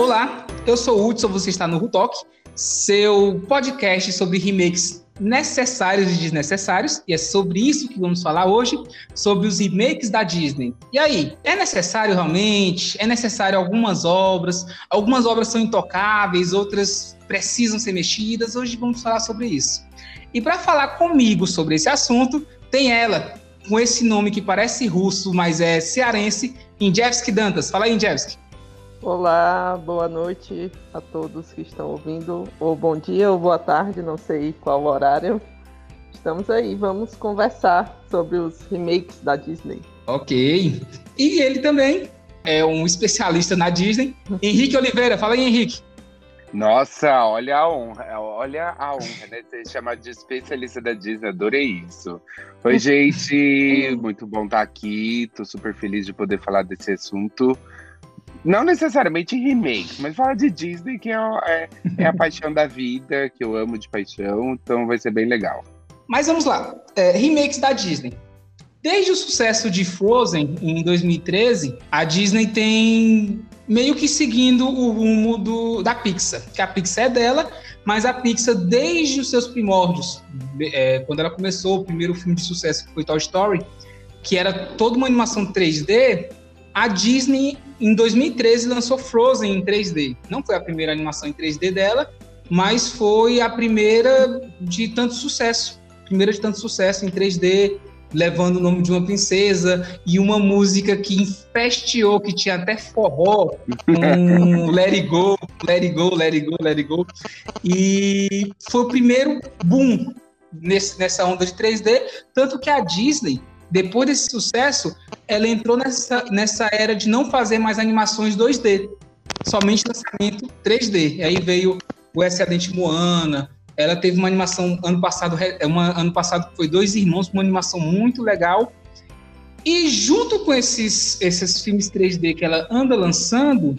Olá, eu sou o Hudson, você está no Rutalk, seu podcast sobre remakes necessários e desnecessários, e é sobre isso que vamos falar hoje, sobre os remakes da Disney. E aí, é necessário realmente? É necessário algumas obras? Algumas obras são intocáveis, outras precisam ser mexidas. Hoje vamos falar sobre isso. E para falar comigo sobre esse assunto, tem ela, com esse nome que parece russo, mas é cearense, Injevski Dantas. Fala aí, Injevski. Olá, boa noite a todos que estão ouvindo, ou bom dia ou boa tarde, não sei qual horário. Estamos aí, vamos conversar sobre os remakes da Disney. Ok. E ele também é um especialista na Disney. Henrique Oliveira, fala aí, Henrique. Nossa, olha a honra, olha a honra, né? Ser chamado de especialista da Disney, adorei isso. Oi, gente, muito bom estar aqui, tô super feliz de poder falar desse assunto. Não necessariamente remake, mas falar de Disney, que é, é, é, a paixão da vida, que eu amo de paixão, então vai ser bem legal. Mas vamos lá, é, remakes da Disney. Desde o sucesso de Frozen em 2013, a Disney tem meio que seguindo o rumo do, da Pixar, que a Pixar é dela, mas a Pixar, desde os seus primórdios, é, quando ela começou o primeiro filme de sucesso que foi Toy Story, que era toda uma animação 3D, a Disney, em 2013, lançou Frozen em 3D. Não foi a primeira animação em 3D dela, mas foi a primeira de tanto sucesso. Primeira de tanto sucesso em 3D, levando o nome de uma princesa e uma música que infesteou, que tinha até forró, um Let It Go, Let It Go, Let It Go, Let It Go. E foi o primeiro boom nesse, nessa onda de 3D, tanto que a Disney depois desse sucesso, ela entrou nessa, nessa era de não fazer mais animações 2D, somente lançamento 3D. E aí veio o Excedente Moana, ela teve uma animação ano passado, uma, ano passado foi Dois Irmãos, uma animação muito legal. E junto com esses, esses filmes 3D que ela anda lançando,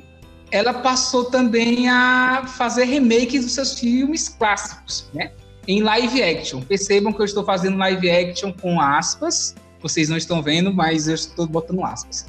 ela passou também a fazer remakes dos seus filmes clássicos, né? Em live action. Percebam que eu estou fazendo live action com aspas, vocês não estão vendo, mas eu estou botando aspas.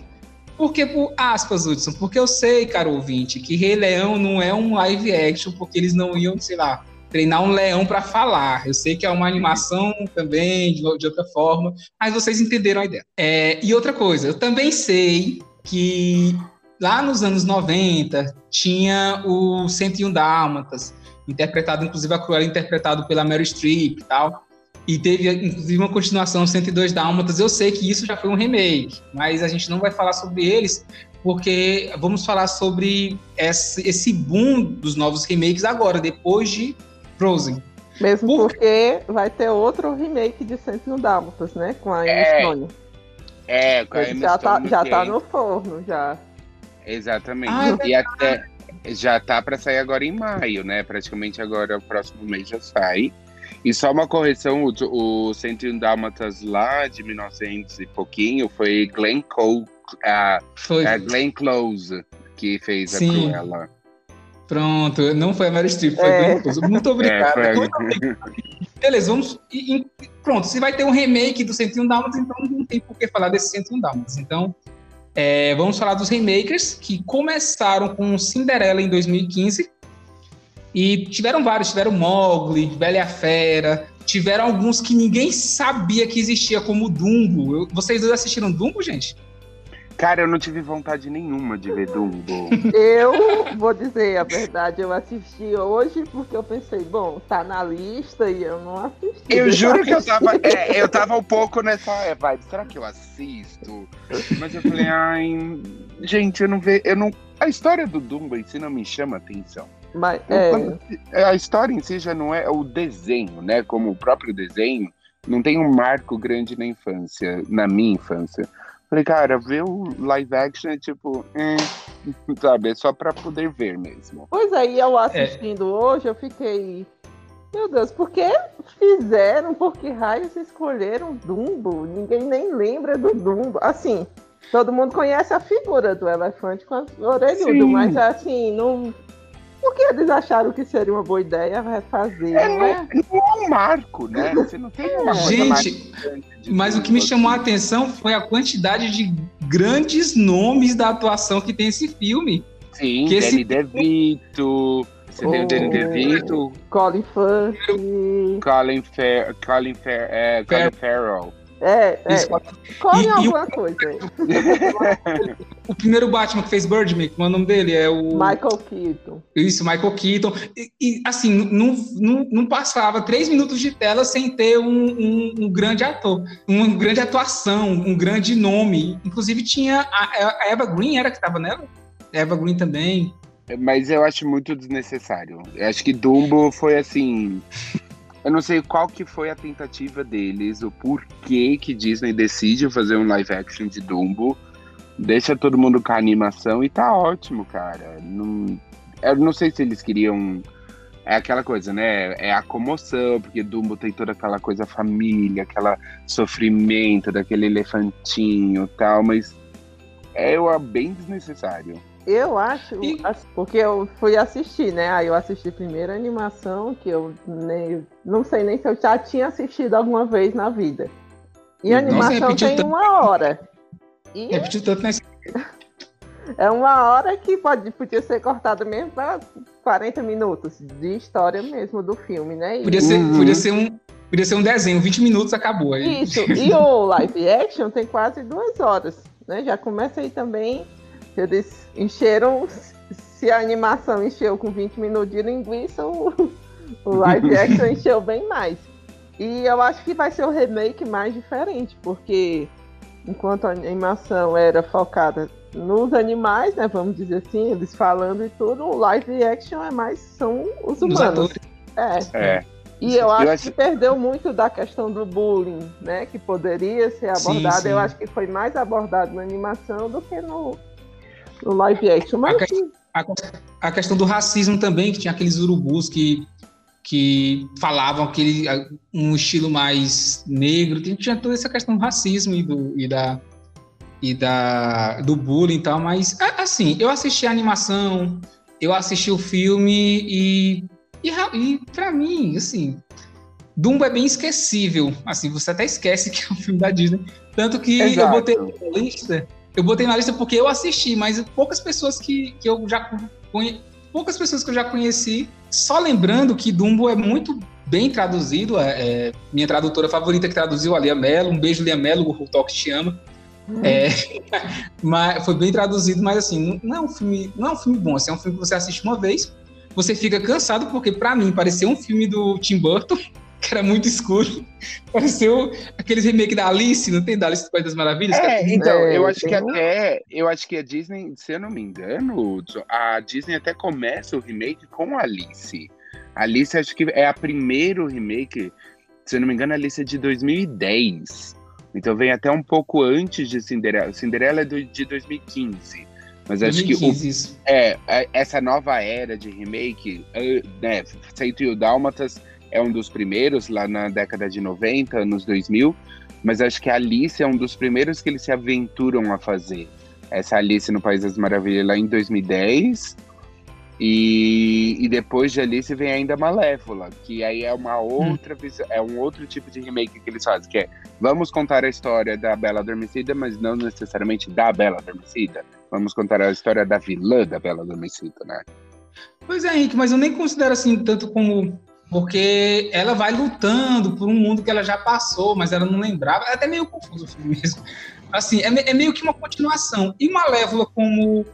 Por que por aspas, Hudson? Porque eu sei, caro ouvinte, que Rei Leão não é um live action, porque eles não iam, sei lá, treinar um leão para falar. Eu sei que é uma animação também, de, de outra forma, mas vocês entenderam a ideia. É, e outra coisa, eu também sei que lá nos anos 90 tinha o 101 Dálmatas, interpretado, inclusive a Cruella interpretado pela Mary Streep e tal. E teve, inclusive, uma continuação 102 Dálmatas. Eu sei que isso já foi um remake, mas a gente não vai falar sobre eles, porque vamos falar sobre esse, esse boom dos novos remakes agora, depois de Frozen. Mesmo Por... porque vai ter outro remake de 101 Dálmatas, né? Com a Emma é, Stone. É, com a Emma já Stone. Tá, já tá no forno, já. Exatamente. Ah, é e até já tá para sair agora em maio, né? Praticamente agora, o próximo mês já sai. E só uma correção, o, o 101 Dálmatas lá de 1900 e pouquinho foi Glenn, Cole, a, foi. a Glenn Close que fez Sim. a Cruella. Pronto, não foi a Mary Streep, foi é. Glenn Close. Muito obrigado. É, Beleza, vamos. E, e, pronto, se vai ter um remake do 101 Dálmatas, então não tem por que falar desse 101 Dálmatas. Então, é, vamos falar dos remakers que começaram com Cinderela em 2015 e tiveram vários, tiveram Mogli, Bela e a Fera, tiveram alguns que ninguém sabia que existia, como Dumbo. Eu, vocês dois assistiram Dumbo, gente? Cara, eu não tive vontade nenhuma de ver Dumbo. Eu vou dizer a verdade, eu assisti hoje porque eu pensei, bom, tá na lista e eu não assisti. Eu juro que eu tava, é, eu tava um pouco nessa é, vibe, será que eu assisto? Mas eu falei, ai, gente, eu não vejo, eu não, a história do Dumbo em si não me chama atenção. Mas, é... é... A história em si já não é o desenho, né? Como o próprio desenho, não tem um marco grande na infância, na minha infância. Falei, cara, ver o live action é tipo, é, sabe, é só pra poder ver mesmo. Pois aí, é, eu assistindo é. hoje, eu fiquei. Meu Deus, por que fizeram? Por que raios escolheram Dumbo? Ninguém nem lembra do Dumbo. Assim, todo mundo conhece a figura do elefante com as orelhudas, mas assim, não por que eles acharam que seria uma boa ideia refazer? É, não, é? não é um marco, né? Você não tem uma Gente, mas o que me chamou a atenção foi a quantidade de grandes nomes da atuação que tem esse filme. Sim, Que esse- DeVito. Você tem o Danny Oh. DeVito, Colin Firth. Colin, Fer, Colin, Fer, é, Colin Fer- Farrell. É, é. Colin E- e o- alguma coisa. O primeiro Batman que fez Birdman, como é o nome dele? É o. Michael Keaton. Isso, Michael Keaton. E, e, assim, não, não, não passava três minutos de tela sem ter um, um- um grande ator, uma grande atuação, um grande nome. Inclusive tinha a, a Eva Green, era que estava nela? Eva Green também. Mas eu acho muito desnecessário. Eu acho que Dumbo foi assim. Eu não sei qual que foi a tentativa deles, o porquê que Disney decide fazer um live action de Dumbo. Deixa todo mundo com a animação e tá ótimo, cara. Não, eu não sei se eles queriam. É aquela coisa, né? É a comoção, porque Dumbo tem toda aquela coisa família, aquela sofrimento daquele elefantinho tal, mas é bem desnecessário. Eu acho, E- assim, porque eu fui assistir, né? Aí eu assisti primeiro a animação, que eu nem, não sei nem se eu já tinha assistido alguma vez na vida. E a Nossa, animação tem tanto. uma hora. E Repetiu tanto nessa. é uma hora que pode, podia ser cortada mesmo para 40 minutos de história mesmo do filme, né? E- Podia ser, Uhum. podia ser um. Podia ser um desenho, 20 minutos acabou. Aí. Isso, e o live action tem quase duas horas, né? Já começa aí também, eles encheram, se a animação encheu com 20 minutos de linguiça, o, o live action encheu bem mais. E eu acho que vai ser o remake mais diferente, porque enquanto a animação era focada nos animais, né? Vamos dizer assim, eles falando e tudo, o live action é mais são os Os humanos. É. É. E eu acho, acho- que perdeu muito da questão do bullying, né? Que poderia ser Sim, abordado. sim. Eu acho que foi mais abordado na animação do que no, no live action. Mas A sim, A, a questão do racismo também, que tinha aqueles urubus que, que falavam aquele um estilo mais negro, tinha- toda essa questão do racismo e, do, e, da, e da, do bullying e tal, mas assim, eu assisti a animação, eu assisti o filme e, e, e para mim, assim, Dumbo é bem esquecível, assim, você até esquece que é um filme da Disney, tanto que eu Exato. botei na lista eu botei na lista porque eu assisti, mas poucas pessoas que, que eu já conhe... poucas pessoas que eu já conheci, só lembrando que Dumbo é muito bem traduzido, é, é minha tradutora favorita que traduziu a Lia Mello, um beijo Lia Mello, o Talk te ama. É, mas foi bem traduzido, mas assim, não é um filme, não é um filme bom, assim, é um filme que você assiste uma vez, você fica cansado porque para mim pareceu um filme do Tim Burton, que era muito escuro. Pareceu aqueles remake da Alice, não tem da Alice do País das Maravilhas? que É, então, É, eu acho que até. Eu acho que a Disney, se eu não me engano, a Disney até começa o remake com a Alice. A Alice acho que é a primeiro remake, se eu não me engano, a Alice é de 2010. Então vem até um pouco antes de Cinderela. Cinderela é do- de 2015. Mas acho que o 2015, isso. é, é, essa nova era de remake, né, 101 Dálmatas é um dos primeiros, lá na década de 90, anos 2000, mas acho que a Alice é um dos primeiros que eles se aventuram a fazer. Essa Alice no País das Maravilhas lá em 2010, e, e depois de Alice vem ainda Malévola, que aí é uma outra visão, é um outro tipo de remake que eles fazem, que é vamos contar a história da Bela Adormecida, mas não necessariamente da Bela Adormecida. Vamos contar a história da vilã da Bela Adormecida, né? Pois é, Henrique, mas eu nem considero assim tanto como. Porque ela vai lutando por um mundo que ela já passou, mas ela não lembrava. É até meio confuso o filme mesmo. Assim, é, é meio que uma continuação. E Malévola, como.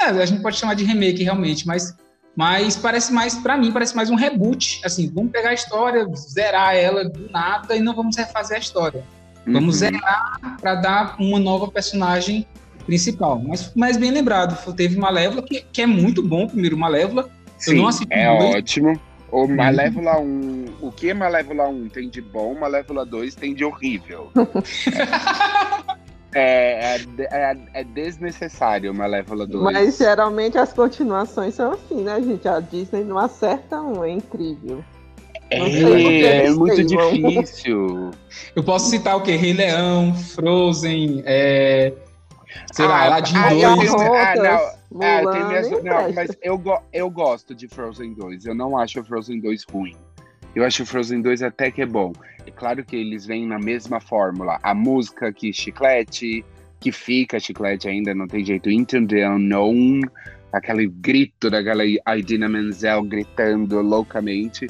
É, a gente pode chamar de remake realmente, mas, mas parece mais, pra mim, parece mais um reboot. Assim, vamos pegar a história, zerar ela do nada e não vamos refazer a história. Vamos Uhum. zerar para dar uma nova personagem principal. Mas, mas bem lembrado, teve Malévola, que, que é muito bom, primeiro Malévola. Sim, é dois. ótimo. O Malévola 1, o que Malévola 1 tem de bom, Malévola 2 tem de horrível. É, é, é, é desnecessário Malévola 2. Mas geralmente as continuações são assim, né, gente? A Disney não acerta um, é incrível. não sei por que é, é muito difícil. Eu posso citar o quê? Rei Leão, Frozen, é, sei lá, Ah, Aladdin ah, eu 2. tenho- ah, não, Ah, eu Mulan, tenho minhas- não, presta. mas eu, go- eu gosto de Frozen 2. Eu não acho Frozen 2 ruim. Eu acho Frozen 2 até que é bom. É claro que eles vêm na mesma fórmula. A música que chiclete, que fica chiclete ainda, não tem jeito. Into the Unknown, aquele grito daquela Idina Menzel gritando loucamente.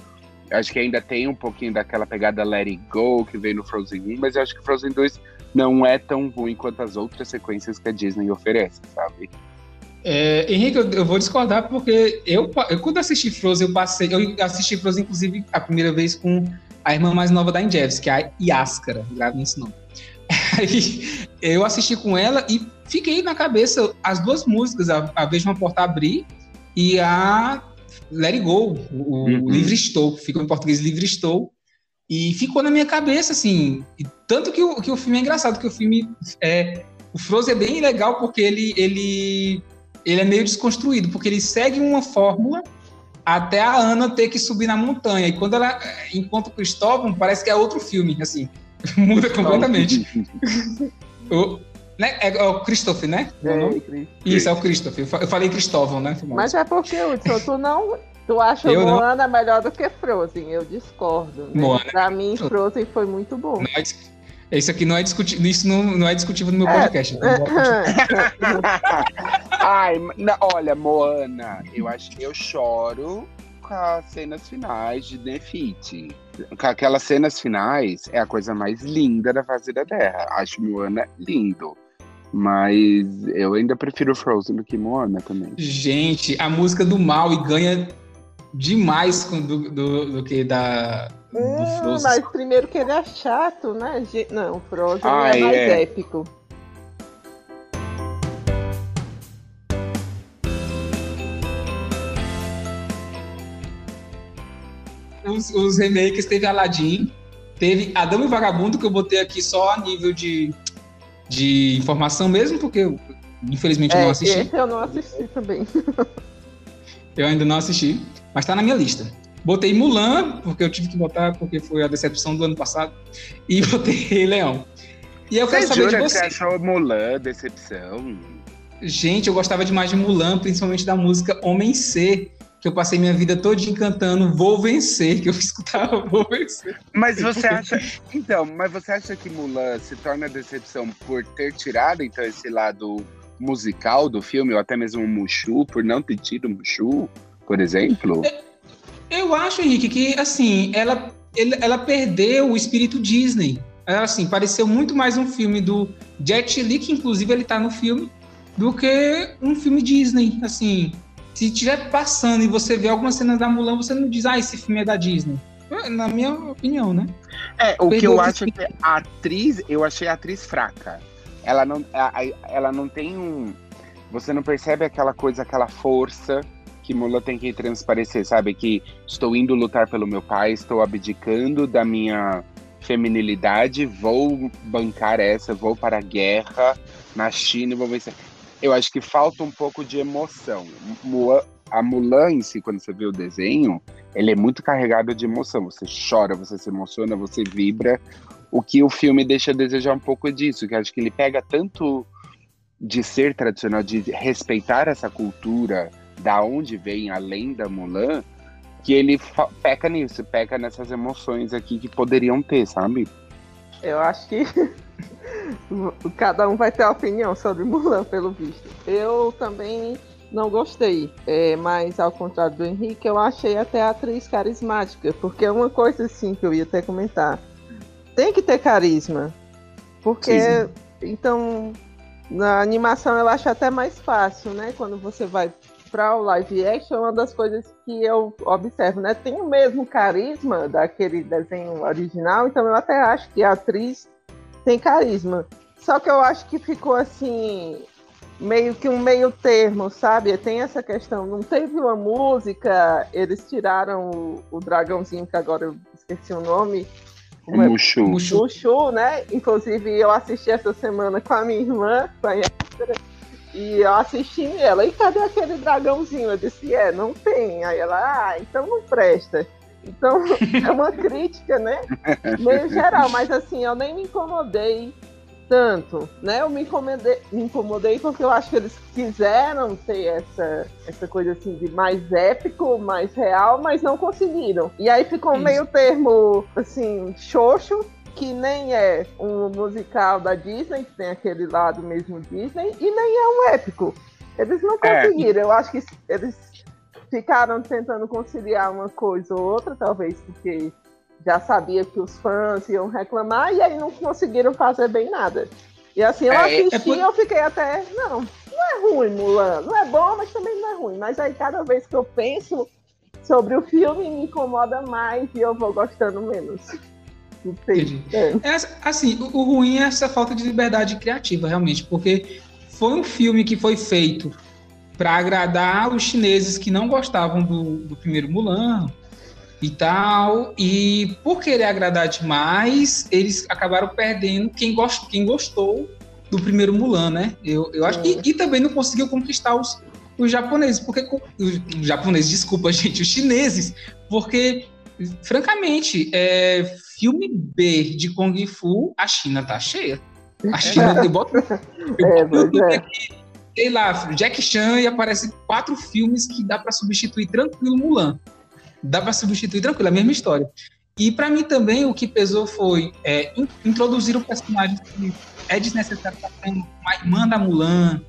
Acho que ainda tem um pouquinho daquela pegada Let It Go que veio no Frozen 1, mas eu acho que Frozen 2 não é tão ruim quanto as outras sequências que a Disney oferece, sabe? É, Henrique, eu, eu, vou discordar porque eu, eu, quando assisti Frozen, eu passei. Eu assisti Frozen, inclusive, a primeira vez com a irmã mais nova da Injevs, que é a Yaskara, grave esse nome. Aí, eu assisti com ela e fiquei na cabeça as duas músicas, a, a Vejo uma Porta Abrir e a Let It Go, o, uhum. Livre Estou, ficou em português Livre Estou, e ficou na minha cabeça, assim, tanto que o, que o filme é engraçado, que o filme é... O Frozen é bem legal porque ele, ele, ele é meio desconstruído, porque ele segue uma fórmula até a Ana ter que subir na montanha, e quando ela encontra o Cristóvão, parece que é outro filme, assim, muda completamente. o, né? É, é o Christopher, né? É, é Isso, é o Christopher. Eu falei Cristóvão, né? Mas é porque, Hudson, tu não. Tu acha eu Moana não. melhor do que Frozen? Eu discordo. Né? Moana. Pra mim, Frozen foi muito bom. Não, isso aqui não é discutível, isso não, não é discutível no meu podcast. Então Ai, não, olha, Moana, eu acho que eu choro com as cenas finais de Nefit. Aquelas cenas finais é a coisa mais linda da fase da Terra. Acho Moana lindo. Mas eu ainda prefiro Frozen do que Moana também. Gente, a música do mal e ganha demais do, do, do que da. Hum, mas primeiro que ele é chato, né? Não, Frozen Ai, é mais é. épico. Os, os remakes teve Aladdin, teve Adão e Vagabundo, que eu botei aqui só a nível de de informação mesmo, porque eu, infelizmente é, não assisti. Esse eu não assisti também. eu ainda não assisti, mas tá na minha lista. Botei Mulan, porque eu tive que botar, porque foi a decepção do ano passado, e botei Leão. E eu quero saber de você. Que você achou Mulan decepção? Gente, eu gostava demais de Mulan, principalmente da música Homem C que eu passei minha vida toda encantando Vou Vencer, que eu escutava Vou Vencer. Mas você acha. Então, mas você acha que Mulan se torna decepção por ter tirado, então, esse lado musical do filme, ou até mesmo o Mushu, por não ter tido o Mushu, por exemplo? Eu acho, Henrique, que assim, ela, ela perdeu o espírito Disney. Ela, assim, pareceu muito mais um filme do Jet Li, que inclusive ele tá no filme, do que um filme Disney, assim se estiver passando e você vê algumas cenas da Mulan, você não diz, ah, esse filme é da Disney. Na minha opinião, né? É, o Perdeu que eu acho é que a atriz, eu achei a atriz fraca. Ela não, ela não tem um. Você não percebe aquela coisa, aquela força que Mulan tem que transparecer, sabe? Que estou indo lutar pelo meu pai, estou abdicando da minha feminilidade, vou bancar essa, vou para a guerra na China vou vencer eu acho que falta um pouco de emoção. A Mulan em si, quando você vê o desenho, ele é muito carregado de emoção. Você chora, você se emociona, você vibra. O que o filme deixa a desejar um pouco disso, que acho que ele pega tanto de ser tradicional, de respeitar essa cultura, da onde vem além da Mulan, que ele peca nisso, peca nessas emoções aqui que poderiam ter, sabe? Eu acho que Cada um vai ter a opinião sobre Mulan, pelo visto. Eu também não gostei, é, mas ao contrário do Henrique, eu achei até a atriz carismática, porque é uma coisa assim que eu ia até comentar. Tem que ter carisma, porque Sim. então na animação eu acho até mais fácil, né? Quando você vai para o live action, uma das coisas que eu observo, né? Tem o mesmo carisma daquele desenho original, então eu até acho que a atriz tem carisma. Só que eu acho que ficou assim, meio que um meio termo, sabe? Tem essa questão, não teve uma música, eles tiraram o, o dragãozinho, que agora eu esqueci o nome. O Mushu. Mushu, né? Inclusive, eu assisti essa semana com a minha irmã, com a e eu assisti ela, e cadê aquele dragãozinho? Eu disse, é, não tem. Aí ela, ah, então não presta. Então, é uma crítica, né? Meio geral, mas assim, eu nem me incomodei tanto, né? Eu me incomodei, me incomodei porque eu acho que eles quiseram ter essa, essa coisa assim de mais épico, mais real, mas não conseguiram. E aí ficou Isso. meio termo, assim, xoxo, que nem é um musical da Disney, que tem aquele lado mesmo Disney, e nem é um épico. Eles não É. conseguiram. Eu acho que eles ficaram tentando conciliar uma coisa ou outra, talvez porque já sabia que os fãs iam reclamar e aí não conseguiram fazer bem nada. E assim, eu É, assisti é por- eu fiquei até. Não, não é ruim, Mulan. Não é bom, mas também não é ruim. Mas aí cada vez que eu penso sobre o filme, me incomoda mais e eu vou gostando menos. Não sei. Entendi. É. É, assim, o, o ruim é essa falta de liberdade criativa, realmente, porque foi um filme que foi feito para agradar os chineses que não gostavam do, do primeiro Mulan e tal, e por querer agradar demais, eles acabaram perdendo quem, gost, quem gostou do primeiro Mulan, né? Eu, eu acho que e também não conseguiu conquistar os, os japoneses, porque os os japoneses, desculpa, gente, os chineses, porque francamente, é, filme B de Kung Fu, a China tá cheia. A China, eu boto, eu É, boto é. aqui, sei lá, Jack Chan e aparece quatro filmes que dá pra substituir tranquilo Mulan. Dá pra substituir tranquilo, é a mesma história. E pra mim também o que pesou foi é, in- introduzir o personagem que é desnecessário uma irmã da Mulan,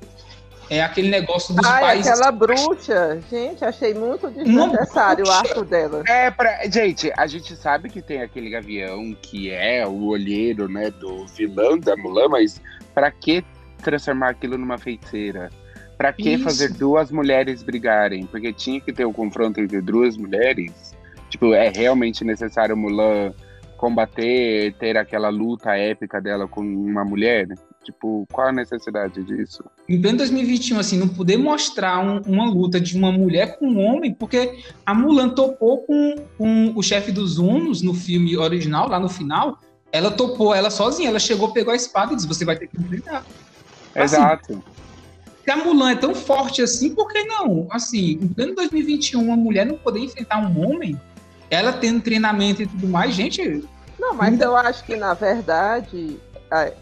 é aquele negócio dos Ai, pais. aquela bruxa. Gente, achei muito desnecessário o arco dela. É, pra... gente, a gente sabe que tem aquele gavião que é o olheiro, né, do vilão da Mulan, mas pra que transformar aquilo numa feiticeira? Pra que Isso. fazer duas mulheres brigarem? Porque tinha que ter o confronto entre duas mulheres. Tipo, é realmente necessário Mulan combater, ter aquela luta épica dela com uma mulher? Tipo, qual a necessidade disso? em pleno 2021, assim, não poder mostrar um- uma luta de uma mulher com um homem, porque a Mulan topou com, com o chefe dos Hunos no filme original, lá no final. Ela topou ela sozinha, ela chegou, pegou a espada e disse: Você vai ter que enfrentar. Assim, Exato. Se a Mulan é tão forte assim, por que não? Assim, em pleno 2021, uma mulher não poder enfrentar um homem, ela tendo treinamento e tudo mais, gente. Não, mas Ainda- eu acho que, na verdade,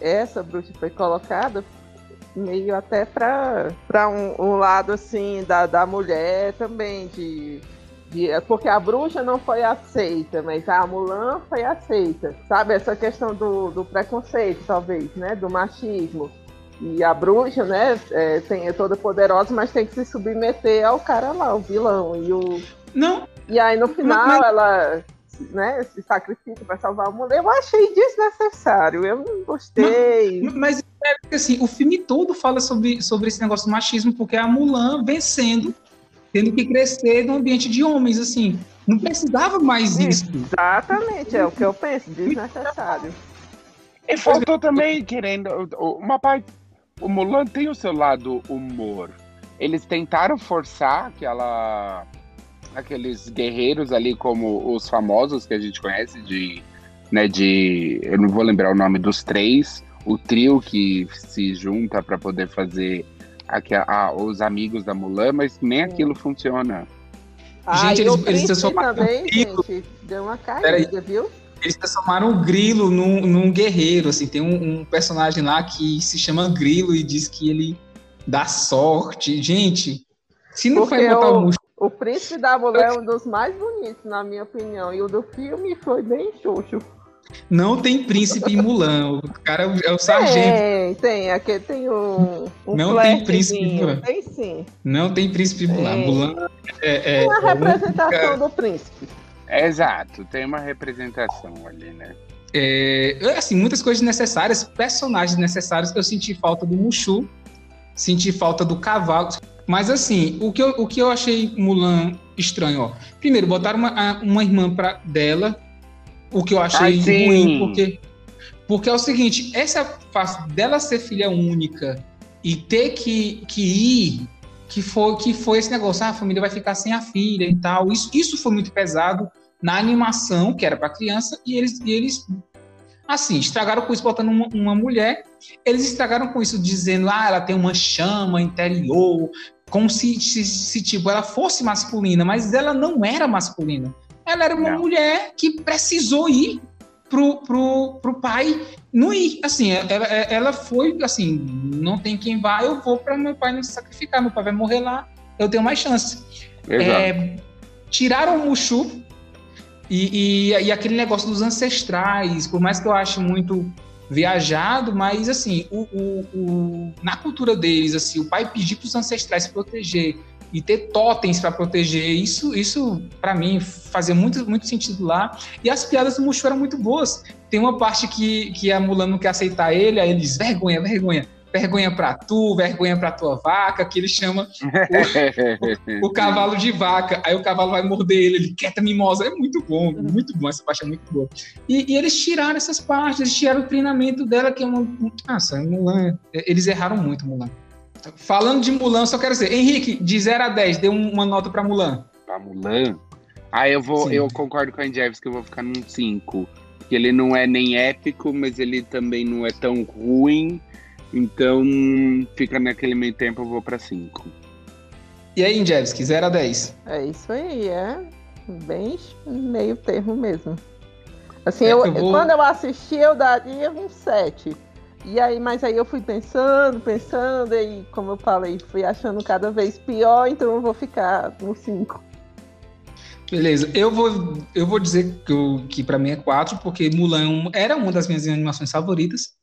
essa bruxa foi colocada meio até para um, um lado assim da, da mulher também, de, de- porque a bruxa não foi aceita, mas a Mulan foi aceita. Sabe, essa questão do, do preconceito, talvez, né? Do machismo. E a bruxa, né, é, tem, é toda poderosa, mas tem que se submeter ao cara lá, o vilão. E o, Não, e aí no final Mas- ela né, se sacrifica para salvar a mulher. Eu achei desnecessário. Eu não gostei. Mas é porque, assim, o filme todo fala sobre, sobre esse negócio do machismo, porque é a Mulan vencendo, tendo que crescer num ambiente de homens, assim. Não precisava mais Isso. isso. Exatamente, é o que eu penso, desnecessário. E faltou também, querendo, uma parte. O Mulan tem o seu lado humor. Eles tentaram forçar aquela. aqueles guerreiros ali, como os famosos que a gente conhece, de. Né, de. Eu não vou lembrar o nome dos três. O trio que se junta para poder fazer aqui, a- os amigos da Mulan, mas nem aquilo funciona. Ah, Gente, eles- o eles transformaram também, gente, deu uma Peraí. caída, viu? Eles transformaram o Grilo num, num guerreiro, assim. Tem um, um personagem lá que se chama Grilo e diz que ele dá sorte. Gente, se não Porque foi botar o o- músculo. O príncipe da mulher é um dos mais bonitos, na minha opinião. E o do filme foi bem xoxo. Não tem príncipe em Mulan. O cara é o- é sargento. Tem, tem. Aqui tem um, um Não tem príncipe flertezinho. Mulan. Tem sim. Não tem príncipe em Mulan. Mulan é, é, Uma é representação do príncipe. Exato, tem uma representação ali, né? É, assim, muitas coisas necessárias, personagens necessários. Eu senti falta do Mushu, senti falta do cavalo. Mas assim, o que eu, o que eu achei Mulan estranho, ó. Primeiro, botaram uma, uma irmã pra, dela, o que eu achei Ah, ruim, porque, porque é o seguinte, essa face dela ser filha única e ter que, que ir, que foi, que foi esse negócio, ah, a família vai ficar sem a filha e tal. Isso, isso foi muito pesado na animação, que era para criança, e eles, e eles assim, estragaram com isso botando uma, uma mulher, eles estragaram com isso dizendo, ah, ela tem uma chama interior, como se, se, se, tipo, ela fosse masculina, mas ela não era masculina. Ela era uma Não. mulher que precisou ir pro, pro, pro pai não ir. Assim, ela, ela foi assim, não tem quem vá, eu vou para meu pai não se sacrificar, meu pai vai morrer lá, eu tenho mais chance. É, tiraram o Mushu e, e, e aquele negócio dos ancestrais, por mais que eu ache muito viajado, mas assim, o, o, o, na cultura deles, assim, o pai pedir para os ancestrais se proteger e ter totens para proteger, isso, isso para mim fazia muito, muito sentido lá. E as piadas do Mushu eram muito boas. Tem uma parte que, que a Mulan não quer aceitar ele, aí ele diz: vergonha, vergonha vergonha para tu, vergonha para tua vaca, que ele chama o, o, cavalo de vaca. Aí o cavalo vai morder ele, ele quieta mimosa. É muito bom, muito bom, essa parte é muito boa. E, e eles tiraram essas partes, eles tiraram o treinamento dela, que é uma. Nossa, Mulan. Eles erraram muito, Mulan. Falando de Mulan, só quero dizer, Henrique, de 0 a 10, dê uma nota para Mulan. Pra Mulan? Ah, eu vou, eu concordo com a Jeves que eu vou ficar num 5. Que ele não é nem épico, mas ele também não é tão ruim então, fica naquele meio tempo, eu vou para 5. E aí, Injevski, 0 a 10? É isso aí, é bem meio termo mesmo. Assim, é, eu, eu vou... quando eu assisti, eu daria um 7. E aí, mas aí eu fui pensando, pensando, e como eu falei, fui achando cada vez pior, então eu vou ficar no 5. Beleza, eu vou, eu vou dizer que, eu, que para mim é 4, porque Mulan era uma das minhas animações favoritas.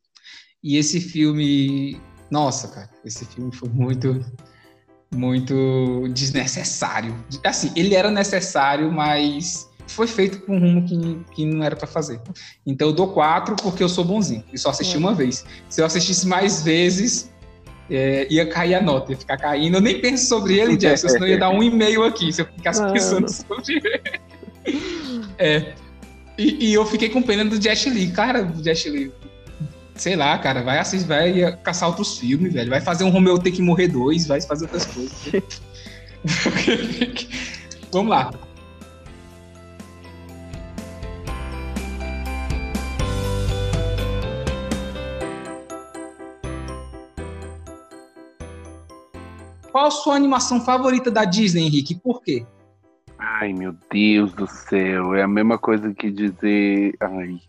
E esse filme, nossa, cara, esse filme foi muito, muito desnecessário. Assim, ele era necessário, mas foi feito com um rumo que, que não era para fazer. Então eu dou quatro porque eu sou bonzinho e só assisti é. uma vez. Se eu assistisse mais vezes, é, ia cair a nota, ia ficar caindo. Eu nem penso sobre ele, Jess, senão ia dar um e-mail aqui se eu ficasse pensando sobre ele. É. E, e, eu fiquei com pena do Jet Li. Cara, o Jet Li, sei lá, cara, vai assistir, vai caçar outros filmes, velho. Vai fazer um Romeu ter que morrer dois, vai fazer outras coisas. Vamos lá. Qual sua animação favorita da Disney, Henrique? Por quê? Ai, meu Deus do céu. É a mesma coisa que dizer. Ai.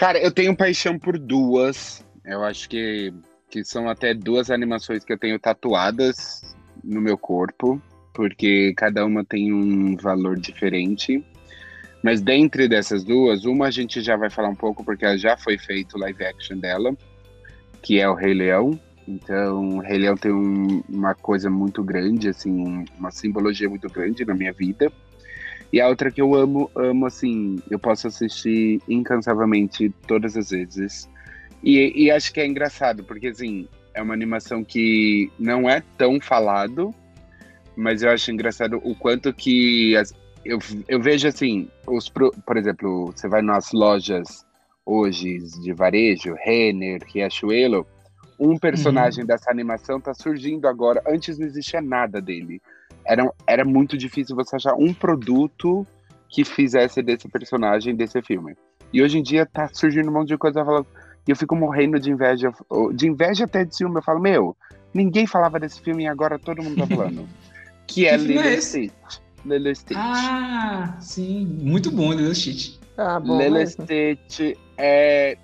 Cara, eu tenho paixão por duas. Eu acho que, que são até duas animações que eu tenho tatuadas no meu corpo, porque cada uma tem um valor diferente. Mas dentre dessas duas, uma a gente já vai falar um pouco, porque já foi feito live action dela, que é o Rei Leão. Então, o Rei Leão tem um, uma coisa muito grande, assim, uma simbologia muito grande na minha vida. E a outra que eu amo, amo assim, eu posso assistir incansavelmente todas as vezes. E, e acho que é engraçado, porque assim, é uma animação que não é tão falado, mas eu acho engraçado o quanto que as, eu, eu vejo assim, os por exemplo, você vai nas lojas hoje de varejo, Renner, Riachuelo, um personagem uhum. dessa animação tá surgindo agora. Antes não existia nada dele era, era muito difícil você achar um produto que fizesse desse personagem desse filme. E hoje em dia tá surgindo um monte de coisa falando. E eu fico morrendo de inveja, de inveja até de ciúme. Eu falo, meu, ninguém falava desse filme e agora todo mundo tá falando. que é Lilo é Stitch. Lilo Stitch. Ah, sim. Muito bom, Lilo Stitch. Ah, bom Lilo. Stitch é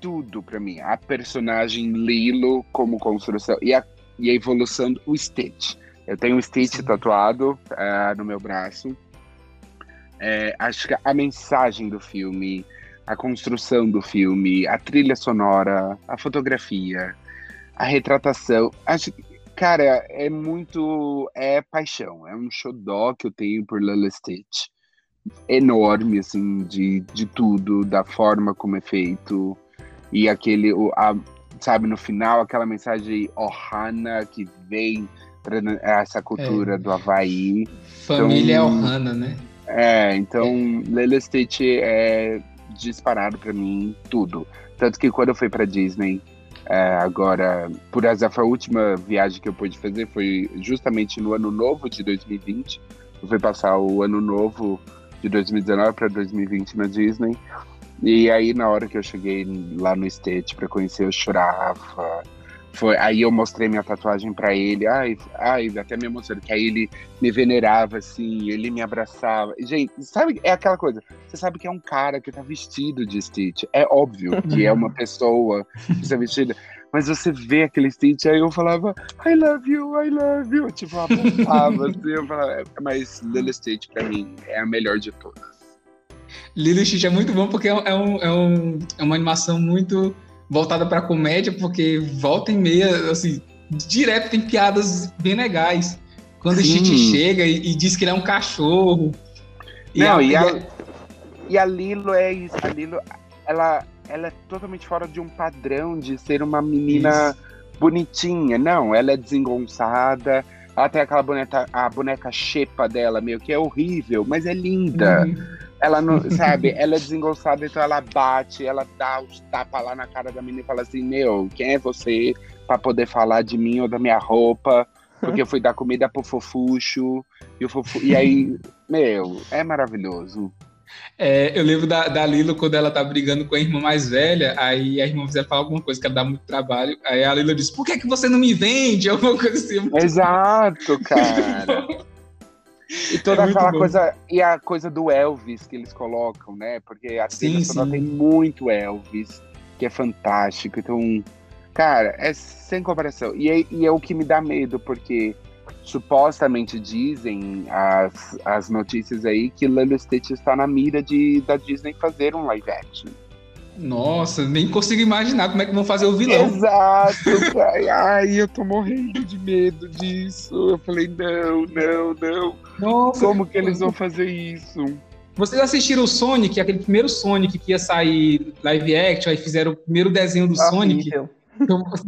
tudo para mim. A personagem Lilo como construção e a, e a evolução do Stitch. Eu tenho um Stitch Sim. tatuado uh, no meu braço. É, acho que a mensagem do filme, a construção do filme, a trilha sonora, a fotografia, a retratação. Acho cara, é muito. É paixão. É um xodó que eu tenho por Lilo Stitch. Enorme, assim, de, de tudo, da forma como é feito. E aquele. O, a, sabe, no final, aquela mensagem Ohana que vem essa cultura é. do Havaí. Família então, Ohana, né? É, então é. Lilo Stitch é disparado para mim tudo. Tanto que quando eu fui para Disney, é, agora, por exemplo, a última viagem que eu pude fazer foi justamente no ano novo de 2020. Eu fui passar o ano novo de 2019 para 2020 na Disney. E aí, na hora que eu cheguei lá no Stitch para conhecer, eu chorava foi, aí eu mostrei minha tatuagem para ele, ai, ai, até me emocionei, que aí ele me venerava, assim, ele me abraçava. Gente, sabe, é aquela coisa, você sabe que é um cara que tá vestido de Stitch, é óbvio que é uma pessoa que está vestida, mas você vê aquele Stitch, aí eu falava, I love you, I love you, tipo, apontava, assim, eu falava, é, mas Lily Stitch pra mim é a melhor de todas. Lilo Stitch é muito bom porque é, é, um, é, um, é uma animação muito voltada para comédia, porque volta e meia, assim, direto tem piadas bem legais. Quando Sim. o Stitch chega e, e, diz que ele é um cachorro. Não, e, a, e, a, e a Lilo é isso. A Lilo, ela, ela é totalmente fora de um padrão de ser uma menina isso. bonitinha. Não, ela é desengonçada. Ela tem aquela boneca, a boneca xepa dela, meio que é horrível, mas é linda. Uhum. Ela não, sabe, ela é desengonçada, então ela bate, ela dá os tapas lá na cara da menina e fala assim: Meu, quem é você para poder falar de mim ou da minha roupa? Porque eu fui dar comida pro fofucho. E, o fofu... e aí, meu, é maravilhoso. É, eu lembro da, da Lilo quando ela tá brigando com a irmã mais velha, aí a irmã fizer falar alguma coisa que ela dá muito trabalho, aí a Lilo diz, por que, que você não me vende? Alguma coisa assim. Exato, cara. E toda é aquela coisa, e a coisa do Elvis que eles colocam, né? Porque a sim, tem muito Elvis, que é fantástico. Então, cara, é sem comparação. E é, e é o que me dá medo, porque supostamente dizem as, as notícias aí que Lilo Stitch está na mira de, da Disney fazer um live action. Nossa, nem consigo imaginar como é que vão fazer o vilão. Exato, cara. Ai, eu tô morrendo de medo disso. Eu falei, não, não, não. Nossa, como que eles vão fazer isso? Vocês assistiram o Sonic, aquele primeiro Sonic que ia sair live action, aí fizeram o primeiro desenho do Sonic.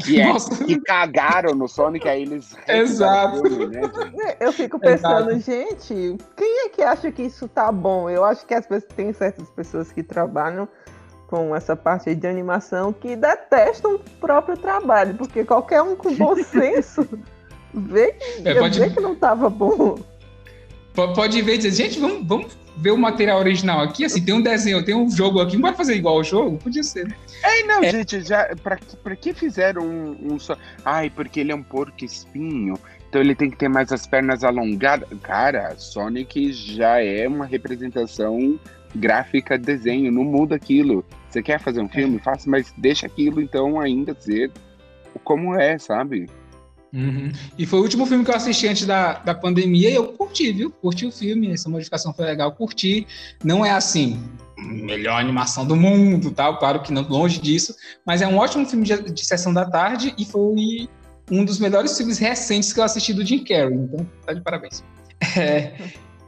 Que, é, que cagaram no Sonic, aí eles. Exato. né, eu fico pensando, Exato. gente, quem é que acha que isso tá bom? Eu acho que as pessoas, tem certas pessoas que trabalham com essa parte de animação que detestam o próprio trabalho, porque qualquer um com bom senso vê que, é, pode... vê que não tava bom. Pode ver e dizer, gente, vamos, vamos ver o material original aqui, assim, tem um desenho, tem um jogo aqui, não vai fazer igual ao jogo? Podia ser. Né? É, não, é. gente, já, pra, pra que fizeram um, um só... Ai, porque ele é um porco espinho, então ele tem que ter mais as pernas alongadas. Cara, Sonic já é uma representação gráfica, desenho, não muda aquilo. Você quer fazer um filme? É. Faça, mas deixa aquilo, então, ainda ser como é, sabe? Uhum. E foi o último filme que eu assisti antes da, da pandemia e eu curti, viu? Curti o filme, essa modificação foi legal, curti. Não é assim, melhor animação do mundo, tal, claro que não, longe disso, mas é um ótimo filme de, de sessão da tarde e foi um dos melhores filmes recentes que eu assisti do Jim Carrey, então tá de parabéns. É,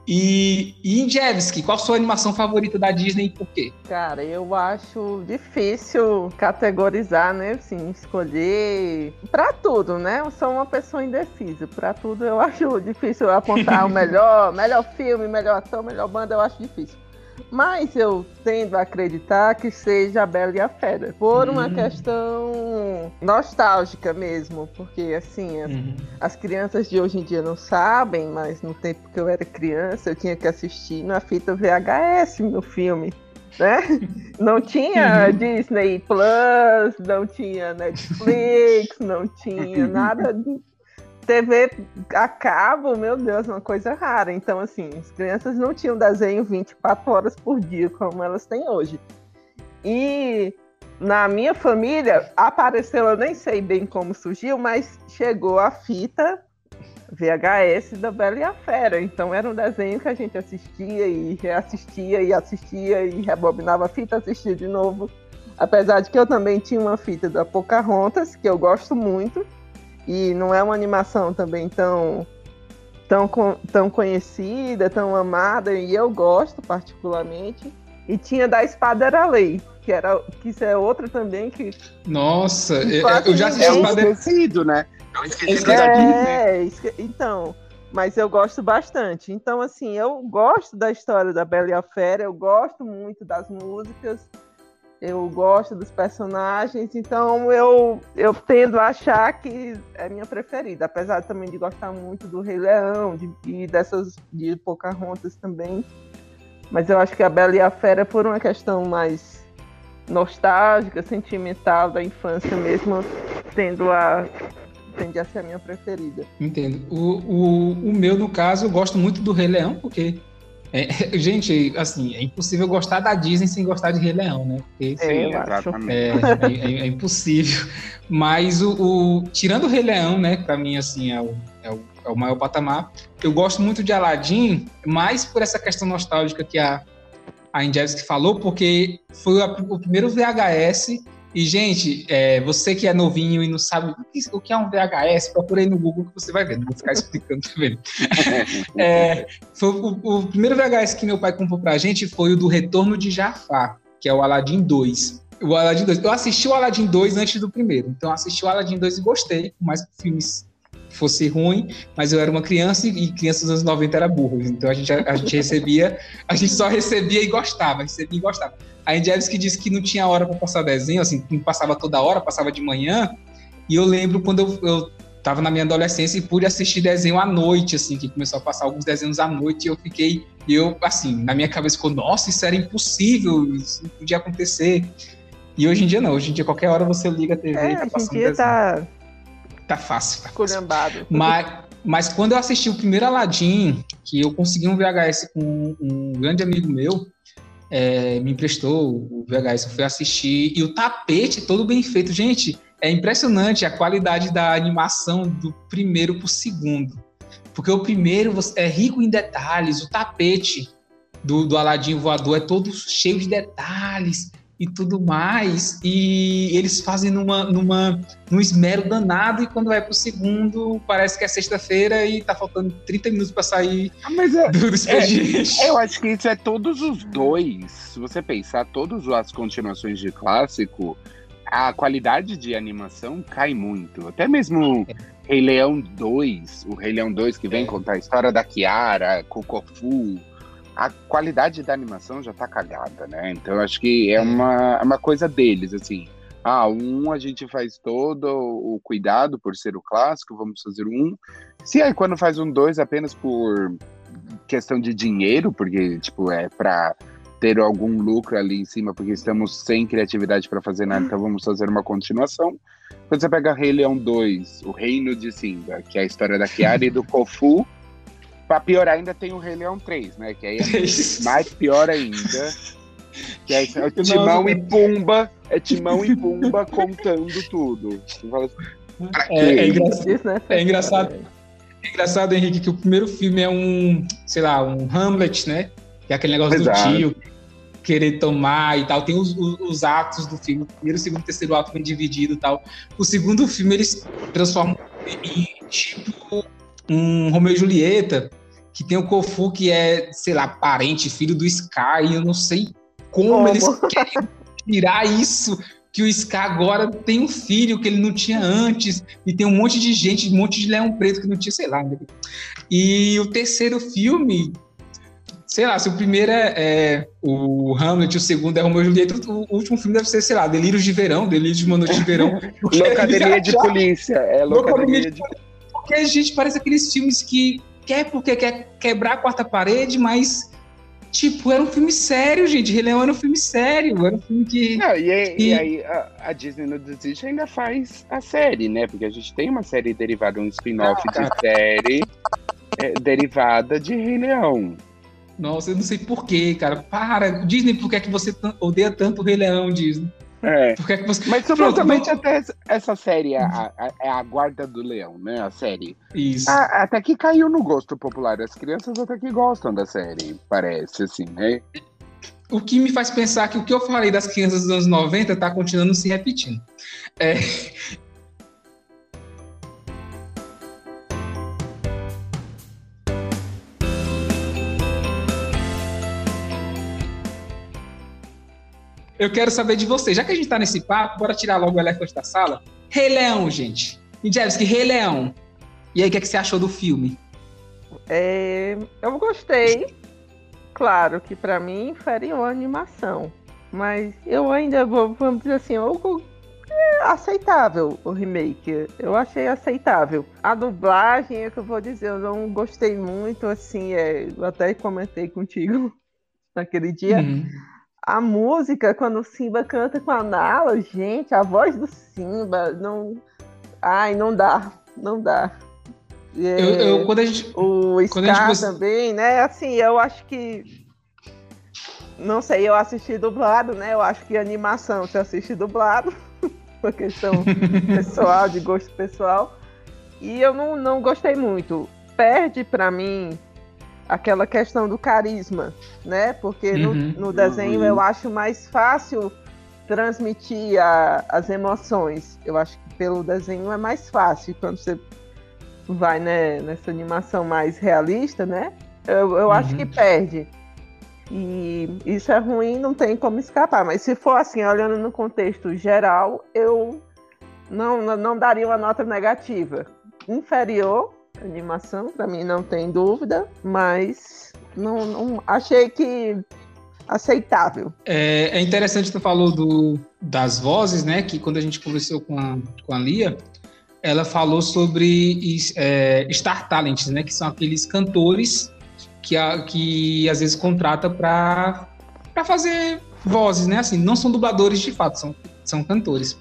e, e Injevski, qual a sua animação favorita da Disney e por quê? Cara, eu acho difícil categorizar, né? Assim, escolher para tudo, né? Eu sou uma pessoa indecisa. Para tudo eu acho difícil apontar o melhor, melhor filme, melhor ator, melhor banda, eu acho difícil. Mas eu tendo a acreditar que seja a Bela e a Fera, por uma uhum. questão nostálgica mesmo, porque assim, as, uhum. as, crianças de hoje em dia não sabem, mas no tempo que eu era criança, eu tinha que assistir na fita VHS no filme. Né? Não tinha uhum. Disney Plus, não tinha Netflix, não tinha nada de TV a cabo, meu Deus, uma coisa rara. Então, assim, as crianças não tinham desenho 24 horas por dia, como elas têm hoje. E na minha família apareceu, eu nem sei bem como surgiu, mas chegou a fita VHS da Bela e a Fera. Então era um desenho que a gente assistia e reassistia e assistia e rebobinava a fita, assistia de novo. Apesar de que eu também tinha uma fita da Pocahontas, que eu gosto muito. E não é uma animação também tão, tão, tão conhecida, tão amada, e eu gosto particularmente. E tinha da Espada Era Lei, que, era, que isso é outra também que. Nossa, eu, eu já assisti é Espada esquecido, né? É um esquecido é, da Disney. então. Mas eu gosto bastante. Então, assim, eu gosto da história da Bela e a Fera, eu gosto muito das músicas eu gosto dos personagens, então eu, eu tendo a achar que é minha preferida, apesar também de gostar muito do Rei Leão de, e dessas de Pocahontas também. Mas eu acho que a Bela e a Fera por uma questão mais nostálgica, sentimental da infância mesmo, tendo a tende a ser a minha preferida. Entendo. O, o, o meu, no caso, eu gosto muito do Rei Leão, porque é, gente, assim, é impossível gostar da Disney sem gostar de Rei Leão, né? Porque, Sim, exatamente. É, é, é, impossível. Mas o, o, tirando o Rei Leão, né? Para mim, assim, é o, é o, é, o, maior patamar. Eu gosto muito de Aladdin, mais por essa questão nostálgica que a, a que falou, porque foi a, o primeiro VHS. E, gente, é, você que é novinho e não sabe o que, o é um VHS, procure no Google que você vai ver. Não vou ficar explicando, vendo? é, foi o, o, primeiro VHS que meu pai comprou pra gente foi o do Retorno de Jafar, que é o Aladdin 2. O Aladdin 2. Eu assisti o Aladdin 2 antes do primeiro. Então, assisti o Aladdin 2 e gostei, por mais que filmes fosse ruim, mas eu era uma criança e crianças dos anos 90 era burro. Então a gente, a, a gente recebia, a gente só recebia e gostava, recebia e gostava. A que disse que não tinha hora para passar desenho, assim, não passava toda hora, passava de manhã. E eu lembro quando eu, eu tava na minha adolescência e pude assistir desenho à noite, assim, que começou a passar alguns desenhos à noite e eu fiquei, eu, assim, na minha cabeça ficou, nossa, isso era impossível, isso não podia acontecer. E hoje em dia não, hoje em dia qualquer hora você liga a TV é, e tá passando hoje em dia tá tá fácil. Tá fácil. Mas, mas quando eu assisti o primeiro Aladdin, que eu consegui um VHS com um grande amigo meu, é, me emprestou o VHS, eu fui assistir, e o tapete todo bem feito. Gente, é impressionante a qualidade da animação do primeiro pro segundo. Porque o primeiro é rico em detalhes, o tapete do, do Aladim voador é todo cheio de detalhes e tudo mais. E eles fazem numa, numa, num esmero danado, e quando vai pro segundo, parece que é sexta-feira e tá faltando 30 minutos para sair ah, mas é, do, do expediente. É, eu acho que isso é todos os dois. Se você pensar, todas as continuações de clássico, a qualidade de animação cai muito. Até mesmo Rei Leão 2, o Rei Leão 2 que vem é. contar a história da Kiara, Cocofu a qualidade da animação já tá cagada, né? Então acho que é uma, é uma coisa deles, assim. Ah, um a gente faz todo o cuidado por ser o clássico, vamos fazer um. Se aí quando faz um dois apenas por questão de dinheiro, porque tipo é para ter algum lucro ali em cima, porque estamos sem criatividade para fazer nada, então vamos fazer uma continuação. Quando você pega Rei Leão 2, O Reino de Simba, que é a história da Kiara e do Kofu, Pra piorar, ainda tem o Rei Leão 3, né? Que aí é mais pior ainda. Que é, é Timão e Pumba, é Timão e Pumba contando tudo. Assim, é, é, engraçado, é engraçado. É engraçado, Henrique, que o primeiro filme é um, sei lá, um Hamlet, né? Que é aquele negócio Exato. do tio querer tomar e tal. Tem os, os, os, atos do filme. O primeiro, o segundo, o terceiro ato vem dividido e tal. O segundo filme eles transformam em tipo um Romeu e Julieta, que tem o Kofu, que é, sei lá, parente, filho do Sky, eu não sei como, como? eles querem tirar isso, que o Sky agora tem um filho que ele não tinha antes, e tem um monte de gente, um monte de leão preto que não tinha, sei lá. Né? E o terceiro filme, sei lá, se o primeiro é, é, o Hamlet, o segundo é Romeu e Julieta, o, último filme deve ser, sei lá, Delírios de Verão, Delírios de uma Noite de Verão. Locademia de polícia. É locademia de... Porque a gente parece aqueles filmes que quer porque quer quebrar a quarta parede, mas tipo, era um filme sério, gente. Rei Leão era um filme sério, era um filme que. Não, e, aí, e... aí a, a, Disney no desiste ainda faz a série, né? Porque a gente tem uma série derivada, um spin-off ah, de série é, derivada de Rei Leão. Nossa, eu não sei porquê, cara. Para, Disney, por que, é que você odeia tanto o Rei Leão, Disney? É. Porque você... Mas supostamente até essa série é a, a, é a Guarda do Leão, né? A série. Isso. A, até que caiu no gosto popular. As crianças até que gostam da série, parece, assim, né? O que me faz pensar que o que eu falei das crianças dos anos 90 tá continuando se repetindo. É, Eu quero saber de você. Já que a gente tá nesse papo, bora tirar logo o elefante da sala. Rei Leão, gente. Indjevski, Rei Leão. E aí, o que, é que você achou do filme? É, eu gostei. Claro que para mim inferior a animação. Mas eu ainda vou, vamos dizer assim, eu, é aceitável o remake. Eu achei aceitável. A dublagem é que eu vou dizer, eu não gostei muito, assim, é, eu até comentei contigo naquele dia. Uhum a música, quando o Simba canta com a Nala, gente, a voz do Simba, não. Ai, não dá, não dá. É, eu, eu, quando a gente, o Scar gente... também, né? Assim, eu acho que. Não sei, eu assisti dublado, né? Eu acho que animação você assiste dublado, por questão pessoal, de gosto pessoal. E eu não, não gostei muito. Perde para mim aquela questão do carisma, né? Porque no, Uhum. no desenho eu acho mais fácil transmitir a- as emoções. Eu acho que pelo desenho é mais fácil quando você vai né, nessa animação mais realista, né? Eu, eu acho Uhum. que perde. E isso é ruim, não tem como escapar. Mas se for assim, olhando no contexto geral, eu não, não, daria uma nota negativa. Inferior animação, para mim não tem dúvida, mas não, não achei que aceitável. É, é interessante tu falou do, das vozes, né? Que quando a gente conversou com a, com a Lia, ela falou sobre é, Star Talents, né? Que são aqueles cantores que, a, que às vezes contrata para fazer vozes, né? Assim, não são dubladores de fato, são, são cantores.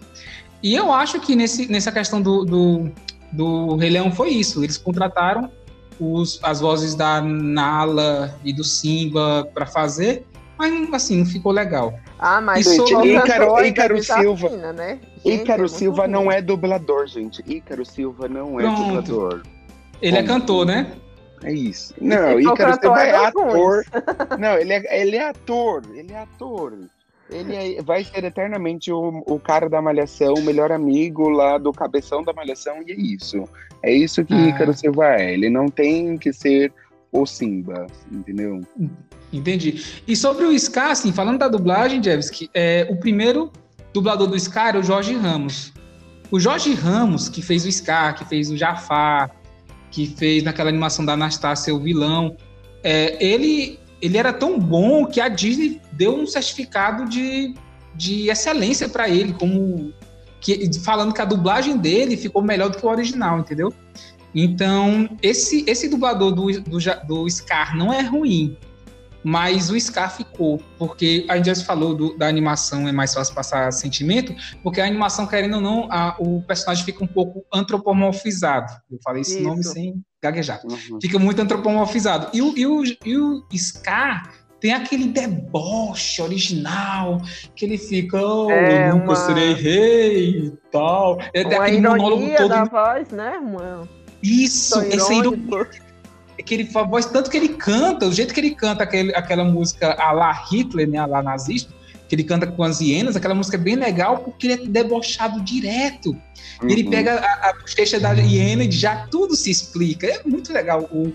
E eu acho que nesse, nessa questão do, do, do Rei Leão foi isso. Eles contrataram os, as vozes da Nala e do Simba para fazer, mas assim, não ficou legal. Ah, mas Isso, o Ícaro- cantor Ícaro ainda Silva. desafina, né? Gente, Ícaro é Silva não é dublador, gente. Ícaro Silva não é Pronto. dublador. Ele é Bom, cantor, né? É isso. Não, E Ícaro cantor, Silva é é ator. Não, ele é, ele é ator. Ele é ator. Ele é- vai ser eternamente o, o cara da Malhação, o melhor amigo lá do cabeção da Malhação, e é isso. É isso que Ah. Ícaro Silva é. Ele não tem que ser o Simba, entendeu? Entendi. E sobre o Scar, assim, falando da dublagem, Jevski, é, o primeiro dublador do Scar era o Jorge Ramos. O Jorge Ramos, que fez o Scar, que fez o Jafar, que fez naquela animação da Anastácia o vilão, é, ele, ele era tão bom que a Disney deu um certificado de, de excelência para ele, como que, falando que a dublagem dele ficou melhor do que o original, entendeu? Então, esse, esse dublador do, do, do Scar não é ruim, mas o Scar ficou, porque a gente já falou do- da animação é mais fácil passar sentimento, porque a animação, querendo ou não, a- o personagem fica um pouco antropomorfizado. Eu falei esse Isso. nome sem gaguejar. Uhum. Fica muito antropomorfizado. E o, e o, e o Scar tem aquele deboche original, que ele fica, oh, É, eu nunca uma- serei rei e tal. É Uma aquele monólogo todo. da voz, né? Uma... Isso, ironia irônico. que ele faz voz, tanto que ele canta, o jeito que ele canta aquele, aquela música a la Hitler, né, a la nazista, que ele canta com as hienas, aquela música é bem legal porque ele é debochado direto. Ele Uhum. pega a, a bochecha da hiena e já tudo se explica. É muito legal o,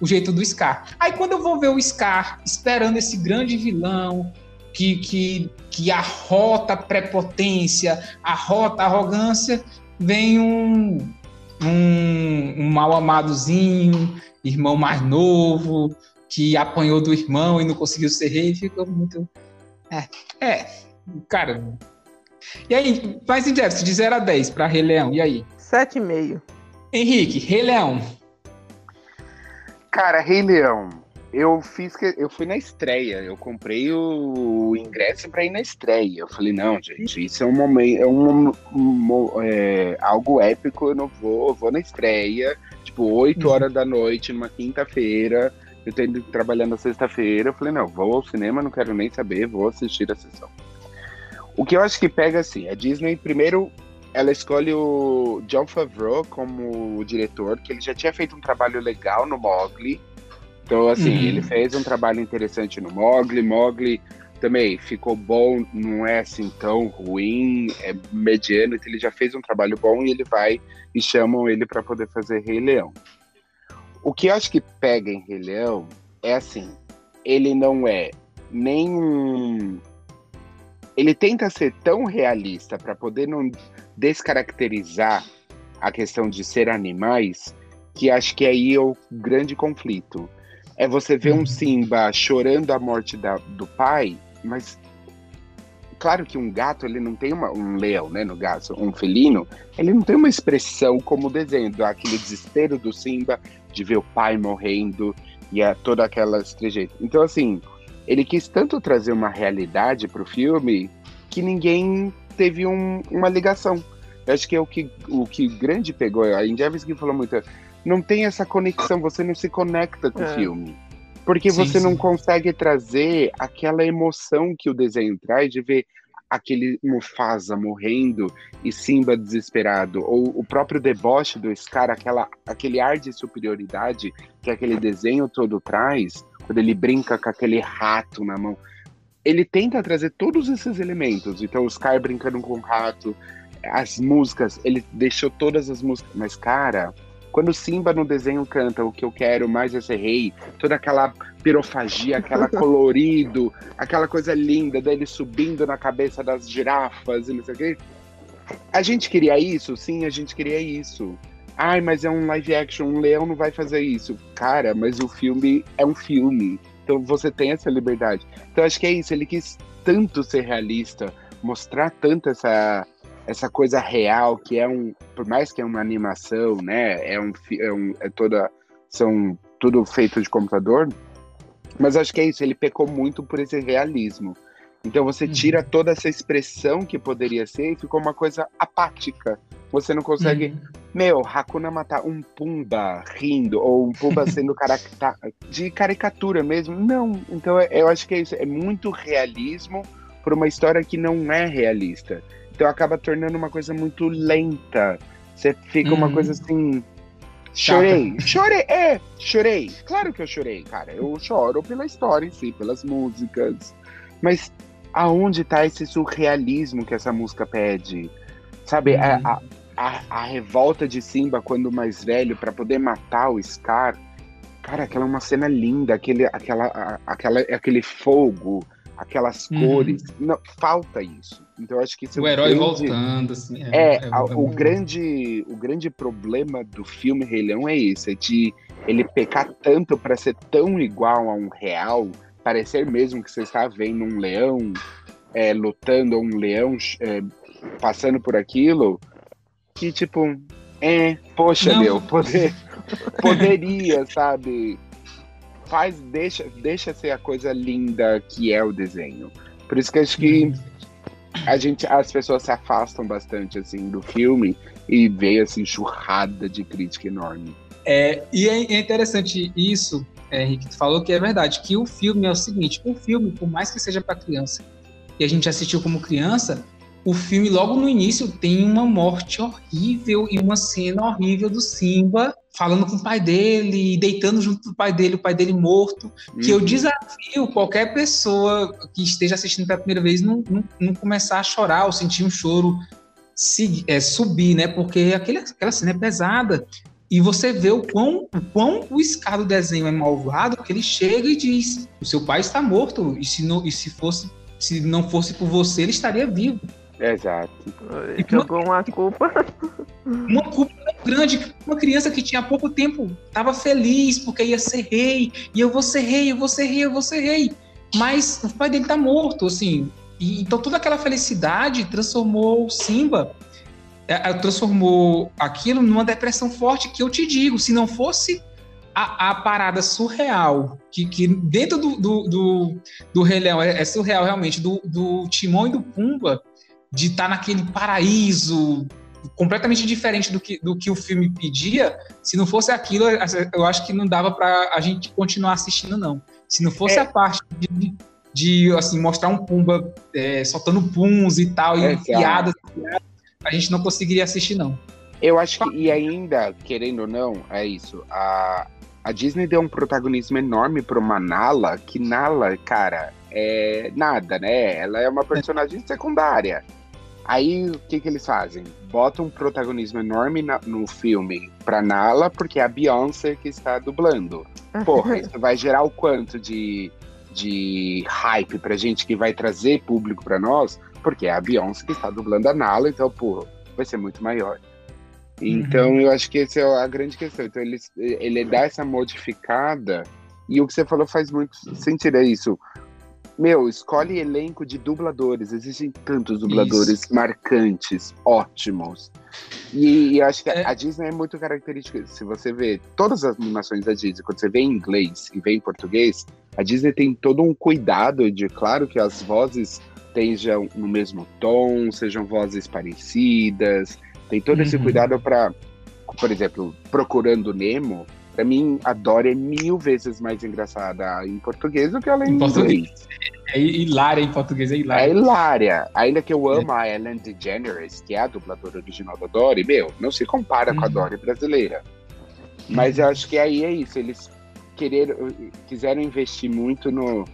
o jeito do Scar. Aí quando eu vou ver o Scar esperando esse grande vilão que, que, que arrota a prepotência, arrota a arrogância, vem um, um, um mal amadozinho, irmão mais novo, que apanhou do irmão e não conseguiu ser rei, fica muito. É, é cara. E aí, mas em Jefferson, de 0 a 10 para Rei Leão, e aí? 7,5. Henrique, Rei Leão. Cara, Rei Leão, eu fiz que eu fui na estreia, eu comprei o ingresso para ir na estreia. Eu falei, não, gente, isso é um momento, é um, um- é, algo épico, eu não vou, eu vou na estreia, tipo, 8 Uhum. horas da noite, numa quinta-feira. Eu tô indo trabalhar na sexta-feira. Eu falei, não, vou ao cinema, não quero nem saber, vou assistir a sessão. O que eu acho que pega assim, a Disney, primeiro, ela escolhe o John Favreau como diretor, que ele já tinha feito um trabalho legal no Mogli. Então, assim, Uhum. ele fez um trabalho interessante no Mogli. Mogli também ficou bom, não é assim tão ruim, é mediano, então ele já fez um trabalho bom e ele vai e chamam ele para poder fazer Rei Leão. O que eu acho que pega em Rei Leão é assim, ele não é nem um ele tenta ser tão realista para poder não descaracterizar a questão de ser animais, que acho que aí é o grande conflito. É você ver um Uhum. Simba chorando a morte da- do pai, mas claro que um gato ele não tem uma, um leão, né, no gato, um felino, ele não tem uma expressão como o desenho, aquele desespero do Simba de ver o pai morrendo e a, toda aquela trejeito. Então assim, ele quis tanto trazer uma realidade para o filme que ninguém teve um- uma ligação. Eu acho que é o que o que grande pegou. A Indiavski falou muito. Não tem essa conexão, você não se conecta com o É. filme. Porque Sim, você não sim. consegue trazer aquela emoção que o desenho traz de ver aquele Mufasa morrendo e Simba desesperado, ou o próprio deboche do Scar, aquela, aquele ar de superioridade que aquele desenho todo traz, quando ele brinca com aquele rato na mão. Ele tenta trazer todos esses elementos. Então, o Scar brincando com o rato, as músicas, ele deixou todas as músicas. Mas, cara, quando Simba no desenho canta o que eu quero mais é ser rei, toda aquela pirofagia, aquela colorido, aquela coisa linda dele subindo na cabeça das girafas e não sei o quê. A gente queria isso? Sim, a gente queria isso. Ai, mas é um live action, um leão não vai fazer isso. Cara, mas o filme é um filme. Então você tem essa liberdade. Então acho que é isso, ele quis tanto ser realista, mostrar tanto essa essa coisa real que é um, por mais que é uma animação, né, é um, é, um, é toda, são tudo feito de computador, mas acho que é isso, ele pecou muito por esse realismo. Então você uhum. tira toda essa expressão que poderia ser e ficou uma coisa apática. Você não consegue, uhum. meu, Hakuna matar um Pumba rindo ou um Pumba sendo caracta de caricatura mesmo. Não, então eu acho que é isso, é muito realismo por uma história que não é realista. Então acaba tornando uma coisa muito lenta. Você fica uhum. uma coisa assim. Chorei, chorei, é, chorei. Claro que eu chorei, cara. Eu choro pela história em si, pelas músicas. Mas aonde tá esse surrealismo que essa música pede? Sabe, uhum. a, a, a, revolta de Simba quando mais velho para poder matar o Scar. Cara, aquela é uma cena linda, aquele, aquela, aquela, aquele fogo, aquelas uhum. cores. Não, falta isso. Então acho que é o herói grande... voltando, assim. É, é, é o, grande, o grande problema do filme Rei Leão é esse, é de ele pecar tanto para ser tão igual a um real, parecer mesmo que você está vendo um leão é, lutando, ou um leão é, passando por aquilo, que tipo, é, poxa, Não. meu, poder, poderia, sabe? Faz, deixa, deixa ser a coisa linda que é o desenho. Por isso que acho que uhum a gente, as pessoas se afastam bastante assim do filme e veio assim churrada de crítica enorme. É, e é, é interessante isso, é, Henrique, tu falou que é verdade, que o filme é o seguinte, o filme, por mais que seja para criança, e a gente assistiu como criança, o filme logo no início tem uma morte horrível e uma cena horrível do Simba falando com o pai dele, deitando junto com o pai dele, o pai dele morto, uhum. que eu uhum. desafio qualquer pessoa que esteja assistindo pela primeira vez não, não, não começar a chorar ou sentir um choro se, é, subir, né? Porque aquele, aquela cena é pesada. E você vê o quão, o quão o Scar do desenho é malvado, que ele chega e diz: o seu pai está morto, e se não, e se fosse, se não fosse por você, ele estaria vivo. Exato. E jogou uma culpa. Uma culpa grande. Uma criança que tinha pouco tempo estava feliz porque ia ser rei. E eu vou ser rei, eu vou ser rei, eu vou ser rei. Mas o pai dele tá morto, assim. E, então toda aquela felicidade transformou o Simba, é, é, transformou aquilo numa depressão forte que eu te digo, se não fosse a, a parada surreal, que, que dentro do, do, do, do Rei Leão é, é surreal realmente, do, do Timão e do Pumba, de estar tá naquele paraíso completamente diferente do que, do que o filme pedia. Se não fosse aquilo, eu acho que não dava para a gente continuar assistindo, não. Se não fosse é. a parte de, de, assim, mostrar um Pumba é, soltando puns e tal, é, e piadas, a gente não conseguiria assistir, não. Eu acho que, e ainda, querendo ou não, é isso. A, a Disney deu um protagonismo enorme para uma Nala, que Nala, cara, é nada, né? Ela é uma personagem secundária. Aí o que, que eles fazem? Botam um protagonismo enorme na, no filme pra Nala, porque é a Beyoncé que está dublando. Porra, isso vai gerar o quanto de, de hype pra gente que vai trazer público pra nós, porque é a Beyoncé que está dublando a Nala, então, pô, vai ser muito maior. Então, uhum. eu acho que essa é a grande questão. Então, ele, ele dá essa modificada, e o que você falou faz muito sentido, é isso. Meu, escolhe elenco de dubladores. Existem tantos dubladores Isso. marcantes, ótimos. E, e acho que é. a Disney é muito característica. Se você vê todas as animações da Disney, quando você vê em inglês e vê em português, a Disney tem todo um cuidado de, claro, que as vozes estejam no mesmo tom, sejam vozes parecidas. Tem todo uhum. esse cuidado para, por exemplo, Procurando Nemo Pra mim, a Dory é mil vezes mais engraçada em português do que ela em, em português. É hilária em português, é hilária. É hilária. Ainda que eu amo a Ellen DeGeneres, que é a dubladora original da Dory, meu, não se compara com a Uhum. Dory brasileira. Mas eu acho que aí é isso. Eles quereram, quiseram investir muito no.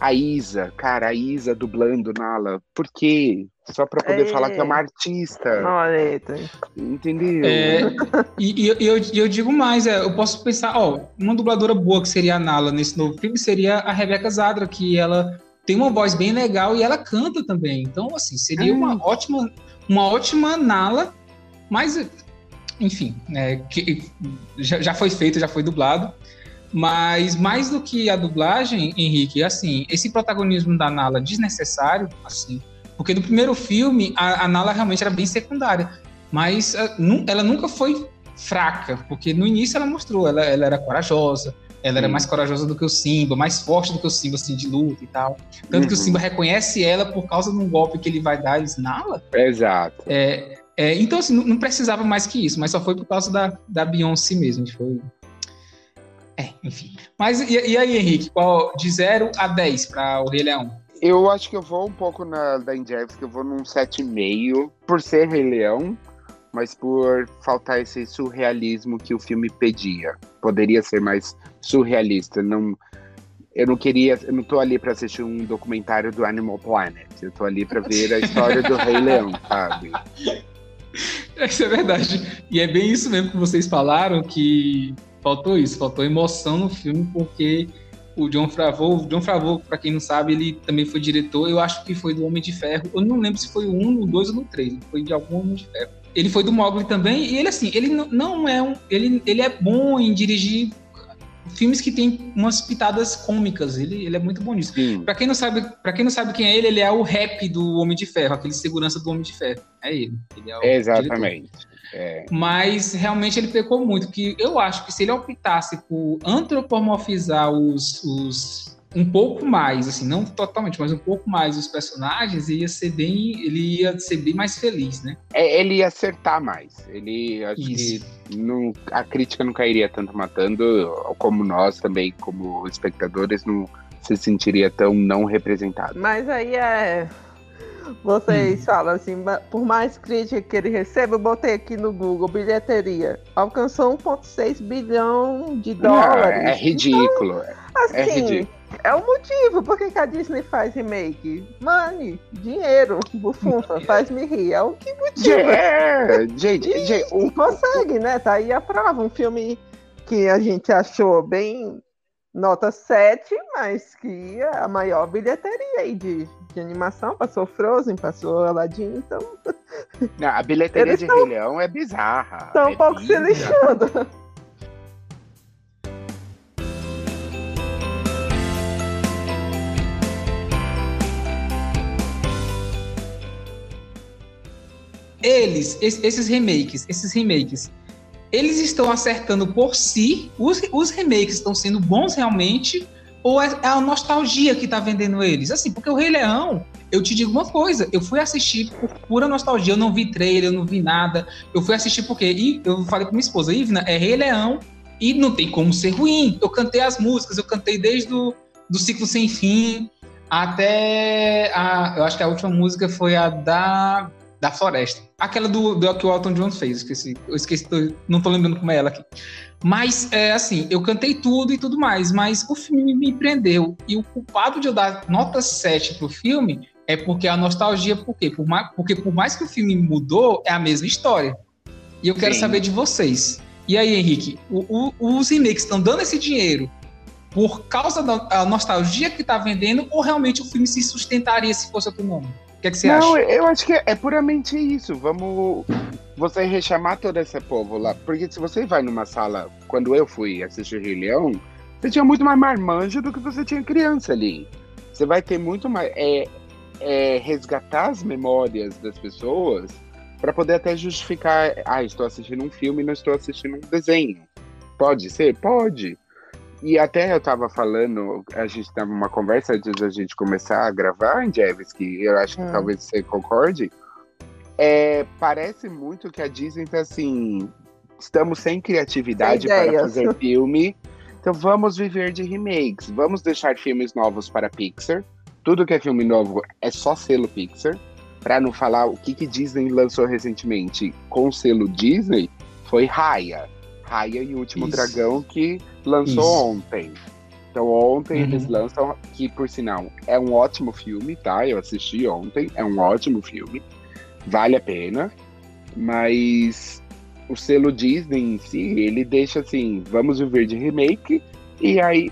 A Isa, cara, a Isa dublando Nala. Por quê? Só pra poder É. falar que é uma artista. Oleta. Entendeu? É, e, e eu, e eu digo mais, é, eu posso pensar, ó, uma dubladora boa que seria a Nala nesse novo filme seria a Rebeca Zadra, que ela tem uma voz bem legal e ela canta também. Então, assim, seria uma ótima, uma ótima Nala, mas, enfim, né, que, já, já foi feito, já foi dublado. Mas mais do que a dublagem, Henrique, assim, esse protagonismo da Nala desnecessário, assim, porque no primeiro filme a, a Nala realmente era bem secundária, mas ah, nu- ela nunca foi fraca, porque no início ela mostrou, ela, ela era corajosa, ela era mais corajosa do que o Simba, mais forte do que o Simba, assim, de luta e tal. Tanto que o Uhum. Simba reconhece ela por causa de um golpe que ele vai dar, ele diz, Nala? Exato. É, é, então, assim, não, não precisava mais que isso, mas só foi por causa da, da Beyoncé mesmo. Foi... É, enfim. Mas e, e aí, Henrique, qual, de 0 a 10 para o Rei Leão? Eu acho que eu vou um pouco na da Injevs, que eu vou num 7,5 por ser Rei Leão, mas por faltar esse surrealismo que o filme pedia. Poderia ser mais surrealista. Não, eu não queria, eu não tô ali para assistir um documentário do Animal Planet. Eu tô ali para ver a história do Rei Leão, sabe? Isso é verdade. E é bem isso mesmo que vocês falaram, que faltou isso, faltou emoção no filme, porque o John Favreau, o John Favreau, para quem não sabe, ele também foi diretor, eu acho que foi do Homem de Ferro, eu não lembro se foi o 1, no 2 ou no 3, foi de algum Homem de Ferro. Ele foi do Mogli também, e ele assim, ele não- é um, ele, ele é bom em dirigir filmes que tem umas pitadas cômicas, ele, ele é muito bom nisso. Pra quem não sabe, para quem não sabe quem é ele, ele é o rap do Homem de Ferro, aquele segurança do Homem de Ferro. É ele. ele é o diretor. É. Mas realmente ele pecou muito, que eu acho que se ele optasse por antropomorfizar os, os um pouco mais, assim, não totalmente, mas um pouco mais os personagens, ia ser bem, ele ia ser bem mais feliz, né? É, ele ia acertar mais. Ele acho Isso. que não, a crítica não cairia tanto matando, como nós também, como espectadores, não se sentiria tão não representado. Mas aí é. Vocês Hum. falam assim, "Ma- por mais crítica que ele receba, eu botei aqui no Google, bilheteria. Alcançou 1,6 bilhão de dólares. Não, é ridículo. Assim, é ridículo. é o motivo por que a Disney faz remake. Money, dinheiro, bufunfa, faz-me rir. É o que motivo. É, gente, E gente, o- consegue, né? Tá aí a prova. Um filme que a gente achou bem nota 7, mas que é a maior bilheteria aí de, de animação. Passou Frozen, passou Aladdin, então não, a bilheteria Eles de Rei Leão é bizarra. estão é um pouco se bizarra. lixando. Eles, es- esses remakes, esses remakes, eles estão acertando por si, os, os remakes estão sendo bons realmente, ou é, é a nostalgia que tá vendendo eles? Assim, porque o Rei Leão, eu te digo uma coisa, eu fui assistir por pura nostalgia, eu não vi trailer, eu não vi nada, eu fui assistir porque, e eu falei com minha esposa, Ivna, é Rei Leão, e não tem como ser ruim, eu cantei as músicas, eu cantei desde o do Ciclo Sem Fim, até a, eu acho que a última música foi a da da floresta. Aquela do, do que o Elton John fez, esqueci. Eu esqueci, não tô lembrando como é ela aqui. Mas, é, assim, eu cantei tudo e tudo mais, mas o filme me prendeu. E o culpado de eu dar nota 7 pro filme é porque a nostalgia, por quê? Por mais, porque por mais que o filme mudou, é a mesma história. E eu quero Sim. saber de vocês. E aí, Henrique, o- o- os remakes estão dando esse dinheiro por causa da nostalgia que tá vendendo ou realmente o filme se sustentaria se fosse outro nome? Que, é que você Não, acha? eu acho que é puramente isso. Vamos você rechamar todo esse povo lá. Porque se você vai numa sala, quando eu fui assistir Rei Leão, você tinha muito mais marmanjo do que você tinha criança ali. Você vai ter muito mais. É, é resgatar as memórias das pessoas para poder até justificar. Ah, estou assistindo um filme, não estou assistindo um desenho. Pode ser? Pode. E até eu tava falando, a gente tava numa conversa antes da gente começar a gravar, Jeves, que eu acho que Hum. talvez você concorde. É, parece muito que a Disney tá assim. Estamos sem criatividade Sem para fazer filme. Então vamos viver de remakes. Vamos deixar filmes novos para Pixar. tudo que é filme novo é só selo Pixar. Pra não falar o que, que Disney lançou recentemente com selo Disney, foi Raya. Raya e o Último Isso. Dragão, que lançou Isso. ontem. Então ontem Uhum. eles lançam, que por sinal é um ótimo filme, tá? Eu assisti ontem, é um ótimo filme. Vale a pena. Mas o selo Disney em si, ele deixa assim, vamos viver de remake e aí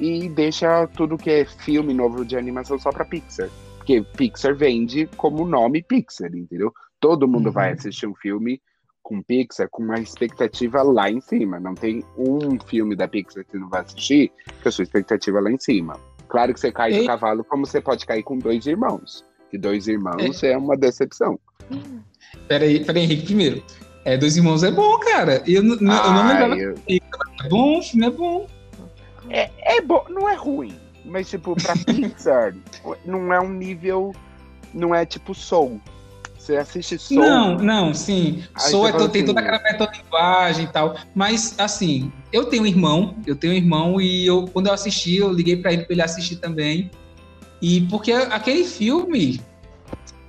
e deixa tudo que é filme novo de animação só pra Pixar. Porque Pixar vende como nome Pixar, entendeu? Todo mundo Uhum. vai assistir um filme com Pixar com uma expectativa lá em cima. Não tem um filme da Pixar que você não vai assistir com a sua expectativa lá em cima. Claro que você cai do E- cavalo como você pode cair com dois irmãos. Que dois irmãos é, uma decepção. Peraí, peraí, Henrique, primeiro. É, Dois Irmãos é bom, cara. Eu, eu não Ai, lembrava. eu- É bom, o filme é bom. É, é bom, não é ruim. Mas, tipo, pra Pixar, não é um nível. Não é tipo Soul. Você assiste Soul. Não, não, sim. Aí Sou você é, fala tem assim, toda aquela metalinguagem e tal. Mas, assim, eu tenho um irmão, eu tenho um irmão, e eu, quando eu assisti, eu liguei pra ele pra ele assistir também. E porque aquele filme,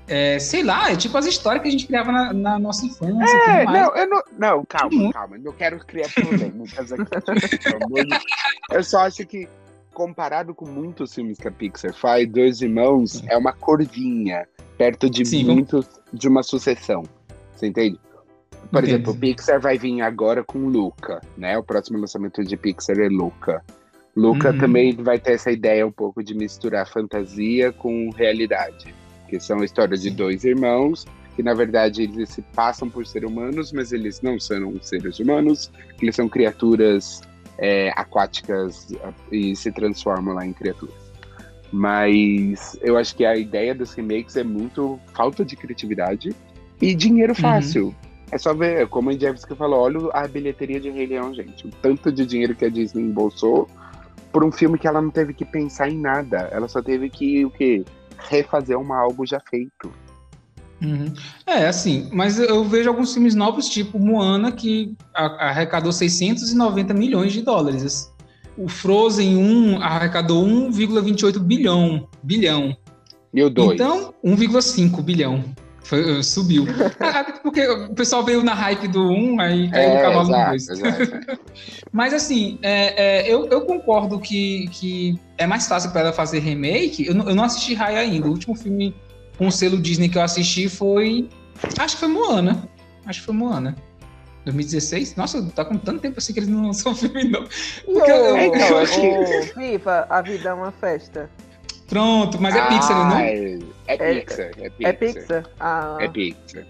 é, sei lá, é tipo as histórias que a gente criava na, na nossa infância. É, não, eu não. Não, calma, Muito. calma. Não quero criar polêmicas aqui. Eu só acho que, comparado com muitos filmes que a Pixar faz, Dois Irmãos é uma curvinha perto de Sim, muitos de uma sucessão. Você entende? Por Entendo. exemplo, Pixar vai vir agora com Luca, né? O próximo lançamento de Pixar é Luca. Luca Uhum. também vai ter essa ideia um pouco de misturar fantasia com realidade. Que são histórias de Sim. dois irmãos, que na verdade eles se passam por ser humanos, mas eles não são seres humanos, eles são criaturas é, aquáticas ah, e se transformam lá em criaturas. Mas eu acho que a ideia dos remakes é muito falta de criatividade e dinheiro fácil. É só ver, como a Jeffs que falou, olha a bilheteria de Rei Leão, gente. O tanto de dinheiro que a Disney embolsou por um filme que ela não teve que pensar em nada. Ela só teve que, o quê? Refazer uma algo já feito. Uhum. É, assim, mas eu vejo alguns filmes novos, tipo Moana, que arrecadou 690 milhões de dólares. O Frozen 1 arrecadou 1,28 bilhão. bilhão. E o dois? Então, 1,5 bilhão. Foi, subiu. Ah, Porque o pessoal veio na hype do 1, aí caiu o é, cavalo no exato, 2. exato. Mas assim, é, é, eu, eu concordo que, que é mais fácil para ela fazer remake. Eu, não- eu não assisti Raya ainda. O último filme com o selo Disney que eu assisti foi. Acho que foi Moana. Acho que foi Moana. 2016? Nossa, tá com tanto tempo assim que eles não lançam filme, não. Porque eu- então, eu acho que- ô, Viva, a vida é uma festa. Pronto, mas é Pixar, não? é, é É- Pixar, é Pixar. É Pixar? Ah, É Pixar.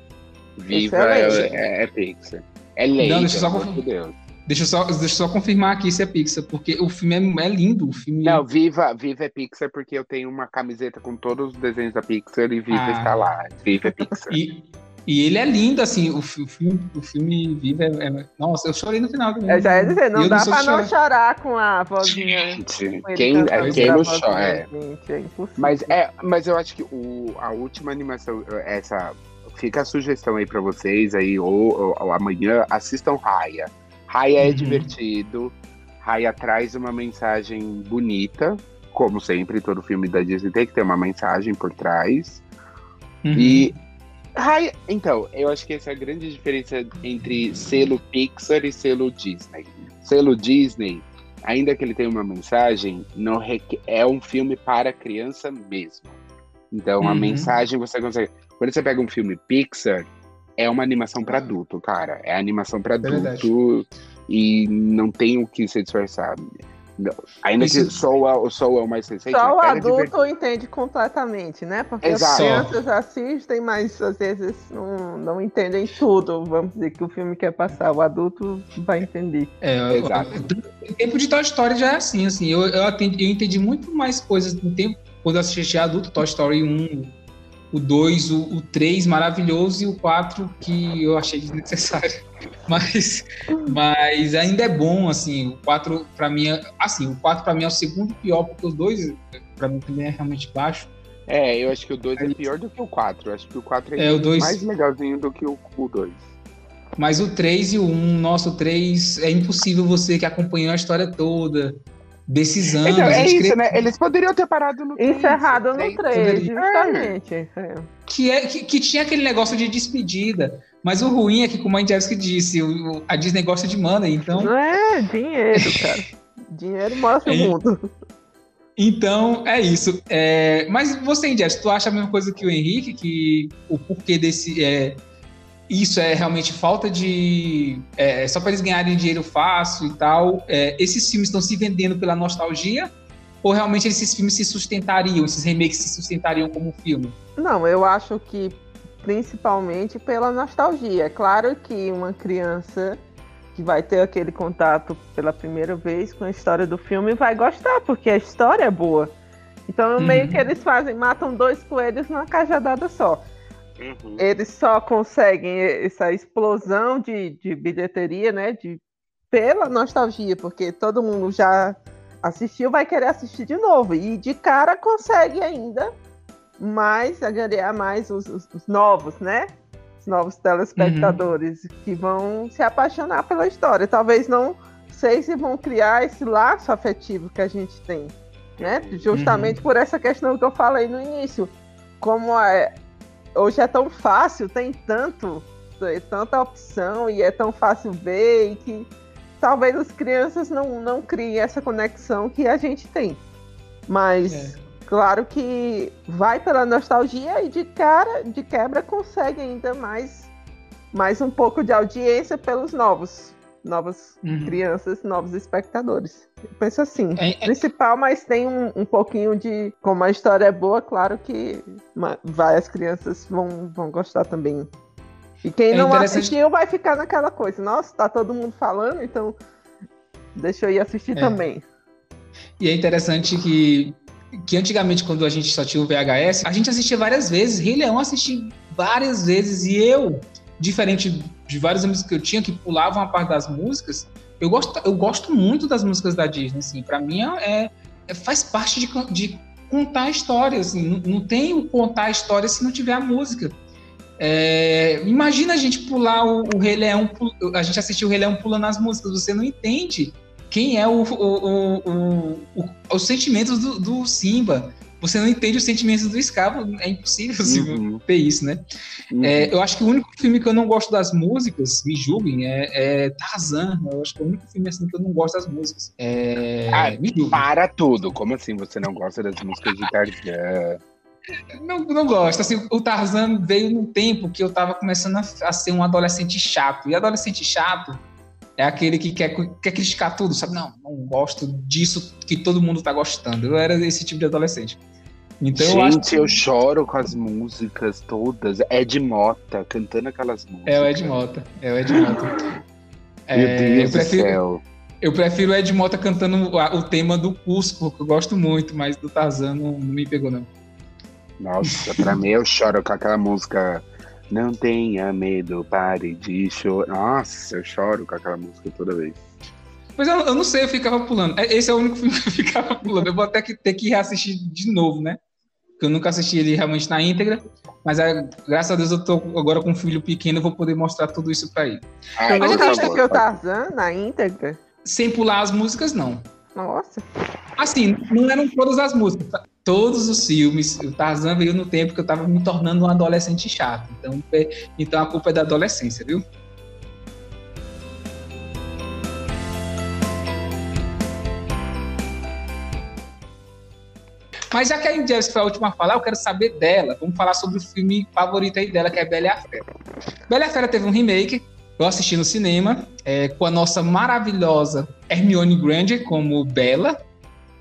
Viva é, é, é Pixar. É lei, Não, deixa eu só amor conf- de Deus. Deixa eu, só, deixa eu só confirmar aqui se é Pixar, porque o filme é, é lindo. O filme Não, Viva, Viva é Pixar porque eu tenho uma camiseta com todos os desenhos da Pixar e Viva Ah. está lá. Viva é Pixar. E, e ele é lindo, assim, o, fi- o filme, o filme Viva é, é- Nossa, eu chorei no final também. eu já ia dizer, não eu dá sou pra não chorar. chorar com a vozinha. Gente, ele quem, é, quem não chora. É. Gente, é. Mas, é, mas eu acho que o, a última animação, essa. Fica a sugestão aí pra vocês aí, ou, ou- ou amanhã, assistam Raya. Raya é Uhum. divertido. Raya traz uma mensagem bonita. Como sempre, todo filme da Disney tem que ter uma mensagem por trás. Uhum. E. Então, eu acho que essa é a grande diferença entre selo Pixar e selo Disney. Selo Disney, ainda que ele tenha uma mensagem, não requer, é um filme para criança mesmo. Então a Uhum. mensagem você consegue. Quando você pega um filme Pixar, é uma animação para adulto, cara. É animação para verdade. adulto e não tem o que se disfarçar. Não. Ainda Isso- que é, o é o mais recente, Só o adulto entende completamente, né? Porque Exato. as crianças assistem, mas às vezes não, não entendem tudo. Vamos dizer que o filme quer passar. O adulto vai entender. É, Exato. O tempo de Toy Story já é assim, assim. Eu, eu, atendi- eu entendi muito mais coisas no tempo quando eu assisti adulto, Toy Story 1, o 2, o, o 3 maravilhoso e o 4 que eu achei desnecessário. Mas, mas ainda é bom, assim. O 4 pra mim é. Assim, o 4 pra mim é o segundo pior, porque os dois, pra mim, também é realmente baixo. É, eu acho que o 2 é pior do que o 4. Eu acho que o 4 é, É, o dois- mais legalzinho do que o 2. Mas o 3 e o 1, nossa, o 3 é impossível você que acompanhou a história toda desses anos. Então, é isso, cre- né? Eles poderiam ter parado no três, Encerrado no três, 3, poderia- justamente. É. que, é, que, que tinha aquele negócio de despedida. Mas o ruim é que, como a Angelica disse, o- a Disney gosta de money, então. Não é dinheiro, cara. dinheiro mostra o É. mundo. Então, é isso. É, mas você, Angelica, tu acha a mesma coisa que o Henrique, que o porquê desse. É, isso é realmente falta de. É, só para eles ganharem dinheiro fácil e tal. É, esses filmes estão se vendendo pela nostalgia? Ou realmente esses filmes se sustentariam, esses remakes se sustentariam como filme? Não, eu acho que principalmente pela nostalgia. É claro que uma criança que vai ter aquele contato pela primeira vez com a história do filme vai gostar, porque a história é boa. Então, Uhum. meio que eles fazem, matam dois coelhos numa cajadada só. Uhum. Eles só conseguem essa explosão de, de bilheteria, né? De, pela nostalgia, porque todo mundo já assistiu, vai querer assistir de novo. E de cara consegue ainda mais agregar mais os, os- os novos, né? Os novos telespectadores que vão se apaixonar pela história. Talvez não sei se vão criar esse laço afetivo que a gente tem, né? Justamente por essa questão que eu falei no início. Como é, hoje é tão fácil, tem tanto, tem tanta opção e é tão fácil ver e que talvez as crianças não, não criem essa conexão que a gente tem. Mas É. claro que vai pela nostalgia e de cara, de quebra, consegue ainda mais, mais um pouco de audiência pelos novos. Novas Uhum. crianças, novos espectadores. Eu penso assim É- é- principal, mas tem um, um pouquinho de. Como a história é boa, claro que ma- várias crianças vão, vão gostar também. E quem É não interessante- assistiu vai ficar naquela coisa. Nossa, tá todo mundo falando, então deixa eu ir assistir É. também. E é interessante que, que antigamente, quando a gente só tinha o VHS, a gente assistia várias vezes. Rei Leão assisti várias vezes. E eu, diferente de vários amigos que eu tinha que pulavam a parte das músicas, eu gosto, eu gosto muito das músicas da Disney. Assim, para mim é, é- faz parte de, de contar a história. Assim, não, não tem o contar história se não tiver a música. É, imagina a gente pular o, o Rei Leão, a gente assistir o Rei Leão pulando as músicas, você não entende quem é o, o, o, o- o- os sentimentos do, do Simba. Você não entende os sentimentos do Scar, é impossível assim, Uhum. ter isso, né? Uhum. É, eu acho que o único filme que eu não gosto das músicas, me julguem, é, é Tarzan. Eu acho que é o único filme assim que eu não gosto das músicas. É, Ah, me julguem. Para tudo. Como assim você não gosta das músicas de Tarzan? Não, não gosto. Assim, o Tarzan veio num tempo que eu tava começando a, a ser um adolescente chato. E adolescente chato é aquele que quer, quer criticar tudo, sabe? Não, não gosto disso que todo mundo tá gostando. Eu era esse tipo de adolescente. Então eu acho Gente, eu choro com as músicas todas. Ed Mota cantando aquelas músicas. É o Ed Mota. É o Ed Mota. Meu É, Deus eu, do prefiro, céu. eu prefiro o Ed Mota cantando o, o tema do Cusco, que eu gosto muito, mas do Tarzan não, não me pegou, não. Nossa, pra mim eu choro com aquela música. Não tenha medo, pare de chorar. Nossa, eu choro com aquela música toda vez. Mas eu, eu não sei, eu ficava pulando. É, Esse é o único filme que eu ficava pulando. Eu vou até que, ter que reassistir de novo, né? Porque eu nunca assisti ele realmente na íntegra. Mas é, graças a Deus eu tô agora com um filho pequeno, eu vou poder mostrar tudo isso pra ele. Ai, Você mas eu acha que pode- Tarzan, na íntegra? Sem pular as músicas, não. Nossa. Assim, não eram todas as músicas. Todos os filmes. O Tarzan veio no tempo que eu tava me tornando um adolescente chato. Então, é- então a culpa é da adolescência, viu? Mas já que a Indiana foi a última a falar, eu quero saber dela. Vamos falar sobre o filme favorito aí dela, que é Bela e a Fera. Bela e a Fera teve um remake, eu assisti no cinema, é, com a nossa maravilhosa Hermione Granger como Bella,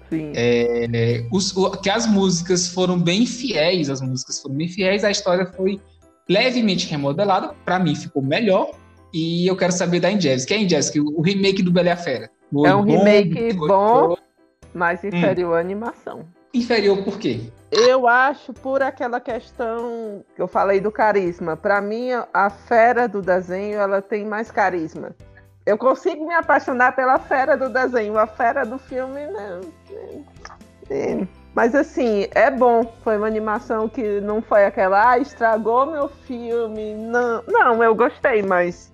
Sim. é, os- o- que as músicas foram bem fiéis, as músicas foram bem fiéis, a história foi levemente remodelada, pra mim ficou melhor, e eu quero saber da que é a Injez, que o, remake do Bela e a Fera. Foi É um remake foi- bom. foi Mais inferior à animação. Inferior por quê? Eu acho por aquela questão que eu falei do carisma. Pra mim, a fera do desenho ela tem mais carisma. Eu consigo me apaixonar pela fera do desenho. A fera do filme, né? é. Mas assim, é bom. Foi uma animação que não foi aquela, ah, estragou meu filme. Não, não, eu gostei, mas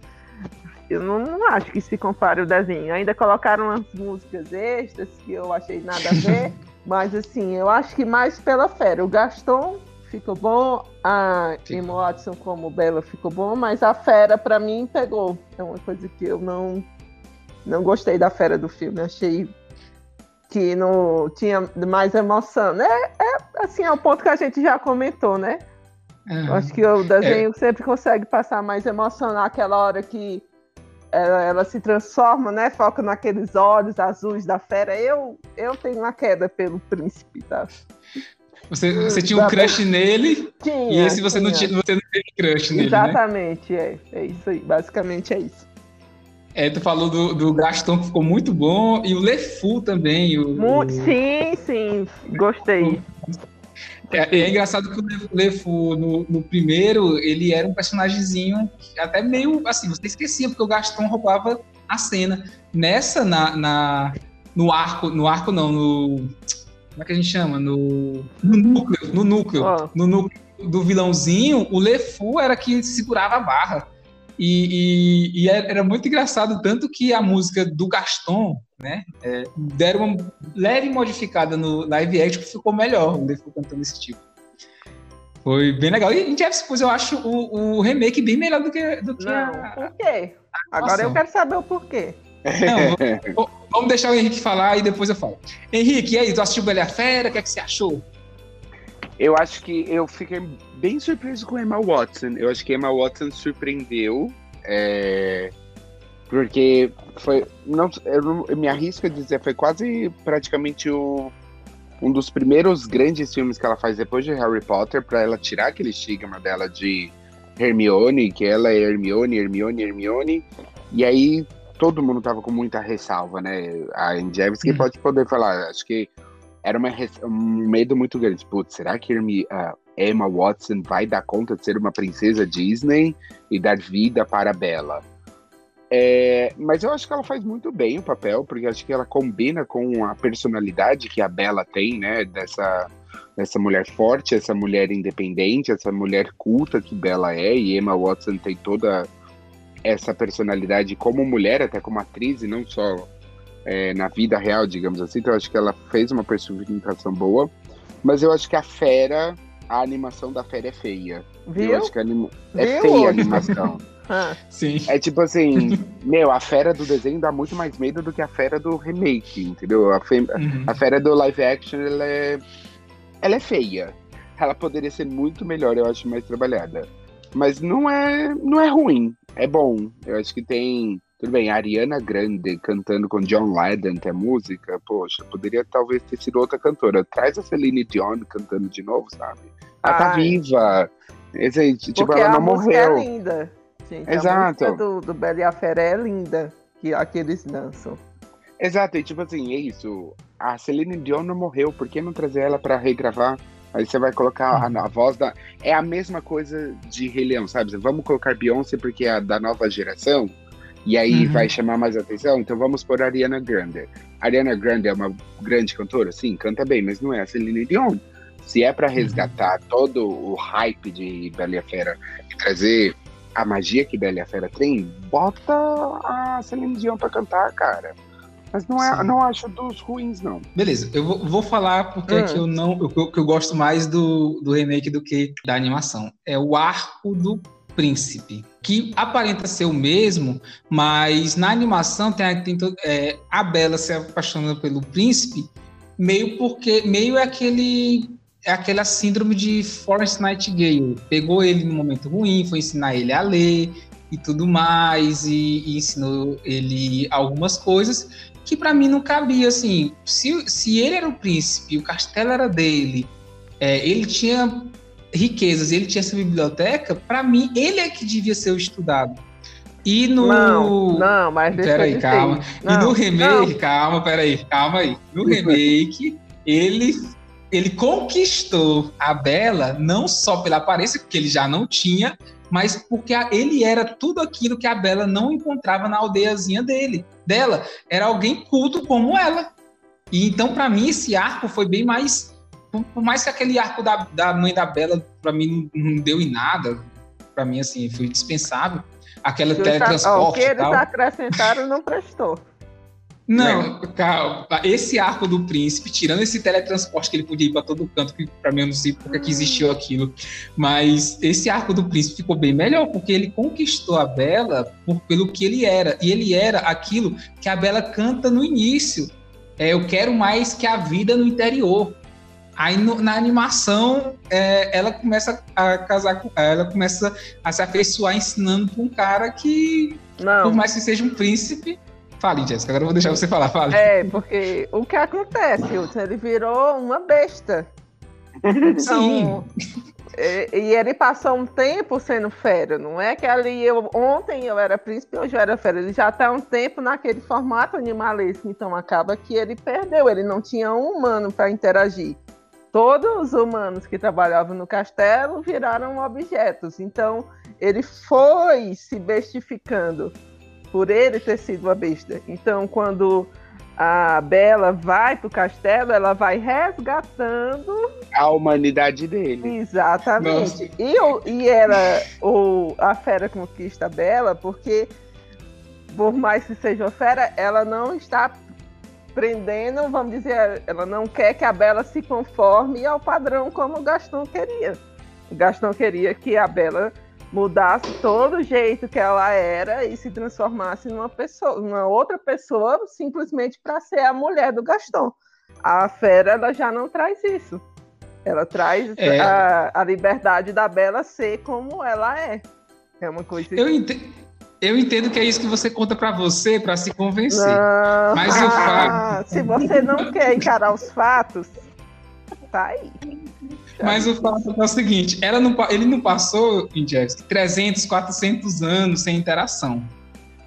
eu não, não acho que se compare o desenho. Ainda colocaram umas músicas extras que eu achei nada a ver. mas assim, eu acho que mais pela fera. O Gaston ficou bom, a Emma Watson como Bela ficou bom, mas a fera para mim pegou. É uma coisa que eu não não gostei da fera do filme. Achei que não tinha mais emoção. né é assim, é o ponto que a gente já comentou, né? Uhum. Acho que o desenho é. sempre consegue passar mais emoção naquela hora que ela, ela, se transforma, né? Foca naqueles olhos azuis da fera. Eu, eu tenho uma queda pelo príncipe, tá? Você, você tinha um crush nele tinha, e esse você tinha. não, tinha, você não teve crush nele, né? Exatamente, né? é. É isso aí, basicamente é isso. É, tu falou do, do Gaston que ficou muito bom e o Lefu também. O, muito, o... Sim, sim, gostei. É, é, engraçado que o Lefu, no, no, primeiro, ele era um personagemzinho até meio assim, você esquecia, porque o Gaston roubava a cena. Nessa, na, na, no arco, no arco não, no. Como é que a gente chama? No, no núcleo, no núcleo, oh. no núcleo do vilãozinho, o Lefu era que segurava a barra. E, e, e, era muito engraçado, tanto que a música do Gaston, né, é, deram uma leve modificada no live action que ficou melhor, onde ele ficou cantando esse tipo. Foi bem legal. E em Jeff eu acho o, o, remake bem melhor do que, do que Não, a... por quê? Agora eu quero saber o porquê. Não, vamos deixar o Henrique falar e depois eu falo. Henrique, e aí, tu assistiu Bela Fera? O que, é que você achou? Eu acho que eu fiquei bem surpreso com Emma Watson. Eu acho que Emma Watson surpreendeu. É, porque foi. Não, eu, eu me arrisco a dizer, foi quase praticamente o, um dos primeiros grandes filmes que ela faz depois de Harry Potter, para ela tirar aquele estigma dela de Hermione, que ela é Hermione, Hermione, Hermione. E aí todo mundo tava com muita ressalva, né? A Anjevski uhum. pode poder falar, acho que era uma, um medo muito grande. Putz, será que Hermi, uh, Emma Watson vai dar conta de ser uma princesa Disney e dar vida para a Bella? É, mas eu acho que ela faz muito bem o papel, porque acho que ela combina com a personalidade que a Bella tem, né? Dessa, dessa mulher forte, essa mulher independente, essa mulher culta que Bella é, e Emma Watson tem toda essa personalidade como mulher, até como atriz, e não só é, na vida real, digamos assim. Então eu acho que ela fez uma personificação boa. Mas eu acho que a fera, a animação da fera é feia. Viu? Eu acho que a anima... é feia a animação. ah. Sim. É tipo assim, meu, a fera do desenho dá muito mais medo do que a fera do remake, entendeu? A, fe... uhum. a fera do live action, ela é... ela é feia. Ela poderia ser muito melhor, eu acho, mais trabalhada. Mas não é, não é ruim, é bom. Eu acho que tem tudo bem, a Ariana Grande cantando com John Lydon, que é música, poxa, poderia talvez ter sido outra cantora. Traz a Celine Dion cantando de novo, sabe? Ela tá viva. Esse, tipo, Porque ela não a morreu. é linda. Gente, Exato. A do, do Bela e a Fera é linda, que aqueles dançam. Exato, e tipo assim, é isso. A Celine Dion não morreu, por que não trazer ela para regravar? Aí você vai colocar a, a, voz da. É a mesma coisa de Rei Leão, sabe? Vamos colocar Beyoncé porque é da nova geração e aí uhum. vai chamar mais atenção, então vamos por Ariana Grande. Ariana Grande é uma grande cantora, sim, canta bem, mas não é a Celine Dion. Se é para uhum. resgatar uhum. todo o hype de Bela e a Fera e trazer a magia que Bela e a Fera tem, bota a Celine Dion para cantar, cara. Mas não, é, não acho dos ruins, não. Beleza, eu vou, vou falar porque é que eu não. Eu, que eu gosto mais do, do remake do que da animação. É o arco do príncipe, que aparenta ser o mesmo, mas na animação tem, tem é, a Bela se apaixonando pelo príncipe, meio porque meio é aquele é aquela síndrome de Florence Nightingale. Pegou ele no momento ruim, foi ensinar ele a ler e tudo mais, e, e ensinou ele algumas coisas que para mim não cabia assim. Se, se ele era o príncipe, o castelo era dele, é, ele tinha riquezas, ele tinha essa biblioteca, para mim, ele é que devia ser o estudado. E no. Não, não mas Peraí, calma. Não, e no remake, não. calma, peraí, calma aí. No remake, ele, ele conquistou a Bela não só pela aparência, porque ele já não tinha, mas porque ele era tudo aquilo que a Bela não encontrava na aldeiazinha dele, dela. Era alguém culto como ela. E então, para mim, esse arco foi bem mais por, mais que aquele arco da, da mãe da Bela, para mim, não, não, deu em nada, para mim, assim, foi dispensável. Aquela teletransporte. O que eles acrescentaram não prestou. Não, calma. Esse arco do príncipe, tirando esse teletransporte que ele podia ir para todo canto, que para mim eu não sei porque que existiu aquilo, mas esse arco do príncipe ficou bem melhor, porque ele conquistou a Bela por, pelo que ele era. E ele era aquilo que a Bela canta no início. É, eu quero mais que a vida no interior. Aí no, na animação é, ela começa a casar com ela começa a se afeiçoar ensinando para um cara que, não. por mais que seja um príncipe, Fale, Jéssica, agora eu vou deixar você falar, fale. É, porque o que acontece, Hudson, ele virou uma besta. Então, Sim. E, e, ele passou um tempo sendo fera, não é que ali eu ontem eu era príncipe, hoje eu era fera. Ele já está um tempo naquele formato animalesco, então acaba que ele perdeu, ele não tinha um humano para interagir. Todos os humanos que trabalhavam no castelo viraram objetos, então ele foi se bestificando por ele ter sido uma besta. Então, quando a Bela vai para o castelo, ela vai resgatando a humanidade dele. Exatamente. E, e era o, a fera conquista a Bela, porque por mais que seja fera, ela não está prendendo, vamos dizer, ela não quer que a Bela se conforme ao padrão como o Gastão queria. O Gastão queria que a Bela mudasse todo o jeito que ela era e se transformasse numa pessoa, numa outra pessoa, simplesmente para ser a mulher do Gaston. A Fera ela já não traz isso. Ela traz é. a, a, liberdade da Bela ser como ela é. É uma coisa. Eu entendo, eu entendo que é isso que você conta para você para se convencer. Não. Mas ah, o fato. Se você não quer encarar os fatos, tá aí. Mas o fato é o seguinte, ela não, ele não passou, Injevski, 300, 400 anos sem interação.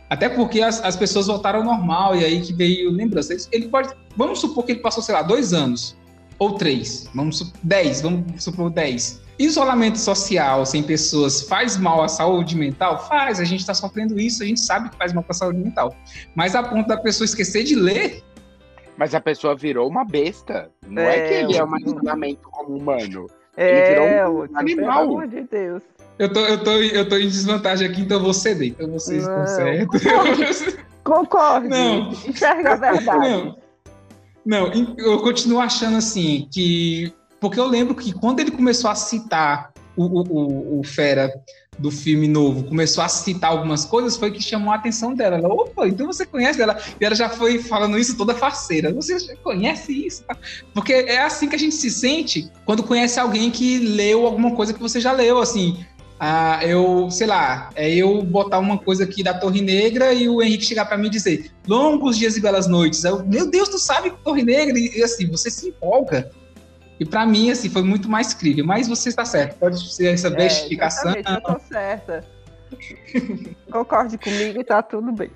Até porque as, as pessoas voltaram ao normal e aí que veio lembrança. Ele pode, vamos supor que ele passou, sei lá, dois anos ou três, vamos dez, vamos supor dez. Isolamento social sem pessoas faz mal à saúde mental? Faz, a gente está sofrendo isso, a gente sabe que faz mal para a saúde mental. Mas a ponto da pessoa esquecer de ler, mas a pessoa virou uma besta. Não é, é que ele é um isolamento como humano. É, ele virou um animal. Pelo amor de Deus. Eu tô, eu, tô, eu tô em desvantagem aqui, então eu vou ceder. Então vocês não, estão certos. Concorde. Não. Enxerga a verdade. Não. Não, eu continuo achando assim que. Porque eu lembro que quando ele começou a citar o, o, o Fera do filme novo começou a citar algumas coisas, foi que chamou a atenção dela. Ela, opa, então você conhece ela? E ela já foi falando isso toda faceira. Você já conhece isso? Porque é assim que a gente se sente quando conhece alguém que leu alguma coisa que você já leu, assim. Ah, eu, sei lá, é eu botar uma coisa aqui da Torre Negra e o Henrique chegar para mim e dizer longos dias e belas noites. Eu, Meu Deus, tu sabe Torre Negra? E assim, você se empolga. E para mim, assim, foi muito mais crível. Mas você está certo, pode ser essa bestificação. É, eu tô certa. Concorde comigo e tá tudo bem.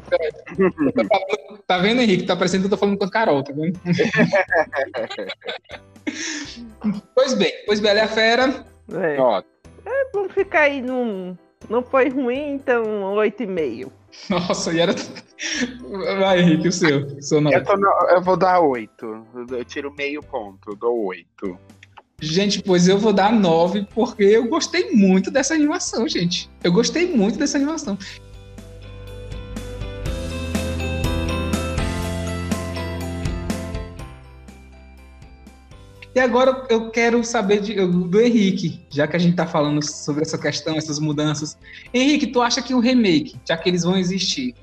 Tá vendo, Henrique? Tá parecendo que eu tô falando com a Carol, tá vendo? pois bem, pois Bela é a Fera. É. Ó. É, vamos ficar aí num. Não foi ruim, então 8,5. Nossa, e era. Vai, Henrique, o seu. seu nome. Eu, no... eu, vou dar oito. Eu tiro meio ponto, dou oito. Gente, pois eu vou dar nove, porque eu gostei muito dessa animação, gente. Eu gostei muito dessa animação. E agora eu quero saber de, do Henrique, já que a gente está falando sobre essa questão, essas mudanças. Henrique, tu acha que o remake, já que eles vão existir,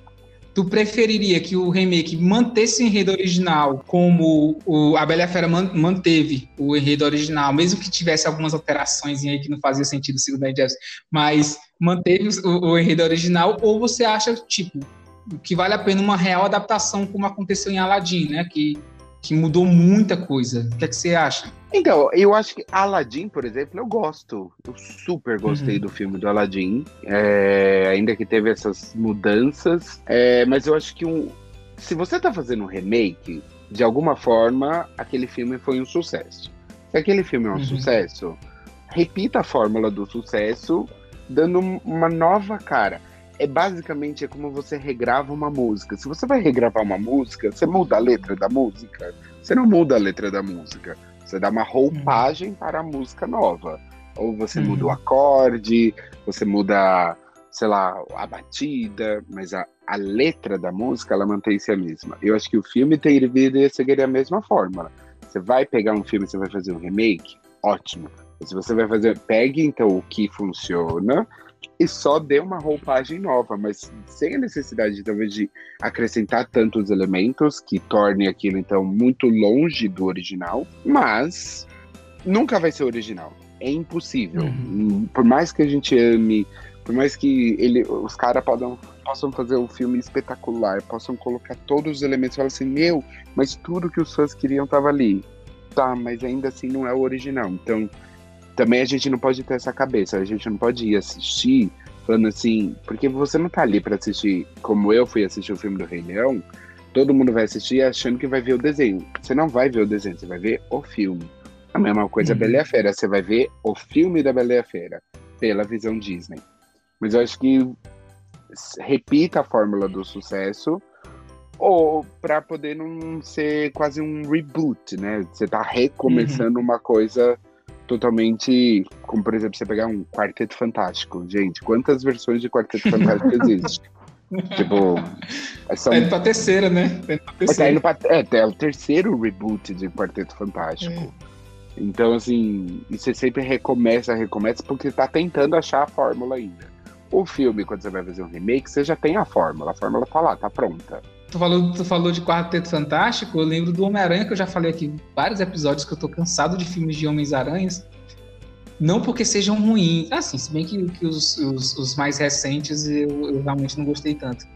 tu preferiria que o remake mantesse o enredo original como o, a Bela Fera man, manteve o enredo original, mesmo que tivesse algumas alterações aí que não fazia sentido segundo a Jeffs, mas manteve o, o enredo original, ou você acha, tipo, que vale a pena uma real adaptação como aconteceu em Aladdin, né? Que que mudou muita coisa. O que, é que você acha? Então, eu acho que Aladdin, por exemplo, eu gosto. Eu super gostei uhum. do filme do Aladdin. É, ainda que teve essas mudanças. É, mas eu acho que um, se você tá fazendo um remake, de alguma forma, aquele filme foi um sucesso. Se aquele filme é um uhum. sucesso, repita a fórmula do sucesso, dando uma nova cara é basicamente é como você regrava uma música. Se você vai regravar uma música, você muda a letra da música? Você não muda a letra da música. Você dá uma roupagem uhum. para a música nova. Ou você Uhum. muda o acorde, você muda, sei lá, a batida, mas a, a letra da música, ela mantém-se a mesma. Eu acho que o filme deveria seguir a mesma fórmula. Você vai pegar um filme, você vai fazer um remake, ótimo. Se você vai fazer, pegue então o que funciona e só dê uma roupagem nova, mas sem a necessidade talvez de acrescentar tantos elementos que torne aquilo então muito longe do original, mas nunca vai ser original. É impossível. Uhum. Por mais que a gente ame, por mais que ele, os caras possam, possam fazer um filme espetacular, possam colocar todos os elementos e falar assim, meu, mas tudo que os fãs queriam tava ali. Tá, mas ainda assim não é o original. Então, também a gente não pode ter essa cabeça, a gente não pode ir assistir falando assim, porque você não tá ali pra assistir, como eu fui assistir o filme do Rei Leão, todo mundo vai assistir achando que vai ver o desenho. Você não vai ver o desenho, você vai ver o filme. A mesma coisa Uhum. Bela e a Fera, você vai ver o filme da Bela e a Fera, pela visão Disney. Mas eu acho que repita a fórmula do sucesso, ou para poder não ser quase um reboot, né? Você tá recomeçando uma coisa totalmente. Como, por exemplo, você pegar um Quarteto Fantástico. Gente, quantas versões de Quarteto Fantástico existem? tipo, são Tá indo pra terceira, né? Tá indo pra mas tá terceira. indo pra, é, é o terceiro reboot de Quarteto Fantástico. É. Então, assim, você sempre recomeça, recomeça, porque tá tentando achar a fórmula ainda. O filme, quando você vai fazer um remake, você já tem a fórmula. A fórmula tá lá, tá pronta. Tu falou, tu falou de Quarteto Fantástico, eu lembro do Homem-Aranha, que eu já falei aqui vários episódios que eu tô cansado de filmes de Homens-Aranhas. Não porque sejam ruins. Assim, se bem que, que os, os, os mais recentes eu, eu realmente não gostei tanto.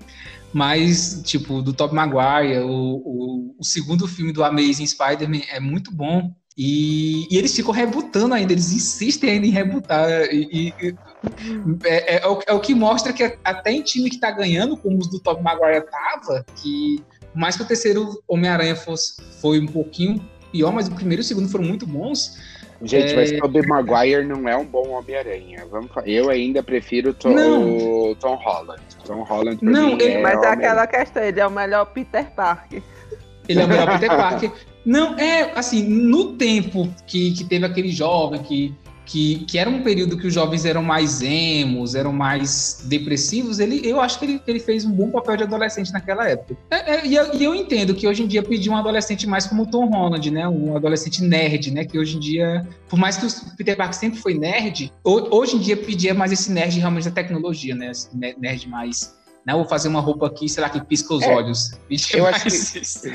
Mas, tipo, do Tobey Maguire, o, o, o segundo filme do Amazing Spider-Man é muito bom. E, e eles ficam rebutando ainda, eles insistem ainda em rebutar. E, e- é, é o, é o que mostra que até em time que tá ganhando, como os do Tobey Maguire tava, que mais que o terceiro Homem-Aranha fosse foi um pouquinho pior, mas o primeiro e o segundo foram muito bons. Gente, É. mas Tobey Maguire não é um bom Homem-Aranha. Eu ainda prefiro to- Não. o Tom Holland. Tom Holland pra Não, mim ele- é Mas é Homem- aquela questão, ele é o melhor Peter Parker. Ele é o melhor Peter Parker. Não, é assim, no tempo que, que teve aquele jovem que, que, que era um período que os jovens eram mais emos, eram mais depressivos, ele, eu acho que ele, ele fez um bom papel de adolescente naquela época. É, é, e, eu, e eu entendo que hoje em dia pedir um adolescente mais como o Tom Holland, né? Um adolescente nerd, né? Que hoje em dia, por mais que o Peter Parker sempre foi nerd, ho- hoje em dia pedia mais esse nerd realmente da tecnologia, né? Esse ne- nerd mais. Né? Vou fazer uma roupa aqui, sei lá, que pisca os É, olhos. Pedia eu acho mais que- isso.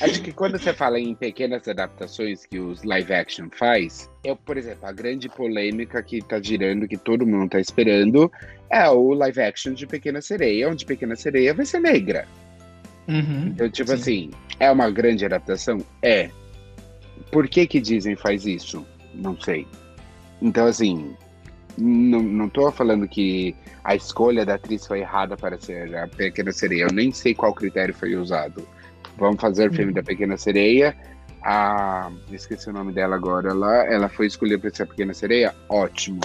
Acho que quando você fala em pequenas adaptações que os live action faz, é, por exemplo, a grande polêmica que tá girando, que todo mundo tá esperando, é o live action de Pequena Sereia, onde Pequena Sereia vai ser negra. Uhum. Então, tipo Sim. assim, é uma grande adaptação? É. Por que que Disney faz isso? Não sei. Então, assim, não, não tô falando que a escolha da atriz foi errada para ser a Pequena Sereia. Eu nem sei qual critério foi usado. Vamos fazer o filme da Pequena Sereia. A... Esqueci o nome dela agora. Lá, ela foi escolhida para ser a Pequena Sereia? Ótimo.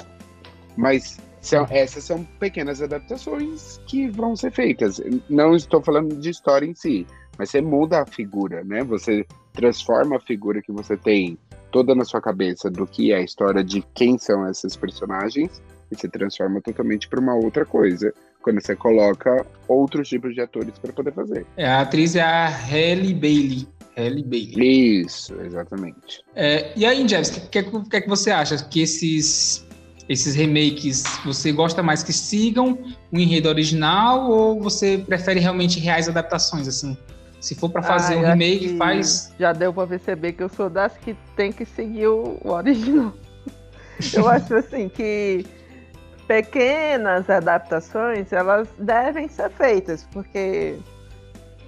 Mas são, essas são pequenas adaptações que vão ser feitas. Não estou falando de história em si, mas você muda a figura, né? Você transforma a figura que você tem toda na sua cabeça do que é a história de quem são esses personagens e se transforma totalmente para uma outra coisa. Quando você coloca outros tipos de atores para poder fazer. É, a atriz é a Halle Bailey. Halle Bailey. Isso, exatamente. É, e aí, Jeff, o que, que, que, que você acha? Que esses, esses remakes, você gosta mais que sigam o enredo original ou você prefere realmente reais adaptações, assim? Se for para fazer Ah, um remake, faz... Já deu pra perceber que eu sou das que tem que seguir o, o original. Eu acho assim que pequenas adaptações elas devem ser feitas, porque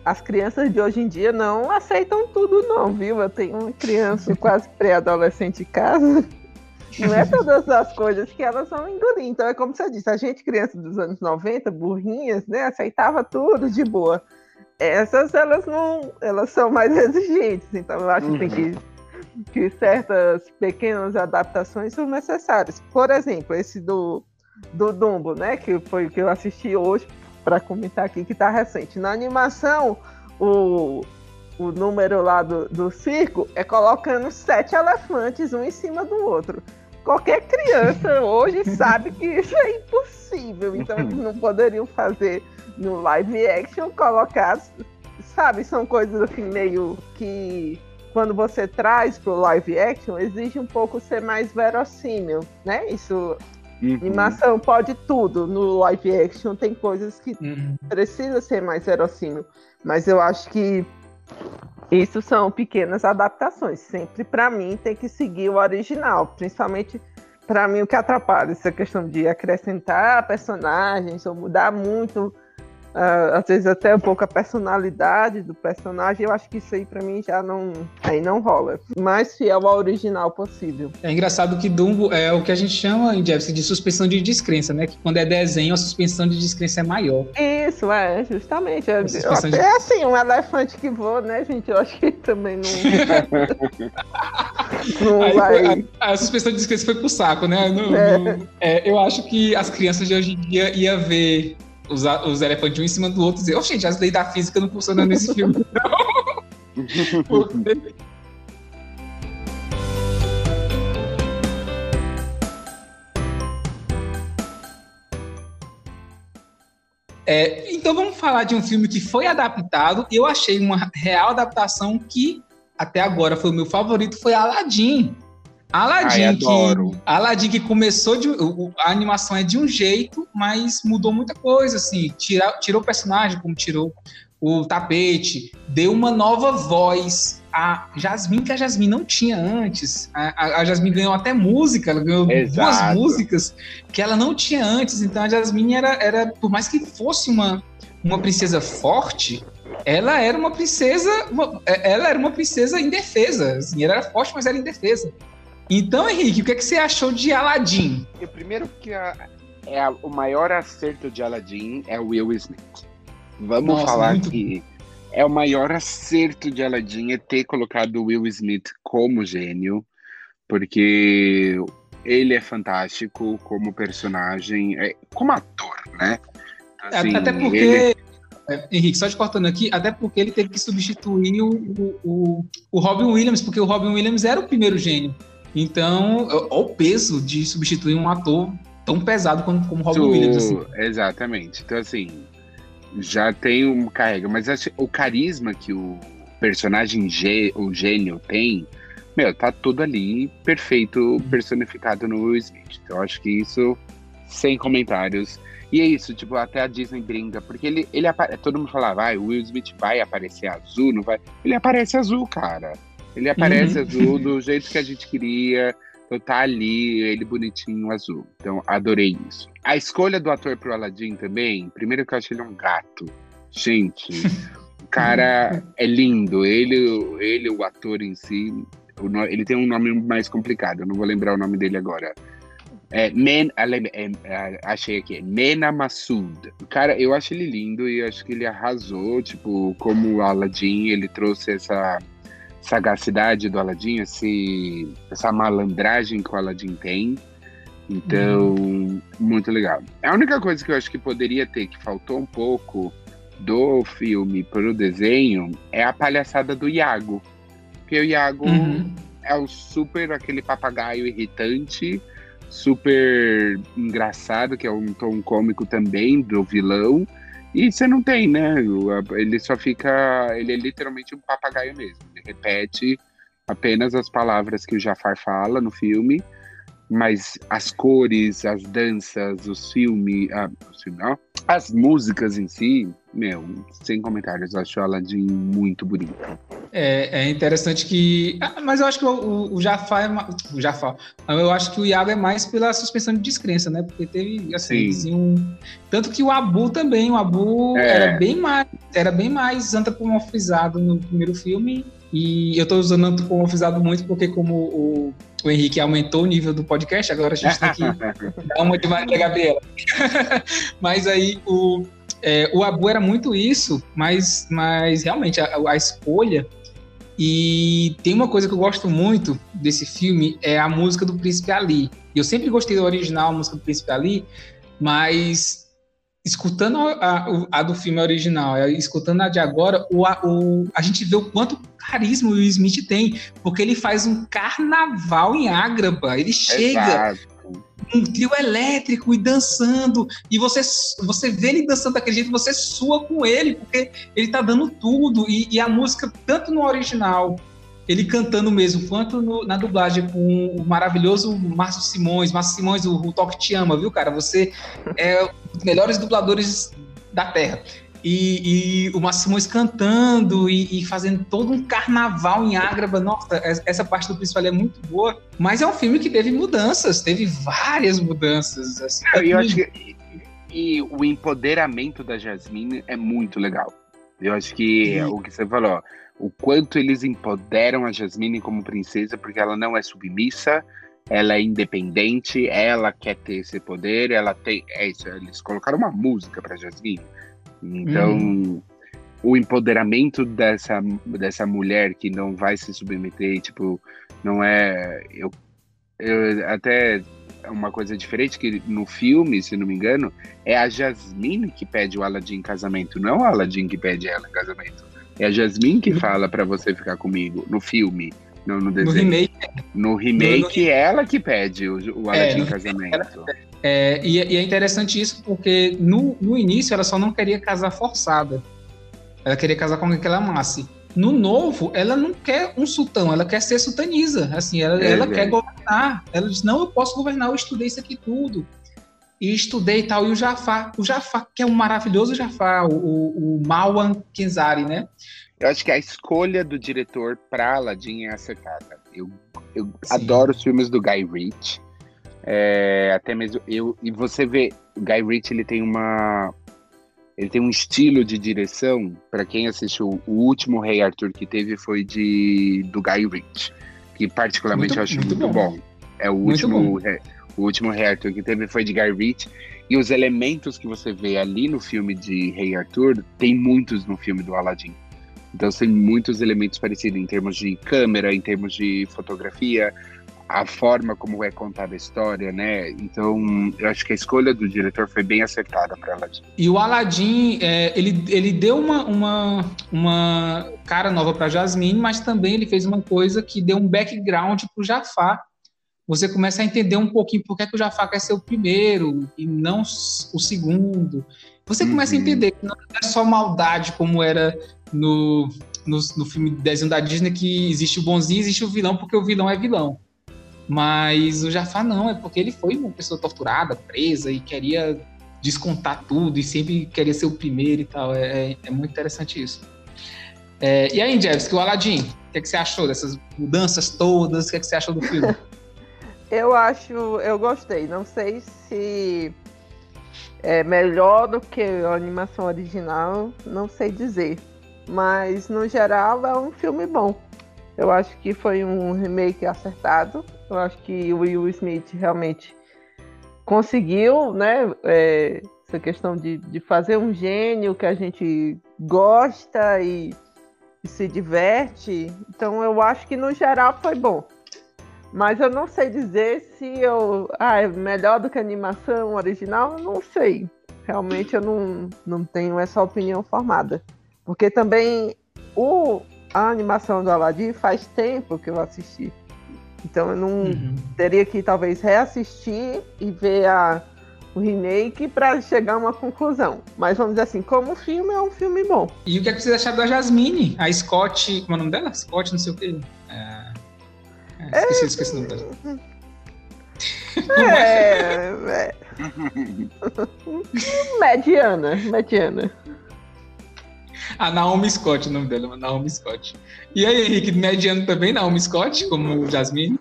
as crianças de hoje em dia não aceitam tudo não, viu? Eu tenho uma criança quase pré-adolescente em casa. Não é todas as coisas que elas vão engolir. Então é como você disse, a gente, criança dos anos 90, burrinhas, né? Aceitava tudo de boa. Essas elas não. Elas são mais exigentes. Então eu acho que tem que que certas pequenas adaptações são necessárias. Por exemplo, esse do, do Dumbo, né? Que foi o que eu assisti hoje para comentar aqui, que está recente. Na animação, o, o número lá do, do circo é colocando sete elefantes um em cima do outro. qualquer criança hoje sabe que isso é impossível. Então eles não poderiam fazer no live action, colocar, sabe, são coisas assim meio que quando você traz pro live action, exige um pouco ser mais verossímil, né? Isso Uhum. Animação pode tudo. No live action tem coisas que uhum. precisa ser mais verossímil. Mas eu acho que isso são pequenas adaptações. Sempre, para mim, tem que seguir o original. Principalmente, para mim, o que atrapalha essa questão de acrescentar personagens ou mudar muito às vezes até um pouco a personalidade do personagem, eu acho que isso aí para mim já não, aí não rola. Mais fiel ao original possível. É engraçado que Dumbo é o que a gente chama em Jefferson de suspensão de descrença, né? Que quando é desenho a suspensão de descrença é maior. Isso, é, justamente. É, até de... assim, um elefante que voa, né, gente? Eu acho que também não. não aí, vai. A, a, suspensão de descrença foi pro saco, né? No, é. No, é, eu acho que as crianças de hoje em dia iam ver os, os elefantes um em cima do outro e dizer, oh, gente, as leis da física não funcionam nesse filme, não. Porque... É, então vamos falar de um filme que foi adaptado. Eu achei uma real adaptação que até agora foi o meu favorito, foi Aladdin. Aladdin, Ai, que, Aladdin que começou de. A animação é de um jeito, mas mudou muita coisa, assim. Tira, tirou o personagem, como tirou o tapete, deu uma nova voz. A Jasmine, que a Jasmine não tinha antes. A, a, Jasmine ganhou até música, ela ganhou Exato. duas músicas que ela não tinha antes. Então a Jasmine era, era por mais que fosse uma, uma princesa forte, ela era uma princesa, uma, ela era uma princesa indefesa. Assim, ela era forte, mas era indefesa. Então, Henrique, o que, é que você achou de Aladdin? O primeiro que a, é a, o maior acerto de Aladdin é o Will Smith. Vamos Nossa, falar muito... que é o maior acerto de Aladdin é ter colocado o Will Smith como gênio, porque ele é fantástico como personagem, é, como ator, né? Assim, até porque ele... É, Henrique, só te cortando aqui, até porque ele teve que substituir o, o, o Robin Williams, porque o Robin Williams era o primeiro gênio. Então, olha o peso de substituir um ator tão pesado como, como Robin tu, Williams. Assim. Exatamente. Então, assim, já tem um carrega, mas o carisma que o personagem, o gênio tem, meu, tá tudo ali perfeito, personificado no Will Smith. Então, acho que isso, sem comentários. E é isso, tipo, até a Disney brinca, porque ele, ele todo mundo fala, vai, o Will Smith vai aparecer azul, não vai? Ele aparece azul, cara. Ele aparece uhum. azul do jeito que a gente queria. Então tá ali, ele bonitinho, azul. Então, adorei isso. A escolha do ator pro Aladdin também, primeiro que eu achei ele um gato. Gente, o cara é lindo. Ele, ele, o ator em si, ele tem um nome mais complicado, eu não vou lembrar o nome dele agora. É, Men, é, é, achei aqui, Mena Massoud. Cara, eu acho ele lindo e acho que ele arrasou, tipo, como o Aladdin, ele trouxe essa sagacidade do Aladdin, esse, essa malandragem que o Aladdin tem. Então, muito legal. A única coisa que eu acho que poderia ter, que faltou um pouco do filme para o desenho, é a palhaçada do Iago. Porque o Iago uhum. é o super, aquele papagaio irritante, super engraçado, que é um tom cômico também do vilão. E você não tem, né? Ele só fica. Ele é literalmente um papagaio mesmo. Ele repete apenas as palavras que o Jafar fala no filme, mas as cores, as danças, os filmes, ah, as músicas em si, meu, sem comentários, acho Aladdin muito bonita. É, é interessante que. Ah, mas eu acho que o, o Jafar é. O Jafar. Eu acho que o Iago é mais pela suspensão de descrença, né? Porque teve, assim, assim um. Tanto que o Abu também, o Abu é. era bem mais. Era bem mais antropomorfizado no primeiro filme. E eu estou usando antropomorfizado muito porque, como o, o Henrique aumentou o nível do podcast, agora a gente tem que dar uma de Maria Gabriela. mas aí o, é, o Abu era muito isso, mas, mas realmente a, a, escolha. E tem uma coisa que eu gosto muito desse filme é a música do Príncipe Ali. Eu sempre gostei do original, a música do Príncipe Ali, mas escutando a, a, a, do filme original, é, escutando a de agora, o, a, o, a gente vê o quanto carisma o Will Smith tem, porque ele faz um carnaval em Ágraba. Ele chega. Exato. Um trio elétrico e dançando, e você, você vê ele dançando daquele jeito, você sua com ele, porque ele tá dando tudo, e, e a música, tanto no original ele cantando mesmo, quanto no, na dublagem com o maravilhoso Márcio Simões. Márcio Simões, o, o Toque Te Ama, viu, cara? Você é um dos melhores dubladores da Terra. E, e o Márcio Simões cantando e, e, fazendo todo um carnaval em Ágraba. Nossa, essa parte do principal é muito boa. Mas é um filme que teve mudanças, teve várias mudanças. Assim, eu acho que e, o empoderamento da Jasmine é muito legal. Eu acho que o que você falou, o quanto eles empoderam a Jasmine como princesa, porque ela não é submissa, ela é independente, ela quer ter esse poder, ela tem. É isso, eles colocaram uma música para Jasmine. Então, hum. o empoderamento dessa, dessa mulher que não vai se submeter, tipo, não é. Eu, eu até uma coisa diferente que no filme, se não me engano, é a Jasmine que pede o Aladdin em casamento, não é o Aladdin que pede ela em casamento. É a Jasmine que fala para você ficar comigo no filme, no, no desenho. No remake. No remake, no, no... ela que pede o, o é, Aladdin é, casamento. É, e, e, é interessante isso porque no, no início ela só não queria casar forçada. Ela queria casar com alguém que ela amasse. No novo, ela não quer um sultão, ela quer ser sultanisa. Assim, ela, é, ela é. quer governar. Ela diz: não, eu posso governar, eu estudei isso aqui tudo e estudei e tal. E o Jafar, o Jafar, que é um maravilhoso Jafar, o, o, Mawan Kenzari, né? Eu acho que a escolha do diretor para Aladdin é acertada. Eu, eu adoro os filmes do Guy Ritchie. É, até mesmo eu e você vê, o Guy Ritchie ele tem uma ele tem um estilo de direção. Para quem assistiu o último Rei Arthur que teve foi de do Guy Ritchie, que particularmente muito, eu acho muito, muito bom. bom. É o último o último Rei Arthur que teve foi de Ritchie. E os elementos que você vê ali no filme de Rei Arthur, tem muitos no filme do Aladdin. Então tem muitos elementos parecidos em termos de câmera, em termos de fotografia, a forma como é contada a história, né? Então, eu acho que a escolha do diretor foi bem acertada para Aladdin. E o Aladdin, é, ele, ele deu uma, uma, uma cara nova para Jasmine, mas também ele fez uma coisa que deu um background para o Jafar, você começa a entender um pouquinho por que, é que o Jafar quer ser o primeiro e não o segundo. Você uhum. começa a entender que não é só maldade como era no, no, no filme desenho da Disney, que existe o bonzinho e existe o vilão, porque o vilão é vilão. Mas o Jafar não, é porque ele foi uma pessoa torturada, presa e queria descontar tudo e sempre queria ser o primeiro e tal. É, é, é muito interessante isso. É, e aí, Jeff, que o Aladdin, o que, é que você achou dessas mudanças todas? O que, é que você achou do filme? Eu acho, eu gostei. Não sei se é melhor do que a animação original, não sei dizer. Mas no geral é um filme bom. Eu acho que foi um remake acertado. Eu acho que o Will Smith realmente conseguiu, né? É, essa questão de, de fazer um gênio que a gente gosta e, e se diverte. Então eu acho que no geral foi bom. Mas eu não sei dizer se eu. Ah, é melhor do que a animação original? Não sei. Realmente eu não, não tenho essa opinião formada. Porque também o, a animação do Aladdin faz tempo que eu assisti. Então eu não uhum. teria que talvez reassistir e ver a, o remake para chegar a uma conclusão. Mas vamos dizer assim, como filme é um filme bom. E o que, é que vocês acharam da Jasmine? A Scott. Como é o nome dela? Scott, não sei o quê. É... É, esqueci, é... esqueci o nome dela. É, é. mediana, mediana. A Naomi Scott, o nome dela, Naomi Scott. E aí, Henrique, mediano também, Naomi Scott, como Jasmine?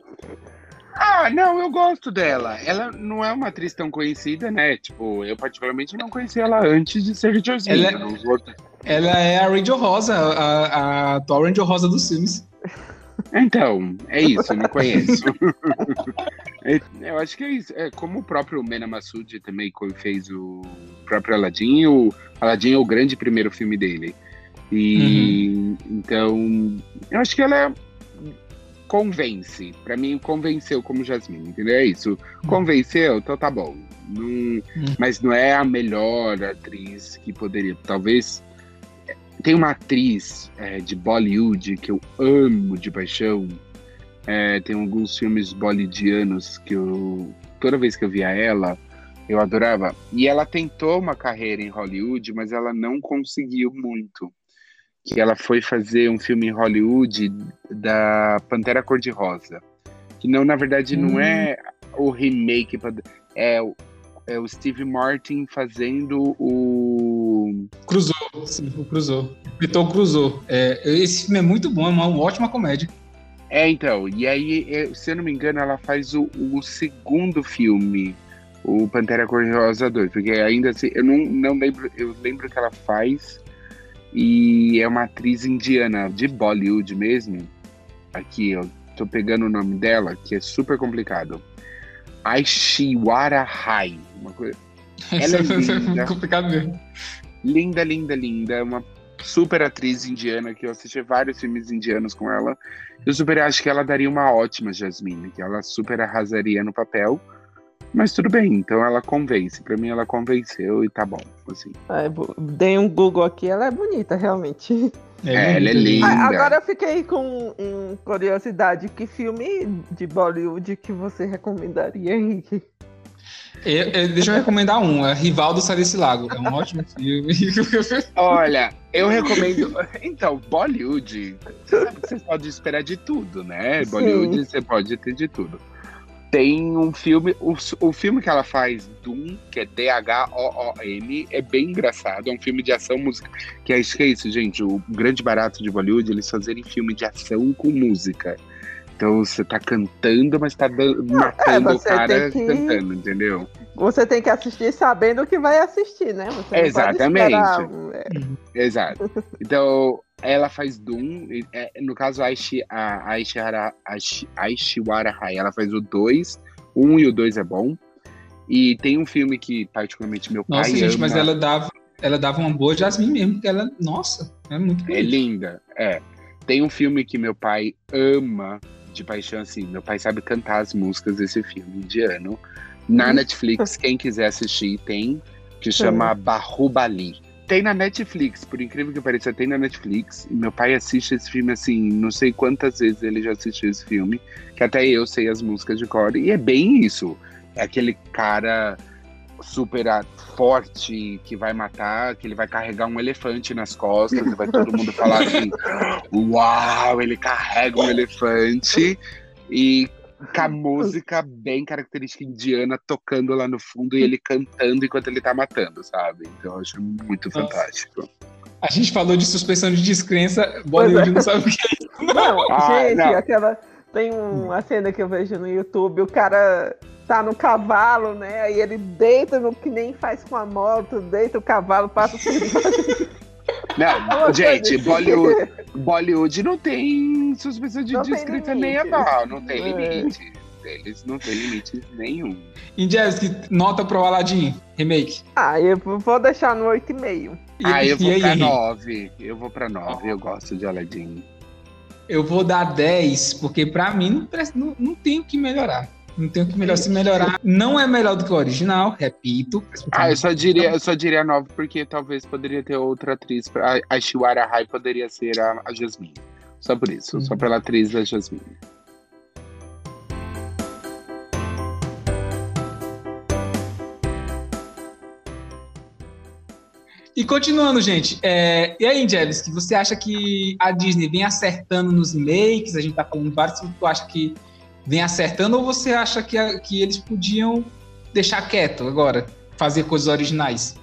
Ah, não, eu gosto dela. Ela não é uma atriz tão conhecida, né? Tipo, eu particularmente não conhecia ela antes de ser Jasmine. Ela, ela é a Rachel Rosa, a, a atual Rachel Rosa dos filmes. Então, é isso, não conheço. eu acho que é isso. É, como o próprio Mena Massoud também fez o próprio Aladdin, o Aladdin é o grande primeiro filme dele. E uhum. então, eu acho que ela é, convence. Pra mim, convenceu como Jasmine, entendeu? É isso. Convenceu, então tá bom. Não, Hum. Mas não é a melhor atriz que poderia. Talvez. Tem uma atriz é, de Bollywood que eu amo de paixão. É, tem alguns filmes bollywoodianos que eu. Toda vez que eu via ela, eu adorava. E ela tentou uma carreira em Hollywood, mas ela não conseguiu muito. Que ela foi fazer um filme em Hollywood da Pantera Cor-de-Rosa. Que não, na verdade, não Hum. é o remake, é, o- é o Steve Martin fazendo o. Cruzou, sim, Cruzou. Vitor Cruzou. É, esse filme é muito bom, é uma ótima comédia. É, então, e aí, é, se eu não me engano, ela faz o, o segundo filme, o Pantera Cor-de-Rosa 2, porque ainda assim, eu não, não lembro, eu lembro que ela faz, e é uma atriz indiana, de Bollywood mesmo, aqui, eu tô pegando o nome dela, que é super complicado, Aishwarya Rai, uma coisa, Ela é muito complicado mesmo. Linda, linda, linda, é uma super atriz indiana, que eu assisti vários filmes indianos com ela, eu super acho que ela daria uma ótima Jasmine, que ela super arrasaria no papel, mas tudo bem, então ela convence, pra mim ela convenceu e tá bom, assim. É, dei um Google aqui, ela é bonita, realmente. É, ela é linda. Ah, agora eu fiquei com hum, curiosidade. Que filme de Bollywood que você recomendaria, Henrique? É, é, deixa eu recomendar um, é Rivaldo Sai desse Lago. É um ótimo filme. Olha, eu recomendo. Então, Bollywood, você sabe que você pode esperar de tudo, né? Sim. Bollywood você pode ter de tudo. Tem um filme, o, o filme que ela faz, Doom, que é D-H-O-O-M, é bem engraçado. É um filme de ação música. Que é isso que é isso, gente. O grande barato de Bollywood, eles fazerem filme de ação com música. Então você tá cantando, mas tá dan- matando o você cara que- cantando, entendeu? Você tem que assistir sabendo o que vai assistir, né? Você não pode Exatamente. esperar, é, Exato. Então, ela faz Doom. é, no caso, a Aishi- a Aishihara- Aishi- Aishwarya Rai, ela faz o 2. O 1 um e o 2 é bom. E tem um filme que, particularmente, meu Nossa, pai gente, ama. mas ela dava, ela dava uma boa Jasmine mesmo, porque ela, nossa, é muito É bonita. linda, é. Tem um filme que meu pai ama de paixão, assim. Meu pai sabe cantar as músicas desse filme indiano. Na Netflix, quem quiser assistir, tem. Que chama Bahubali. Tem na Netflix, por incrível que pareça, tem na Netflix. E meu pai assiste esse filme assim, não sei quantas vezes ele já assistiu esse filme, que até eu sei as músicas de cor. E é bem isso. É aquele cara super forte que vai matar, que ele vai carregar um elefante nas costas e vai todo mundo falar assim: Uau, ele carrega um elefante. E com a música bem característica indiana tocando lá no fundo e ele cantando enquanto ele tá matando, sabe? Então eu acho muito Nossa. fantástico. A gente falou de suspensão de descrença, Bollywood não sabe o que é. Não, Ah, gente, não. aquela. Tem uma cena que eu vejo no YouTube, o cara tá no cavalo, né? Aí ele deita no que nem faz com a moto, deita o cavalo, passa por. Não, gente, Bollywood, Bollywood não tem suspensão de descrita nem a pau, não tem É. limite. Eles não têm limite nenhum. Injesk, nota pro Aladdin, remake. Ah, eu vou deixar no 8,5. E, ah, eu vou e aí, pra Henrique? 9. Eu vou pra 9, eu gosto de Aladdin. Eu vou dar 10, porque pra mim não, não, não tem o que melhorar. Não tem o que melhorar. Se melhorar, não é melhor do que o original, repito. Ah, eu só diria, eu só diria 9 porque talvez poderia ter outra atriz. pra- A Shiwara Rai poderia ser a, a Jasmine. Só por isso, só Uhum. pela atriz da Jasmine. E continuando, gente. é, e aí, Jeves, que você acha que a Disney vem acertando nos makes? A gente tá falando vários, tu acha que vem acertando ou você acha que, a- que eles podiam deixar quieto agora, fazer coisas originais?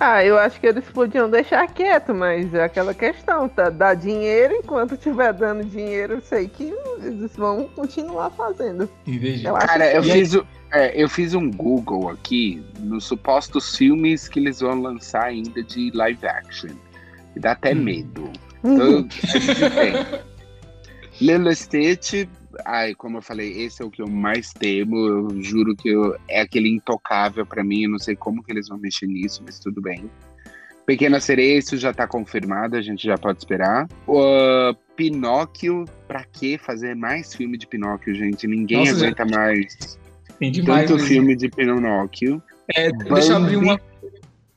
Ah, eu acho que eles podiam deixar quieto, mas é aquela questão, tá? Dar dinheiro enquanto estiver dando dinheiro, eu sei que eles vão continuar fazendo. Entendi. Eu Cara, eu fiz, o- é, eu fiz um Google aqui nos supostos filmes que eles vão lançar ainda de live action. E dá até Hum. medo. Então, Lilo Stitch, ai, como eu falei, esse é o que eu mais temo. Eu juro que eu- é aquele intocável pra mim. Eu não sei como que eles vão mexer nisso, mas tudo bem. Pequena Sereia, isso já tá confirmado, a gente já pode esperar. Uh, Pinóquio, pra que fazer mais filme de Pinóquio, gente? Ninguém Nossa, aguenta mais Tem demais. tanto filme de Pinóquio. É, deixa eu abrir Bambi. uma.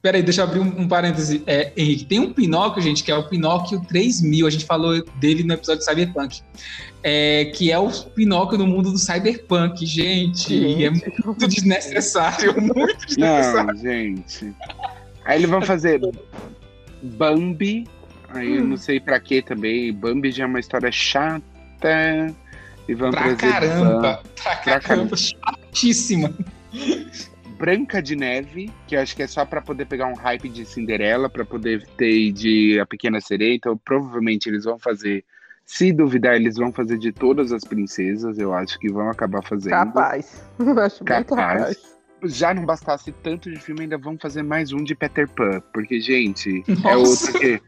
Peraí, deixa eu abrir um, um parêntese. É, Henrique, tem um Pinóquio, gente, que é o Pinóquio 3000. A gente falou dele no episódio de Cyberpunk. É, que é o Pinóquio no mundo do Cyberpunk, gente. E é Gente, muito desnecessário, muito desnecessário. Não, gente. Aí eles vão fazer Bambi. Aí eu não sei pra que também. Bambi já é uma história chata. E vão Pra trazer caramba, pra Pra caramba, chatíssima. Branca de Neve, que eu acho que é só pra poder pegar um hype de Cinderela, pra poder ter de A Pequena Sereia. Então, provavelmente eles vão fazer. Se duvidar, eles vão fazer de todas as princesas. Eu acho que vão acabar fazendo. Capaz. Acho muito Capaz. capaz. Já não bastasse tanto de filme, ainda vão fazer mais um de Peter Pan. Porque, gente, é Nossa. outro que.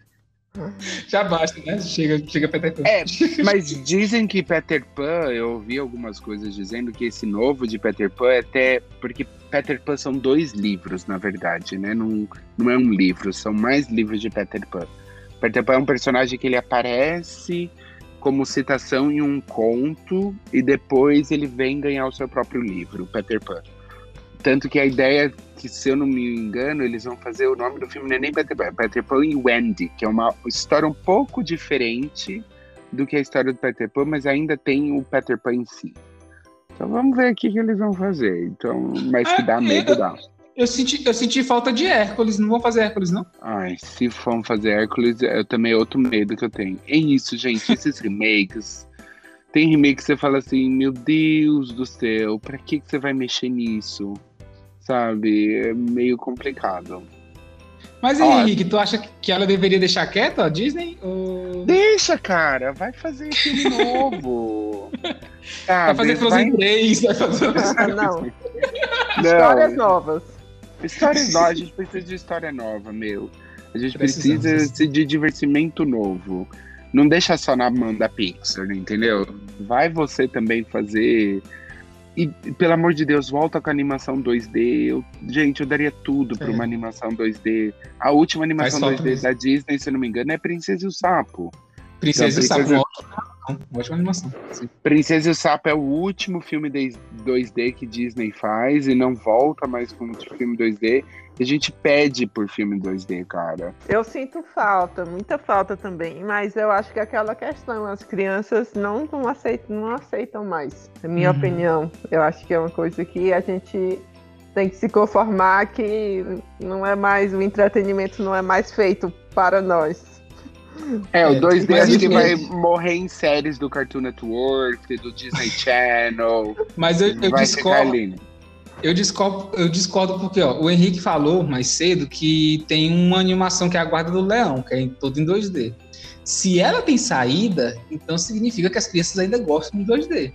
Já basta, né? Chega, chega Peter Pan. É, mas dizem que Peter Pan, eu ouvi algumas coisas dizendo que esse novo de Peter Pan é até. Porque Peter Pan são dois livros, na verdade, né? Não, não é um livro, são mais livros de Peter Pan. Peter Pan é um personagem que ele aparece como citação em um conto e depois ele vem ganhar o seu próprio livro, Peter Pan. Tanto que a ideia é que, se eu não me engano, eles vão fazer o nome do filme não é nem Peter Pan, é Peter Pan e Wendy, que é uma história um pouco diferente do que a história do Peter Pan, mas ainda tem o Peter Pan em si. Então vamos ver o que, que eles vão fazer. Então, mas que dá Ah, medo, dá. Eu senti, eu senti falta de Hércules. Não vão fazer Hércules, não? Ai, se for fazer Hércules, eu também é outro medo que eu tenho. É isso, gente, esses remakes. Tem remake que você fala assim, meu Deus do céu, pra que, que você vai mexer nisso? Sabe? É meio complicado. Mas aí, Ó. Henrique, tu acha que ela deveria deixar quieta a Disney? Ou... Deixa, cara, vai fazer filme novo. Vai fazer Frozen 3, vai fazer. Ah, não. Não, Histórias novas. Histórias novas, a gente precisa de história nova, meu. A gente Precisamos. precisa de divertimento novo. Não deixa só na mão da Pixar, entendeu? Vai você também fazer. E, pelo amor de Deus, volta com a animação 2D. Eu- gente, eu daria tudo pra É. uma animação 2D. A última animação Faz falta 2D mesmo. da Disney, se eu não me engano, é Princesa e o Sapo. Princesa e Não, Sapo, Princesa- ótima, ótima animação. Sim. Princesa e o Sapo é o último filme de 2D que Disney faz e não volta mais com outro filme 2D. A gente pede por filme 2D, cara. Eu sinto falta, muita falta também, mas eu acho que é aquela questão, as crianças não, não, aceitam, não aceitam mais, na minha Uhum. opinião. Eu acho que é uma coisa que a gente tem que se conformar que não é mais, o entretenimento não é mais feito para nós. É, o É, 2D mas acho que vai morrer em séries do Cartoon Network, do Disney Channel. Mas eu, eu discordo. Eu discordo, eu discordo porque ó, o Henrique falou mais cedo que tem uma animação que é a Guarda do Leão, que é toda em 2D. Se ela tem saída, então significa que as crianças ainda gostam de 2D.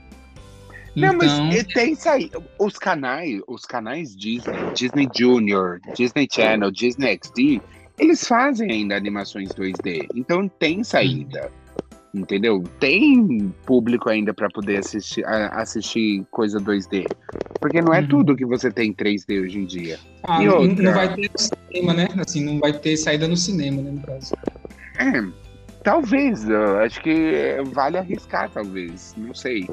Não, Então, mas tem aí. Os canais, os canais Disney, Disney Junior, Disney Channel, Disney XD, eles fazem ainda animações 2D. Então tem saída. Entendeu? Tem público ainda para poder assistir, assistir coisa 2D. Porque não é Uhum. tudo que você tem em 3D hoje em dia. ah, e não, outra? não vai ter no cinema, né? Assim, não vai ter saída no cinema, né, no caso. É, talvez. acho que vale arriscar, talvez. Não sei.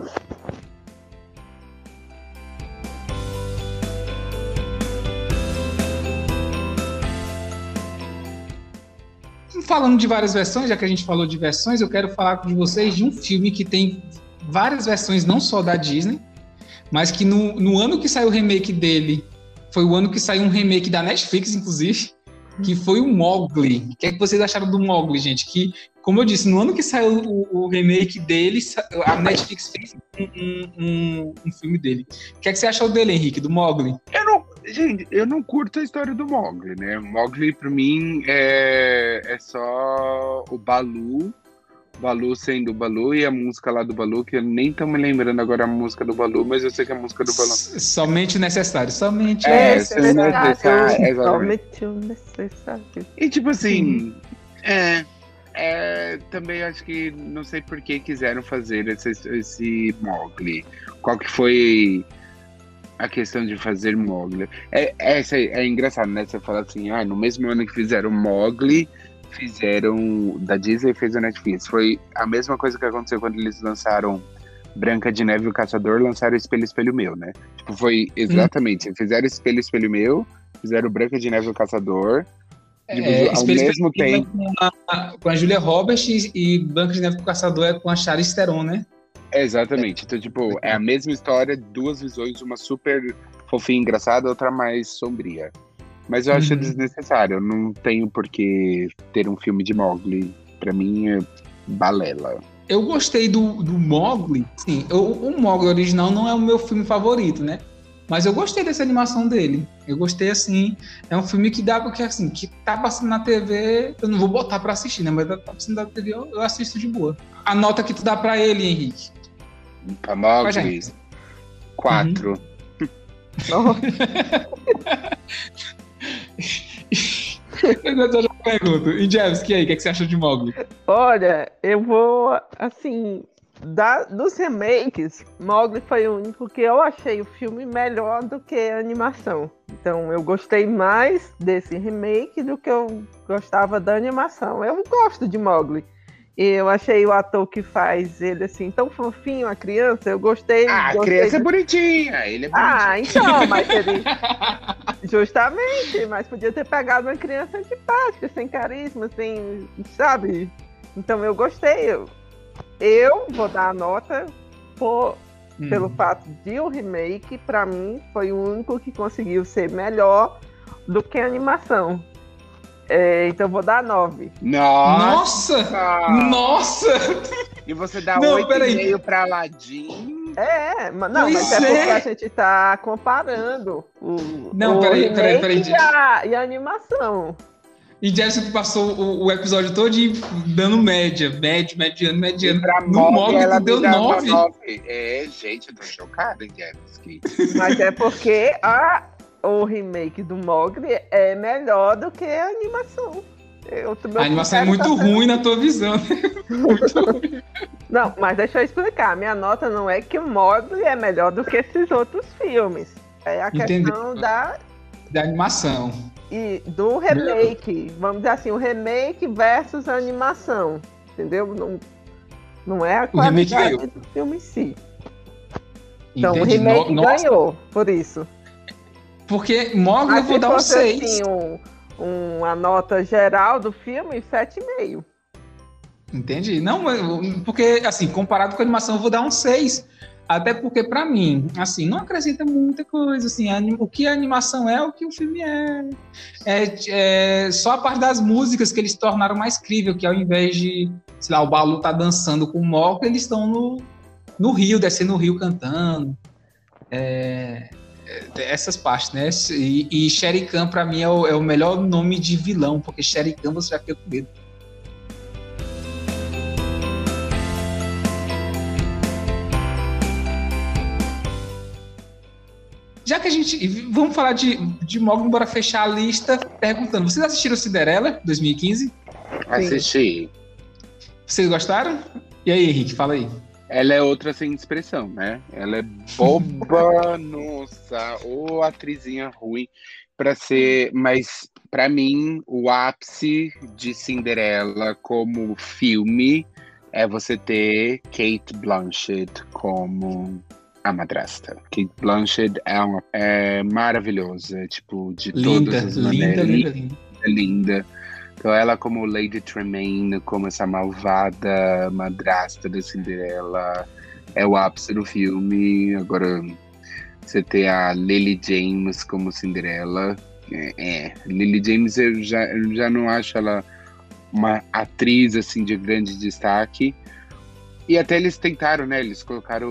Falando de várias versões, já que a gente falou de versões, eu quero falar com vocês de um filme que tem várias versões, não só da Disney, mas que no, no ano que saiu o remake dele, foi o ano que saiu um remake da Netflix, inclusive, que foi o Mogli. O que é que vocês acharam do Mogli, gente? Que, como eu disse, no ano que saiu o, o remake dele, a Netflix fez um, um- um- um filme dele. O que é que você achou dele, Henrique, do Mogli? Eu não, gente, eu não curto a história do Mogli, né? O Mogli, pra mim, é, é só o Balu. O Balu sendo o Balu e a música lá do Balu, que eu nem tô me lembrando agora a música do Balu, mas eu sei que é a música do Balu. Somente o necessário, somente É, necessário, somente o necessário. E tipo assim, é, é, também acho que não sei por que quiseram fazer esse, esse Mogli. Qual que foi a questão de fazer Mogli. É, é, é engraçado, né? Você fala assim, ah, no mesmo ano que fizeram Mogli, fizeram. Da Disney fez a Netflix. Foi a mesma coisa que aconteceu quando eles lançaram Branca de Neve e o Caçador, lançaram Espelho Espelho Meu, né? Tipo, foi exatamente. Hum. Fizeram Espelho Espelho Meu, fizeram Branca de Neve e o Caçador. Tipo, é, ao mesmo tempo. Com a, com a Julia Roberts e Branca de Neve e o Caçador é com a Charlize Theron, né? Exatamente. Então, tipo, é a mesma história, duas visões, uma super fofinha e engraçada, outra mais sombria. Mas eu acho uhum. desnecessário. Eu não tenho por que ter um filme de Mogli. Pra mim é balela. Eu gostei do, do Mogli. Sim, eu, o Mogli original não é o meu filme favorito, né? Mas eu gostei dessa animação dele. Eu gostei, assim. É um filme que dá, porque, assim, que tá passando na TV, eu não vou botar pra assistir, né? Mas tá passando na TV, eu, eu assisto de boa. A nota que tu dá pra ele, Henrique. Pra Mogli? Quatro. Uhum. eu já pergunto. E Jevski, aí, o que, é que você acha de Mogli? Olha, eu vou, assim, da, dos remakes, Mogli foi o único que eu achei o filme melhor do que a animação. Então eu gostei mais desse remake do que eu gostava da animação. Eu gosto de Mogli. Eu achei o ator que faz ele assim tão fofinho, a criança. Eu gostei. Ah, gostei a criança de... é bonitinha. Ele é ah, bonitinho. Ah, então, mas ele. Justamente, mas podia ter pegado uma criança antipática, sem carisma, sem. Sabe? Então eu gostei. Eu, eu vou dar a nota por, hum. pelo fato de o remake, para mim, foi o único que conseguiu ser melhor do que a animação. É, então eu vou dar 9. Nossa! Nossa! E você dá 8,5 pra Aladdin. É, mas, não, mas é, é porque a gente tá comparando o, não, o peraí, peraí, peraí, e, a, e a animação. E Jessica passou o, o, episódio todo dando média, média, mediano, mediano. Pra no Mogli, ela deu 9. É, gente, eu tô chocada, Jessica. Mas é porque a, o remake do Mogli é melhor do que a animação. Eu, a animação é muito ruim na tua visão. muito ruim. Não, mas deixa eu explicar. Minha nota não é que o Mogli é melhor do que esses outros filmes. É a questão da... Da animação. E do remake. Vamos dizer assim, o remake versus a animação. Entendeu? Não, não é a qualidade do filme em si. Então, Entendi. o remake no, ganhou, por isso. Porque Mogli eu vou dar um 6. Assim, um, uma nota geral do filme, 7,5. Entendi. Não, porque, assim, comparado com a animação, eu vou dar um 6. Até porque, para mim, assim, não acrescenta muita coisa. Assim, o que a animação é, o que o filme é. é. É só a parte das músicas que eles tornaram mais crível, que ao invés de, sei lá, o Balu tá dançando com o Moco, eles estão no, no rio, descendo no rio cantando. É, essas partes, né? E, e Sherry Khan, pra mim, é o, é o, melhor nome de vilão, porque Sherry Khan você já fica com medo. Já que a gente. Vamos falar de, de Mogli, bora fechar a lista perguntando: vocês assistiram Cinderela 2015? Assisti. Vocês gostaram? E aí, Henrique, fala aí. Ela é outra sem expressão, né? Ela é boba, nossa, ou atrizinha ruim para ser, mas para mim o ápice de Cinderela como filme é você ter Kate Blanchett como a madrasta. Kate Blanchett é, uma, é maravilhosa, tipo, de linda, todas as maneiras. Linda, linda, linda. linda. Então ela como Lady Tremaine, como essa malvada madrasta da Cinderela, é o ápice do filme. Agora você ter a Lily James como Cinderela. É, é. Lily James eu já, eu já não acho ela uma atriz assim de grande destaque. E até eles tentaram, né? Eles colocaram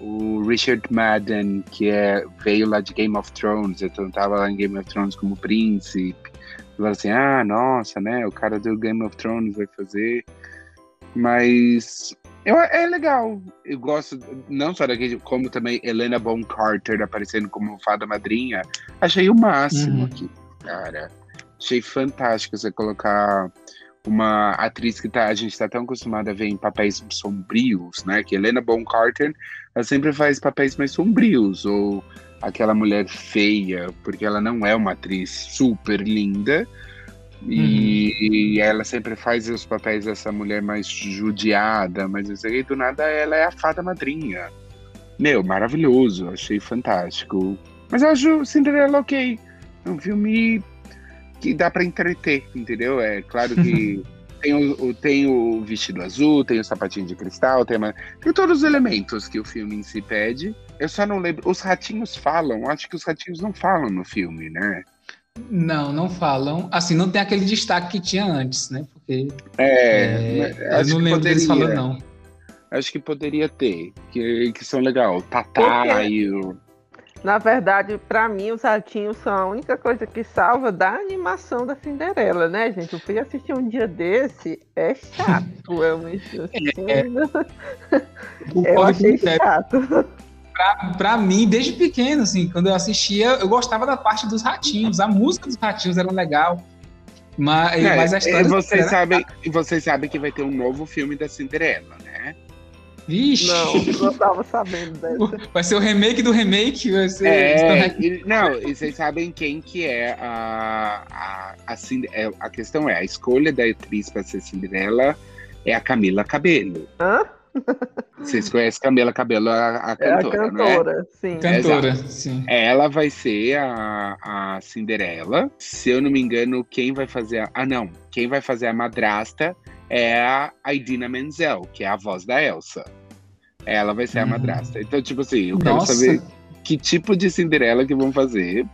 o, o, Richard Madden, que é, veio lá de Game of Thrones, então tava lá em Game of Thrones como príncipe. Falaram assim, ah, nossa, né? O cara do Game of Thrones vai fazer. Mas eu, é legal. Eu gosto não só daquele, como também Helena Bonham Carter aparecendo como fada madrinha. Achei o máximo uhum. aqui, cara. Achei fantástico você colocar uma atriz que tá, a gente está tão acostumado a ver em papéis sombrios, né? Que Helena Bonham Carter, ela sempre faz papéis mais sombrios, ou aquela mulher feia, porque ela não é uma atriz super linda. E, Uhum. ela sempre faz os papéis dessa mulher mais judiada, mas isso aí, do nada ela é a fada madrinha. Meu, maravilhoso, achei fantástico. Mas eu acho Cinderela ok. É um filme que dá pra entreter, entendeu? É claro que tem o, o- tem o vestido azul, tem o sapatinho de cristal, tem, uma- tem todos os elementos que o filme em si pede. Eu só não lembro. Os ratinhos falam, acho que os ratinhos não falam no filme, né? Não, não falam. Assim, não tem aquele destaque que tinha antes, né? Porque É, é, eu não lembro deles poderia. falando, não. Acho que poderia ter, que, que são legal. Tatá Por quê? e o. Na verdade, pra mim, os ratinhos são a única coisa que salva da animação da Cinderela, né, gente? Eu fui assistir um dia desse, é chato. É um, assim, É. eu Concordo achei chato. Pra, pra mim, desde pequeno, assim, quando eu assistia, eu gostava da parte dos ratinhos. A música dos ratinhos era legal. Mas, É, mas a história. e vocês sabem, vocês sabem que vai ter um novo filme da Cinderela? Vixe! Não, não tava sabendo dessa. Vai ser o remake do remake? Vai ser. É, e- não, e vocês sabem quem que é a, a, a, Cin- é, a questão é, a escolha da atriz para ser Cinderela é a Camila Cabello. Hã? Vocês conhecem Camila Cabello, a, a É a cantora, é? cantora, sim. Cantora, sim. Ela vai ser a, a Cinderela. Se eu não me engano, quem vai fazer a. Ah, não. Quem vai fazer a madrasta é a Idina Menzel, que é a voz da Elsa. Ela vai ser a Uhum. madrasta. Então, tipo assim, eu quero Nossa. saber que tipo de Cinderela que vão fazer.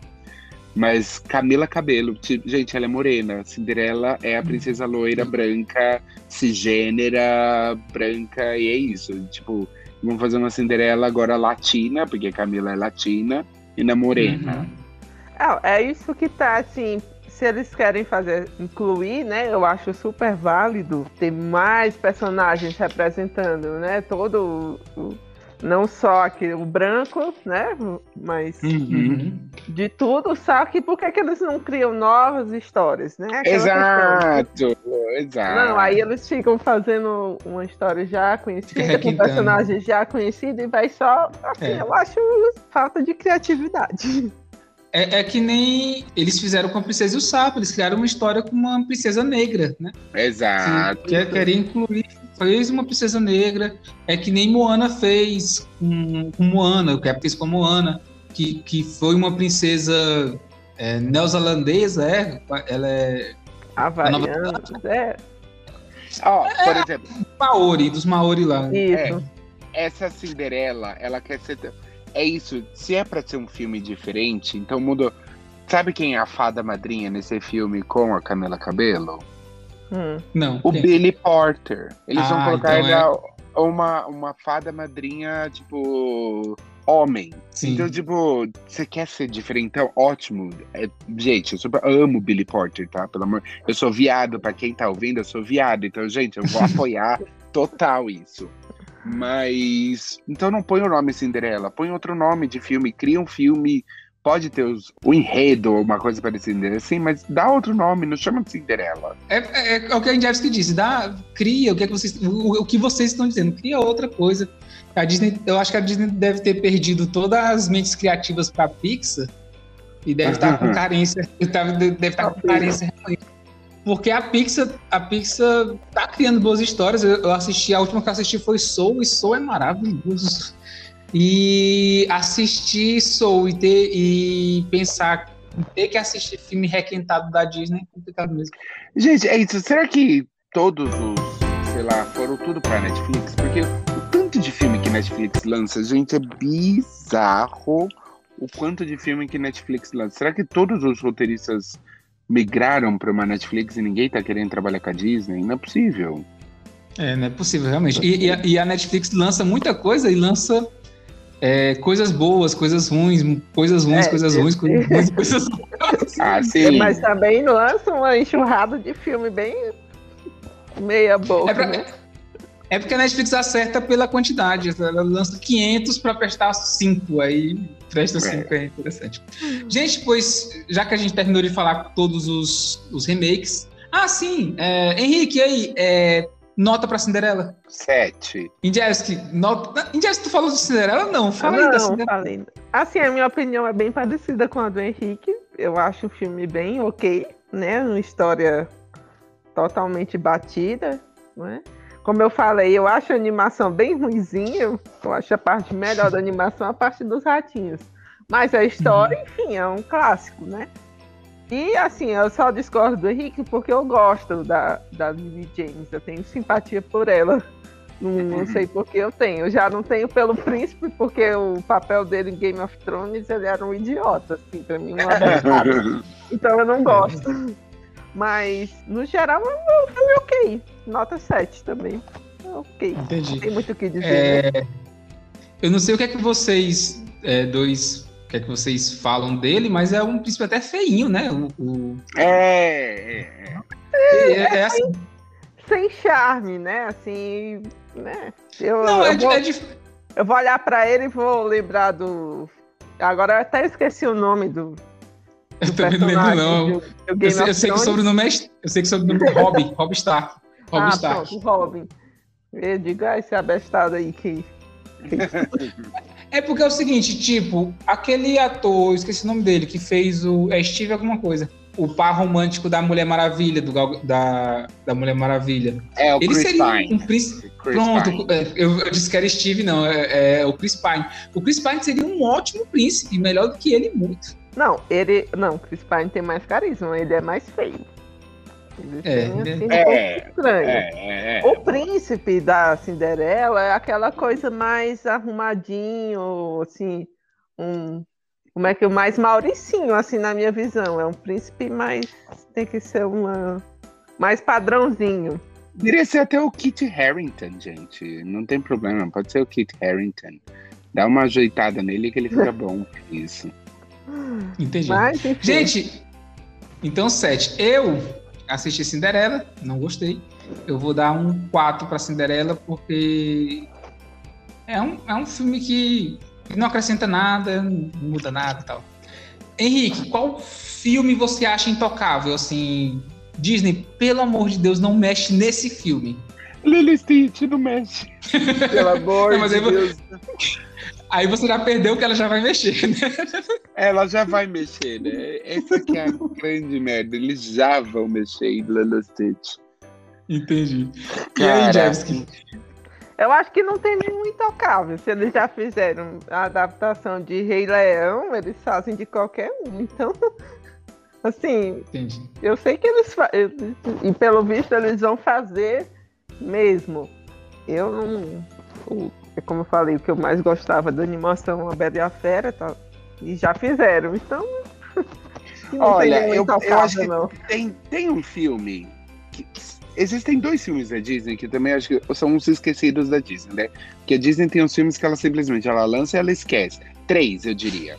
Mas Camila Cabelo, tipo, gente, ela é morena. Cinderela é a princesa loira, branca, cisgênera, branca, e é isso. Tipo, vão fazer uma Cinderela agora latina, porque Camila é latina, e na morena. Uhum. Ah, é isso que tá assim. Se eles querem fazer, incluir, né? Eu acho super válido ter mais personagens representando, né? Todo. o- não só aqui o branco, né? Mas Uhum. De tudo, só que por que, que eles não criam novas histórias, né? Aquela questão. Exato, exato. Não, aí eles ficam fazendo uma história já conhecida, com personagens já conhecidos, e vai só. Assim, É. eu acho falta de criatividade. É, é que nem eles fizeram com a Princesa e o Sapo, eles criaram uma história com uma princesa negra, né? Exato. Que queria incluir, fez uma princesa negra. É que nem Moana fez com, com Moana, o que fez com a Moana, que, que foi uma princesa é, neozelandesa, é? Ela é Havaianos, é, Ó, por exemplo, Maori, dos Maori lá. isso. essa Cinderela, ela quer ser. É isso, se é pra ser um filme diferente, então mudou. Sabe quem é a fada madrinha nesse filme com a Camila Cabello? Hum. Não. O quem? Billy Porter. Eles vão Ah, colocar então ele é- a- uma, uma fada madrinha, tipo. Homem. Sim. Então, tipo, você quer ser diferentão? Ótimo. É, gente, eu super amo o Billy Porter, tá? Pelo amor. Eu sou viado, pra quem tá ouvindo, eu sou viado. Então, gente, eu vou apoiar total isso. Mas. Então não põe o nome Cinderela, põe outro nome de filme, cria um filme. Pode ter os, o enredo ou uma coisa parecida assim, mas dá outro nome, não chama de Cinderela. É, é- é o que a Jeffs disse, dá, cria o que, é que vocês, o, o que vocês estão dizendo, cria outra coisa. A Disney, eu acho que a Disney deve ter perdido todas as mentes criativas para Pixar e deve estar com carência, deve, deve estar com carência realmente. Porque a Pixar, a Pixar tá criando boas histórias. Eu, eu assisti, a última que eu assisti foi Soul, e Soul é maravilhoso. E assistir Soul e ter e pensar ter que assistir filme requentado da Disney é complicado mesmo. Gente, é isso. Será que todos os, sei lá, foram tudo pra Netflix? Porque o tanto de filme que Netflix lança, gente, é bizarro o quanto de filme que Netflix lança. Será que todos os roteiristas migraram pra uma Netflix e ninguém tá querendo trabalhar com a Disney? Não é possível. É, não é possível, realmente. E, e a, e a Netflix lança muita coisa e lança é, coisas boas, coisas ruins, coisas ruins, É, coisas ruins, coisas ruins, coisas boas. Ah, sim. Mas também lança uma enxurrada de filme bem meia boca, É pra- né? É porque a Netflix acerta pela quantidade. Ela lança 500 para prestar 5, aí presta 5, é. interessante. Gente, pois, já que a gente terminou de falar todos os, os remakes. Ah, sim, é, Henrique, e aí, é, Nota pra Cinderela. Sete. Injeski, nota. Injeski, tu falou de Cinderela? Não, fala aí da não, Cinderela. falei. Assim, a minha opinião é bem parecida com a do Henrique. Eu acho o filme bem ok, né? Uma história totalmente batida, né? Como eu falei, eu acho a animação bem ruimzinha. Eu acho a parte melhor da animação a parte dos ratinhos. Mas a história, enfim, é um clássico, né? E assim, eu só discordo do Henrique porque eu gosto da, da Lily James. Eu tenho simpatia por ela. Não, não sei por que eu tenho. Eu já não tenho pelo príncipe, porque o papel dele em Game of Thrones ele era um idiota, assim, pra mim. Então eu não gosto. Mas, no geral, é um filme ok. Nota 7 também. É ok. Entendi. Tem muito o que dizer. né? É, eu não sei o que é que vocês é, dois, o que é que vocês falam dele, mas é um príncipe até feinho, né? O, o- É, é, é, é assim, Sem charme, né? Assim, né? Eu, não, eu, é, vou, é de- eu vou olhar pra ele e vou lembrar do. Agora eu até esqueci o nome do. Eu também não lembro não. do- do Eu sei, eu of sei que o Thrones. sobrenome é, eu sei que o sobrenome é Rob, Rob Stark. Rob ah, Stark. pronto, Robin. Eu digo, ah, esse abestado aí que. É porque é o seguinte, tipo, aquele ator, eu esqueci o nome dele, que fez o. É Steve alguma coisa. O par romântico da Mulher Maravilha, do, da, da Mulher Maravilha. é. o Ele Chris seria Pine. um príncipe. Chris Pronto, Pine. é, eu, eu disse que era Steve, não, é, é o Chris Pine. O Chris Pine seria um ótimo príncipe, melhor do que ele muito. Não, ele. Não, Chris Pine tem mais carisma, ele é mais feio. Ele É, tem, assim, um É, estranho. É. O príncipe da Cinderela é aquela coisa mais arrumadinho, assim, um. Como é que o mais mauricinho, assim, na minha visão. É um príncipe mais. Tem que ser uma. Mais padrãozinho. Deveria ser até o Kit Harington, gente. Não tem problema, pode ser o Kit Harington. Dá uma ajeitada nele que ele fica bom. Isso. Entendi. Mas. Gente, então sete. Eu assisti Cinderela, não gostei. Eu vou dar um 4 para Cinderela, porque é um, é um filme que não acrescenta nada, não muda nada e tal. Henrique, qual filme você acha intocável? Assim, Disney, pelo amor de Deus, não mexe nesse filme. Lily Stitch não mexe. pelo amor Não, de vou- Deus. Aí você já perdeu que ela já vai mexer, né? Ela já vai mexer, né? Essa que é a grande merda. Eles já vão mexer em Lilo Stitch. Entendi. E aí, Jevski? Eu acho que não tem nenhum intocável. Se eles já fizeram a adaptação de Rei Leão, eles fazem de qualquer um. Então, assim, Entendi. eu sei que eles, fa- eles- E pelo visto eles vão fazer mesmo. Eu não. É como eu falei, o que eu mais gostava da animação A Bela e a Fera tá, e já fizeram. Então. não Olha, eu- eu acho que- não. Tem, tem um filme. Que, existem dois filmes da Disney que também acho que são uns esquecidos da Disney, né? Porque a Disney tem uns filmes que ela simplesmente ela lança e ela esquece. Três, eu diria.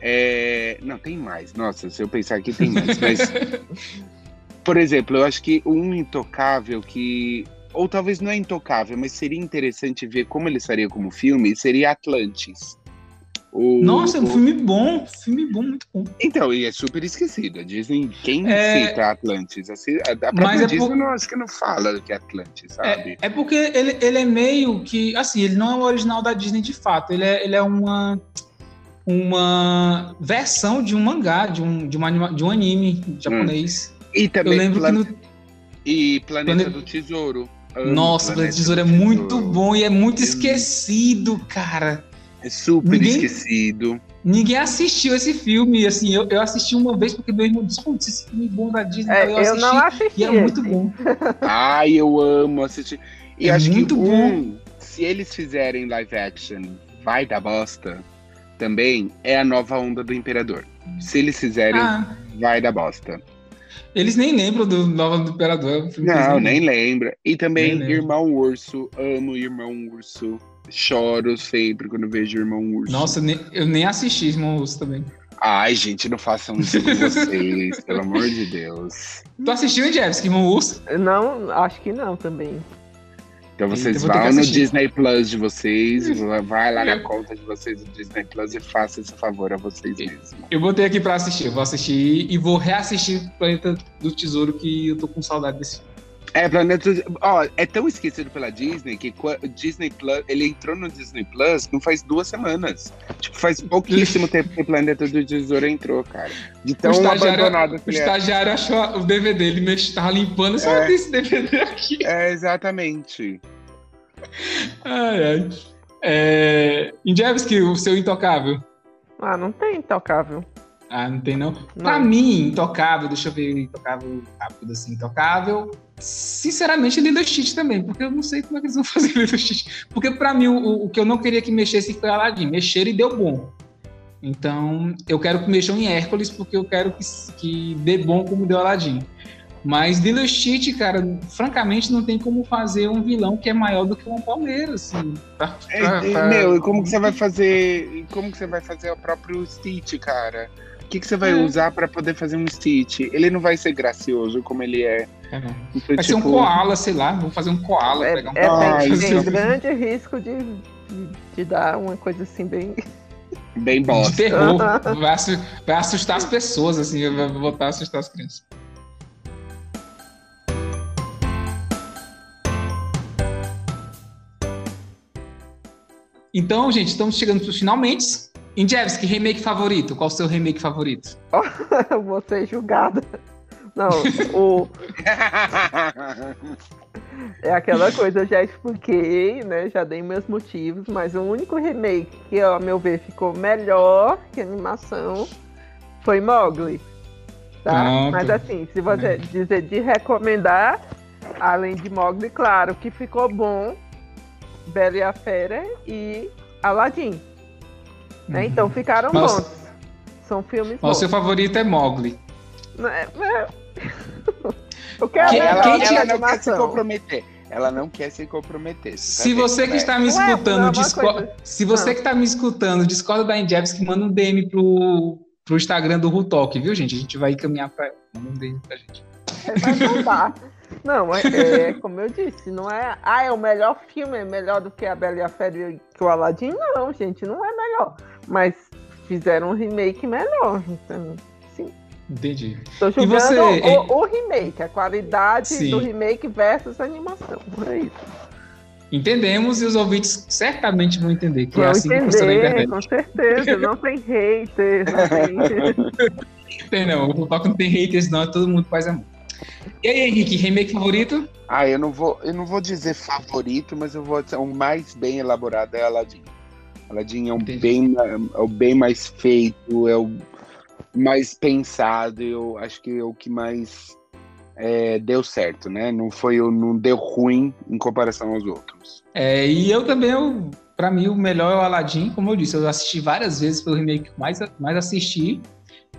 É, Não, tem mais. Nossa, se eu pensar aqui, tem mais. Mas, por exemplo, eu acho que um intocável que. Ou talvez não é intocável, mas seria interessante ver como ele estaria como filme, seria Atlantis. O- Nossa, é um filme bom, filme bom, muito bom. então, e é super esquecido. A Disney, quem É, cita Atlantis? Assim, a própria mas é Disney por- não acho que não fala que é Atlantis, sabe? É, é porque ele, ele é meio que. Assim, ele não é o original da Disney de fato. Ele é, ele é uma. Uma versão de um mangá, de um, de uma, de um anime japonês. E Eu também lembro Plan- que no. e Planeta Plane- do Tesouro. Amo Nossa, Planeta o Tesouro é muito Tesouro. bom e é muito esquecido, cara. É super Ninguém- esquecido. Ninguém assistiu esse filme, assim, eu, eu assisti uma vez porque meu irmão disse, "Putz, esse filme bom da Disney, É, eu eu assisti não assisti. e é muito bom. Ai, eu amo assistir. E É acho muito que bom. um, se eles fizerem live action, vai dar bosta, também é a nova onda do Imperador. Se eles fizerem, Ah, vai dar bosta. Eles nem lembram do Nova do Imperador. é Não, nem lembra. E também Nem. Irmão Urso. Amo Irmão Urso. Choro sempre quando vejo Irmão Urso. Nossa, eu nem, eu nem assisti Irmão Urso também. Ai, gente, não façam isso com vocês, pelo amor de Deus. Tu assistiu, Jeffs, Irmão Urso? Não, acho que não também. Então vocês Então vão no. Disney Plus de vocês, vai lá na conta de vocês do Disney Plus e faça esse favor a vocês mesmos. Eu botei aqui pra assistir. Eu vou assistir e vou reassistir Planeta do Tesouro, que eu tô com saudade desse filme. É, Planeta. Ó, é tão esquecido pela Disney que o Disney Plus. Ele entrou no Disney Plus não faz duas semanas. Tipo, faz pouquíssimo tempo que o Planeta do Tesouro entrou, cara. De O tão estagiário, abandonado o que ele é. estagiário achou o DVD, ele mexe, tava limpando, só É. tem esse DVD aqui. É, exatamente. Ai, ai. É... Indjevski, o seu intocável. Ah, não tem intocável. Ah, não tem não. Pra Não. mim, intocável, deixa eu ver, intocável rápido assim, intocável. Sinceramente, Lilo Stitch também, porque eu não sei como é que eles vão fazer Lilo Stitch. Porque pra mim, o, o que eu não queria que mexesse foi Aladdin. Mexeram e deu bom. Então, eu quero que mexam em Hércules, porque eu quero que, que dê bom como deu Aladdin. Mas Lilo Stitch, cara, francamente, não tem como fazer um vilão que é maior do que uma palmeira, assim. pra- É, pra- é, pra- Meu, e como que você vai fazer. Como que você vai fazer o próprio Stitch, cara? O que, que você vai É. usar pra poder fazer um Stitch? Ele não vai ser gracioso como ele é. É. Então, Vai ser um tipo, koala, sei lá, vamos fazer um koala. É, pegar um é, Ah, tem, tem grande risco de, de, de dar uma coisa assim bem. Bem de bosta. terror. Vai, assu- vai assustar as pessoas, assim, vai voltar a assustar as crianças. Então, gente, estamos chegando para os finalmente. Indjevski, remake favorito? Qual o seu remake favorito? Eu vou ser julgada. Não, o, é aquela coisa, eu já expliquei, né? Já dei meus motivos, mas o único remake que, ao meu ver, ficou melhor que a animação foi Mowgli. Tá? Pronto. Mas assim, se você dizer de recomendar, além de Mowgli, claro que ficou bom, Bela e a Fera e Aladdin. Né? Então ficaram Mas- bons. São filmes Mas o seu favorito é Mogli. É, é. Eu quero Quem- ver ela, quem ela tinha não quer se comprometer. Ela não quer se comprometer. Se tá você vendo, que né? está me Não é- escutando, não é uma disco- coisa- se você Ah. que está me escutando, discorda da Indjevski, manda um DM pro, pro Instagram do Rutalk, viu, gente? A gente vai encaminhar para manda um DM pra gente. É. Não, é, é como eu disse, não é. Ah, é o melhor filme, é melhor do que a Bela e a Fera e que o Aladdin? Não, gente, não é melhor. Mas fizeram um remake melhor. Então, sim. Entendi. Tô julgando você, o, hein? o remake, a qualidade Sim. do remake versus a animação. É isso. Entendemos e os ouvintes certamente vão entender que é Vão assim que funciona a entender, internet. com certeza. Não tem hater, não tem. Tem, não, o Rutalk não tem haters, não, todo mundo faz amor. E aí, Henrique, remake favorito? Ah, eu não vou, eu não vou dizer favorito, mas eu vou dizer o mais bem elaborado é Aladdin. Aladdin é Entendi. bem, é o bem mais feito, é o mais pensado. Eu acho que é o que mais é, deu certo, né? Não foi, o- não deu ruim em comparação aos outros. É, e eu também, eu, pra mim, o melhor é o Aladdin, como eu disse, eu assisti várias vezes pelo remake mais, mais assisti.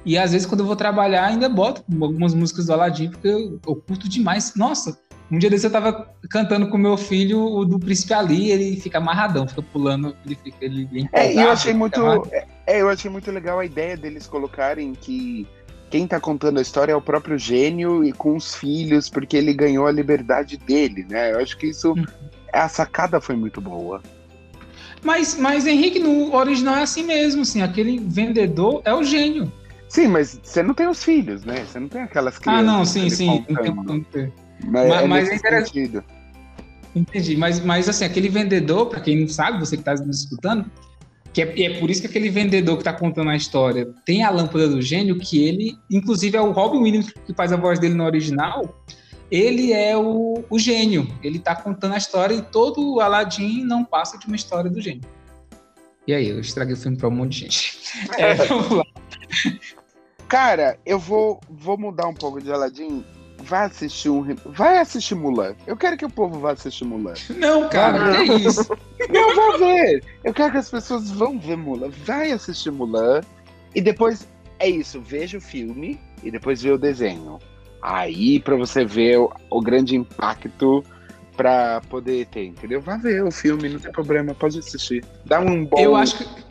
E às vezes, quando eu vou trabalhar, ainda boto algumas músicas do Aladdin, porque eu, eu curto demais. Nossa, um dia desse eu tava cantando com meu filho o do Príncipe Ali, ele fica amarradão, fica pulando, ele fica. Ele é É, eu achei muito, amarrado. é, eu achei muito legal a ideia deles colocarem que quem tá contando a história é o próprio gênio e com os filhos, porque ele ganhou a liberdade dele, né? Eu acho que isso, Uhum. a sacada foi muito boa. Mas, mas, Henrique, no original é assim mesmo, assim, aquele vendedor é o gênio. Sim, mas você não tem os filhos, né? Você não tem aquelas Ah, crianças. não, sim, sim. Não tem- não tem- Mas, Mas- é mas é interessante. Entendi, mas, mas assim, aquele vendedor, para quem não sabe, você que está nos escutando, que é, é por isso que aquele vendedor que está contando a história tem a lâmpada do gênio, que ele, inclusive é o Robin Williams que faz a voz dele no original, ele é o, o gênio, ele está contando a história e todo o Aladdin não passa de uma história do gênio. E aí, eu estraguei o filme para um monte de gente. É, vamos lá. Cara, eu vou, vou mudar um pouco de Aladdin. Vai assistir um. Vai assistir Mulan. Eu quero que o povo vá assistir Mulan. Não, cara, que isso? Eu vou ver. Eu quero que as pessoas vão ver Mulan. Vai assistir Mulan. E depois é isso. Veja o filme e depois vê o desenho. Aí pra você ver o, o grande impacto pra poder ter, entendeu? Vá ver o filme, não tem problema, pode assistir. Dá um bom. Eu acho que.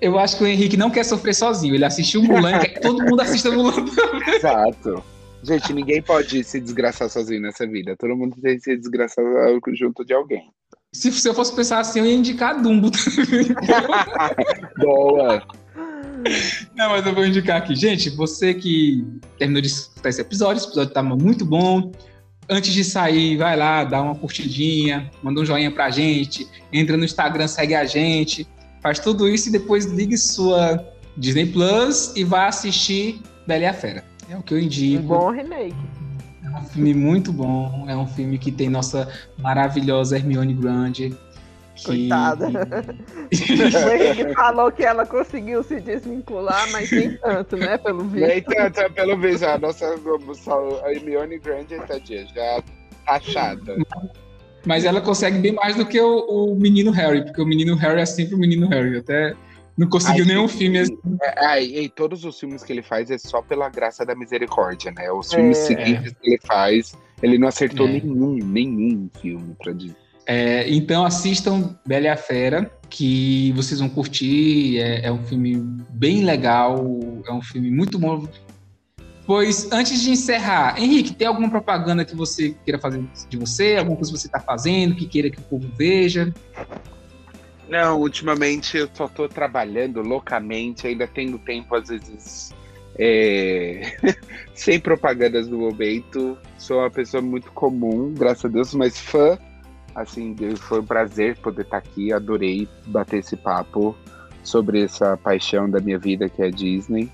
Eu acho que o Henrique não quer sofrer sozinho. Ele assistiu Mulan e quer que todo mundo assista Mulan. Exato. Gente, ninguém pode se desgraçar sozinho nessa vida. Todo mundo tem que se desgraçar junto de alguém. Se, se eu fosse pensar assim, eu ia indicar Dumbo. Boa. Não, mas eu vou indicar aqui. Gente, você que terminou de escutar esse episódio, esse episódio tá muito bom. antes de sair, vai lá, dá uma curtidinha, manda um joinha pra gente, entra no Instagram, segue a gente, faz tudo isso e depois ligue sua Disney Plus e vá assistir Bela e a Fera. É o que eu indico. Um bom remake. É um filme muito bom, é um filme que tem nossa maravilhosa Hermione Grande. Que... Coitada. o Henrique falou que ela conseguiu se desvincular, mas nem tanto, né? Pelo visto. Nem tanto, é pelo visto. A nossa a Hermione Grande, tadinha, já achada. Mas ela consegue bem mais do que o, o, menino Harry, porque o menino Harry é sempre o menino Harry. Até não conseguiu Ai, nenhum filme assim. É, e todos os filmes que ele faz é só pela graça da misericórdia, né? Os filmes é. seguintes que ele faz, ele não acertou é. nenhum, nenhum filme pra dizer. É, então assistam Bela e a Fera, que vocês vão curtir. É, é, um filme bem legal, é um filme muito bom. Pois, antes de encerrar, Henrique, tem alguma propaganda que você queira fazer de você? Alguma coisa que você está fazendo, que queira que o povo veja? Não, ultimamente eu só estou trabalhando loucamente, ainda tenho tempo, às vezes, é... sem propagandas no momento. Sou uma pessoa muito comum, graças a Deus, mas fã Assim, foi um prazer poder estar aqui. Adorei bater esse papo sobre essa paixão da minha vida que é a Disney.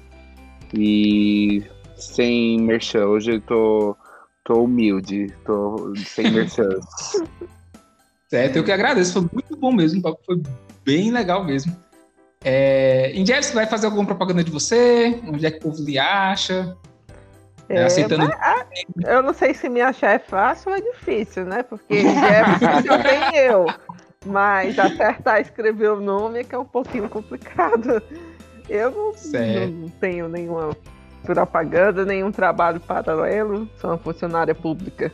E sem merchan, hoje eu tô, tô humilde, tô sem merchan. Certo, eu que agradeço, foi muito bom mesmo, foi bem legal mesmo. É, você vai fazer alguma propaganda de você? Onde é que o povo lhe acha? É, aceitando... Mas, ah, eu não sei se me achar é fácil ou é difícil, né? Porque Jefferson só tem eu. Mas acertar escrever o nome é que é um pouquinho complicado. Eu não, não tenho nenhuma propaganda, nenhum trabalho paralelo, sou uma funcionária pública.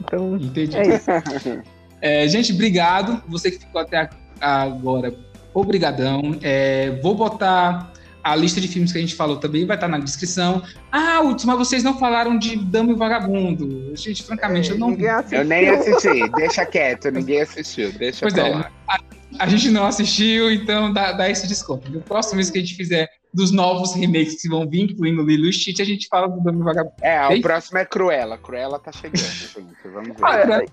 Então, Entendi. é isso. É, gente, obrigado. Você que ficou até agora, obrigadão. É, vou botar a lista de filmes que a gente falou também vai estar na descrição. Ah, última, vocês não falaram de Dama e Vagabundo. Gente, francamente, é, eu não vi. Eu nem assisti, deixa quieto, ninguém assistiu, deixa pois é, a, a, gente não assistiu, então dá, dá esse desconto. No próximo mês que a gente fizer dos novos remakes que vão vir, incluindo Lilo e Stitch, a gente fala do Dama Vagabundo. É, o próximo é Cruella. Cruella tá chegando, gente. Vamos ver. Ah,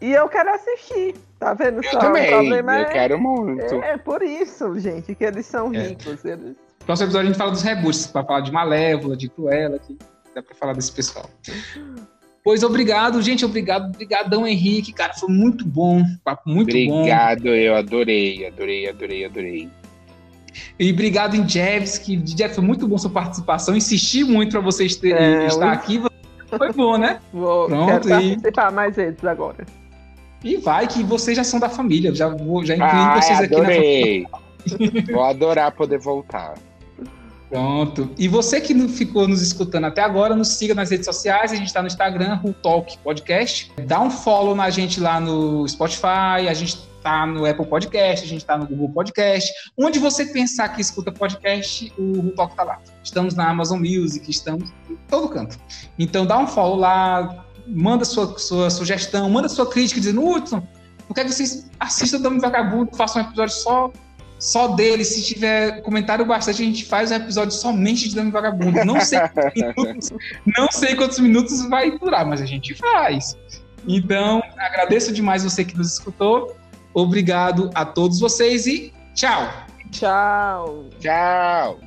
e eu quero assistir. Tá vendo eu só? Também, eu é... quero muito. É, por isso, gente, que eles são é. ricos. Eles próximo episódio a gente fala dos reboots, para falar de Malévola, de Cruella, que dá para falar desse pessoal. Pois obrigado, gente, obrigado, obrigadão, Henrique, cara, foi muito bom, papo muito obrigado, bom. Obrigado, eu adorei, adorei, adorei, adorei. E obrigado em Jeves, que Jeff, foi muito bom sua participação, insisti muito para vocês terem é, estar aqui, foi bom, né? Vou, Pronto, quero e... participar mais vezes agora. E vai que vocês já são da família, já vou, já incluí vocês aqui adorei. na família. Vou adorar poder voltar. Pronto. E você que não ficou nos escutando até agora, nos siga nas redes sociais. A gente está no Instagram, o Talk Podcast. Dá um follow na gente lá no Spotify. A gente está no Apple Podcast, a gente está no Google Podcast. Onde você pensar que escuta podcast, o Talk está lá. Estamos na Amazon Music, estamos em todo canto. Então dá um follow lá, manda sua, sua sugestão, manda sua crítica dizendo, Hudson, não quero que vocês assistam Dama Vagabundo, façam um episódio só só dele. Se tiver comentário bastante, a gente faz um episódio somente de Dame Vagabundo. Não sei quantos minutos, não sei quantos minutos vai durar, mas a gente faz. Então, agradeço demais você que nos escutou. Obrigado a todos vocês e tchau. Tchau. Tchau.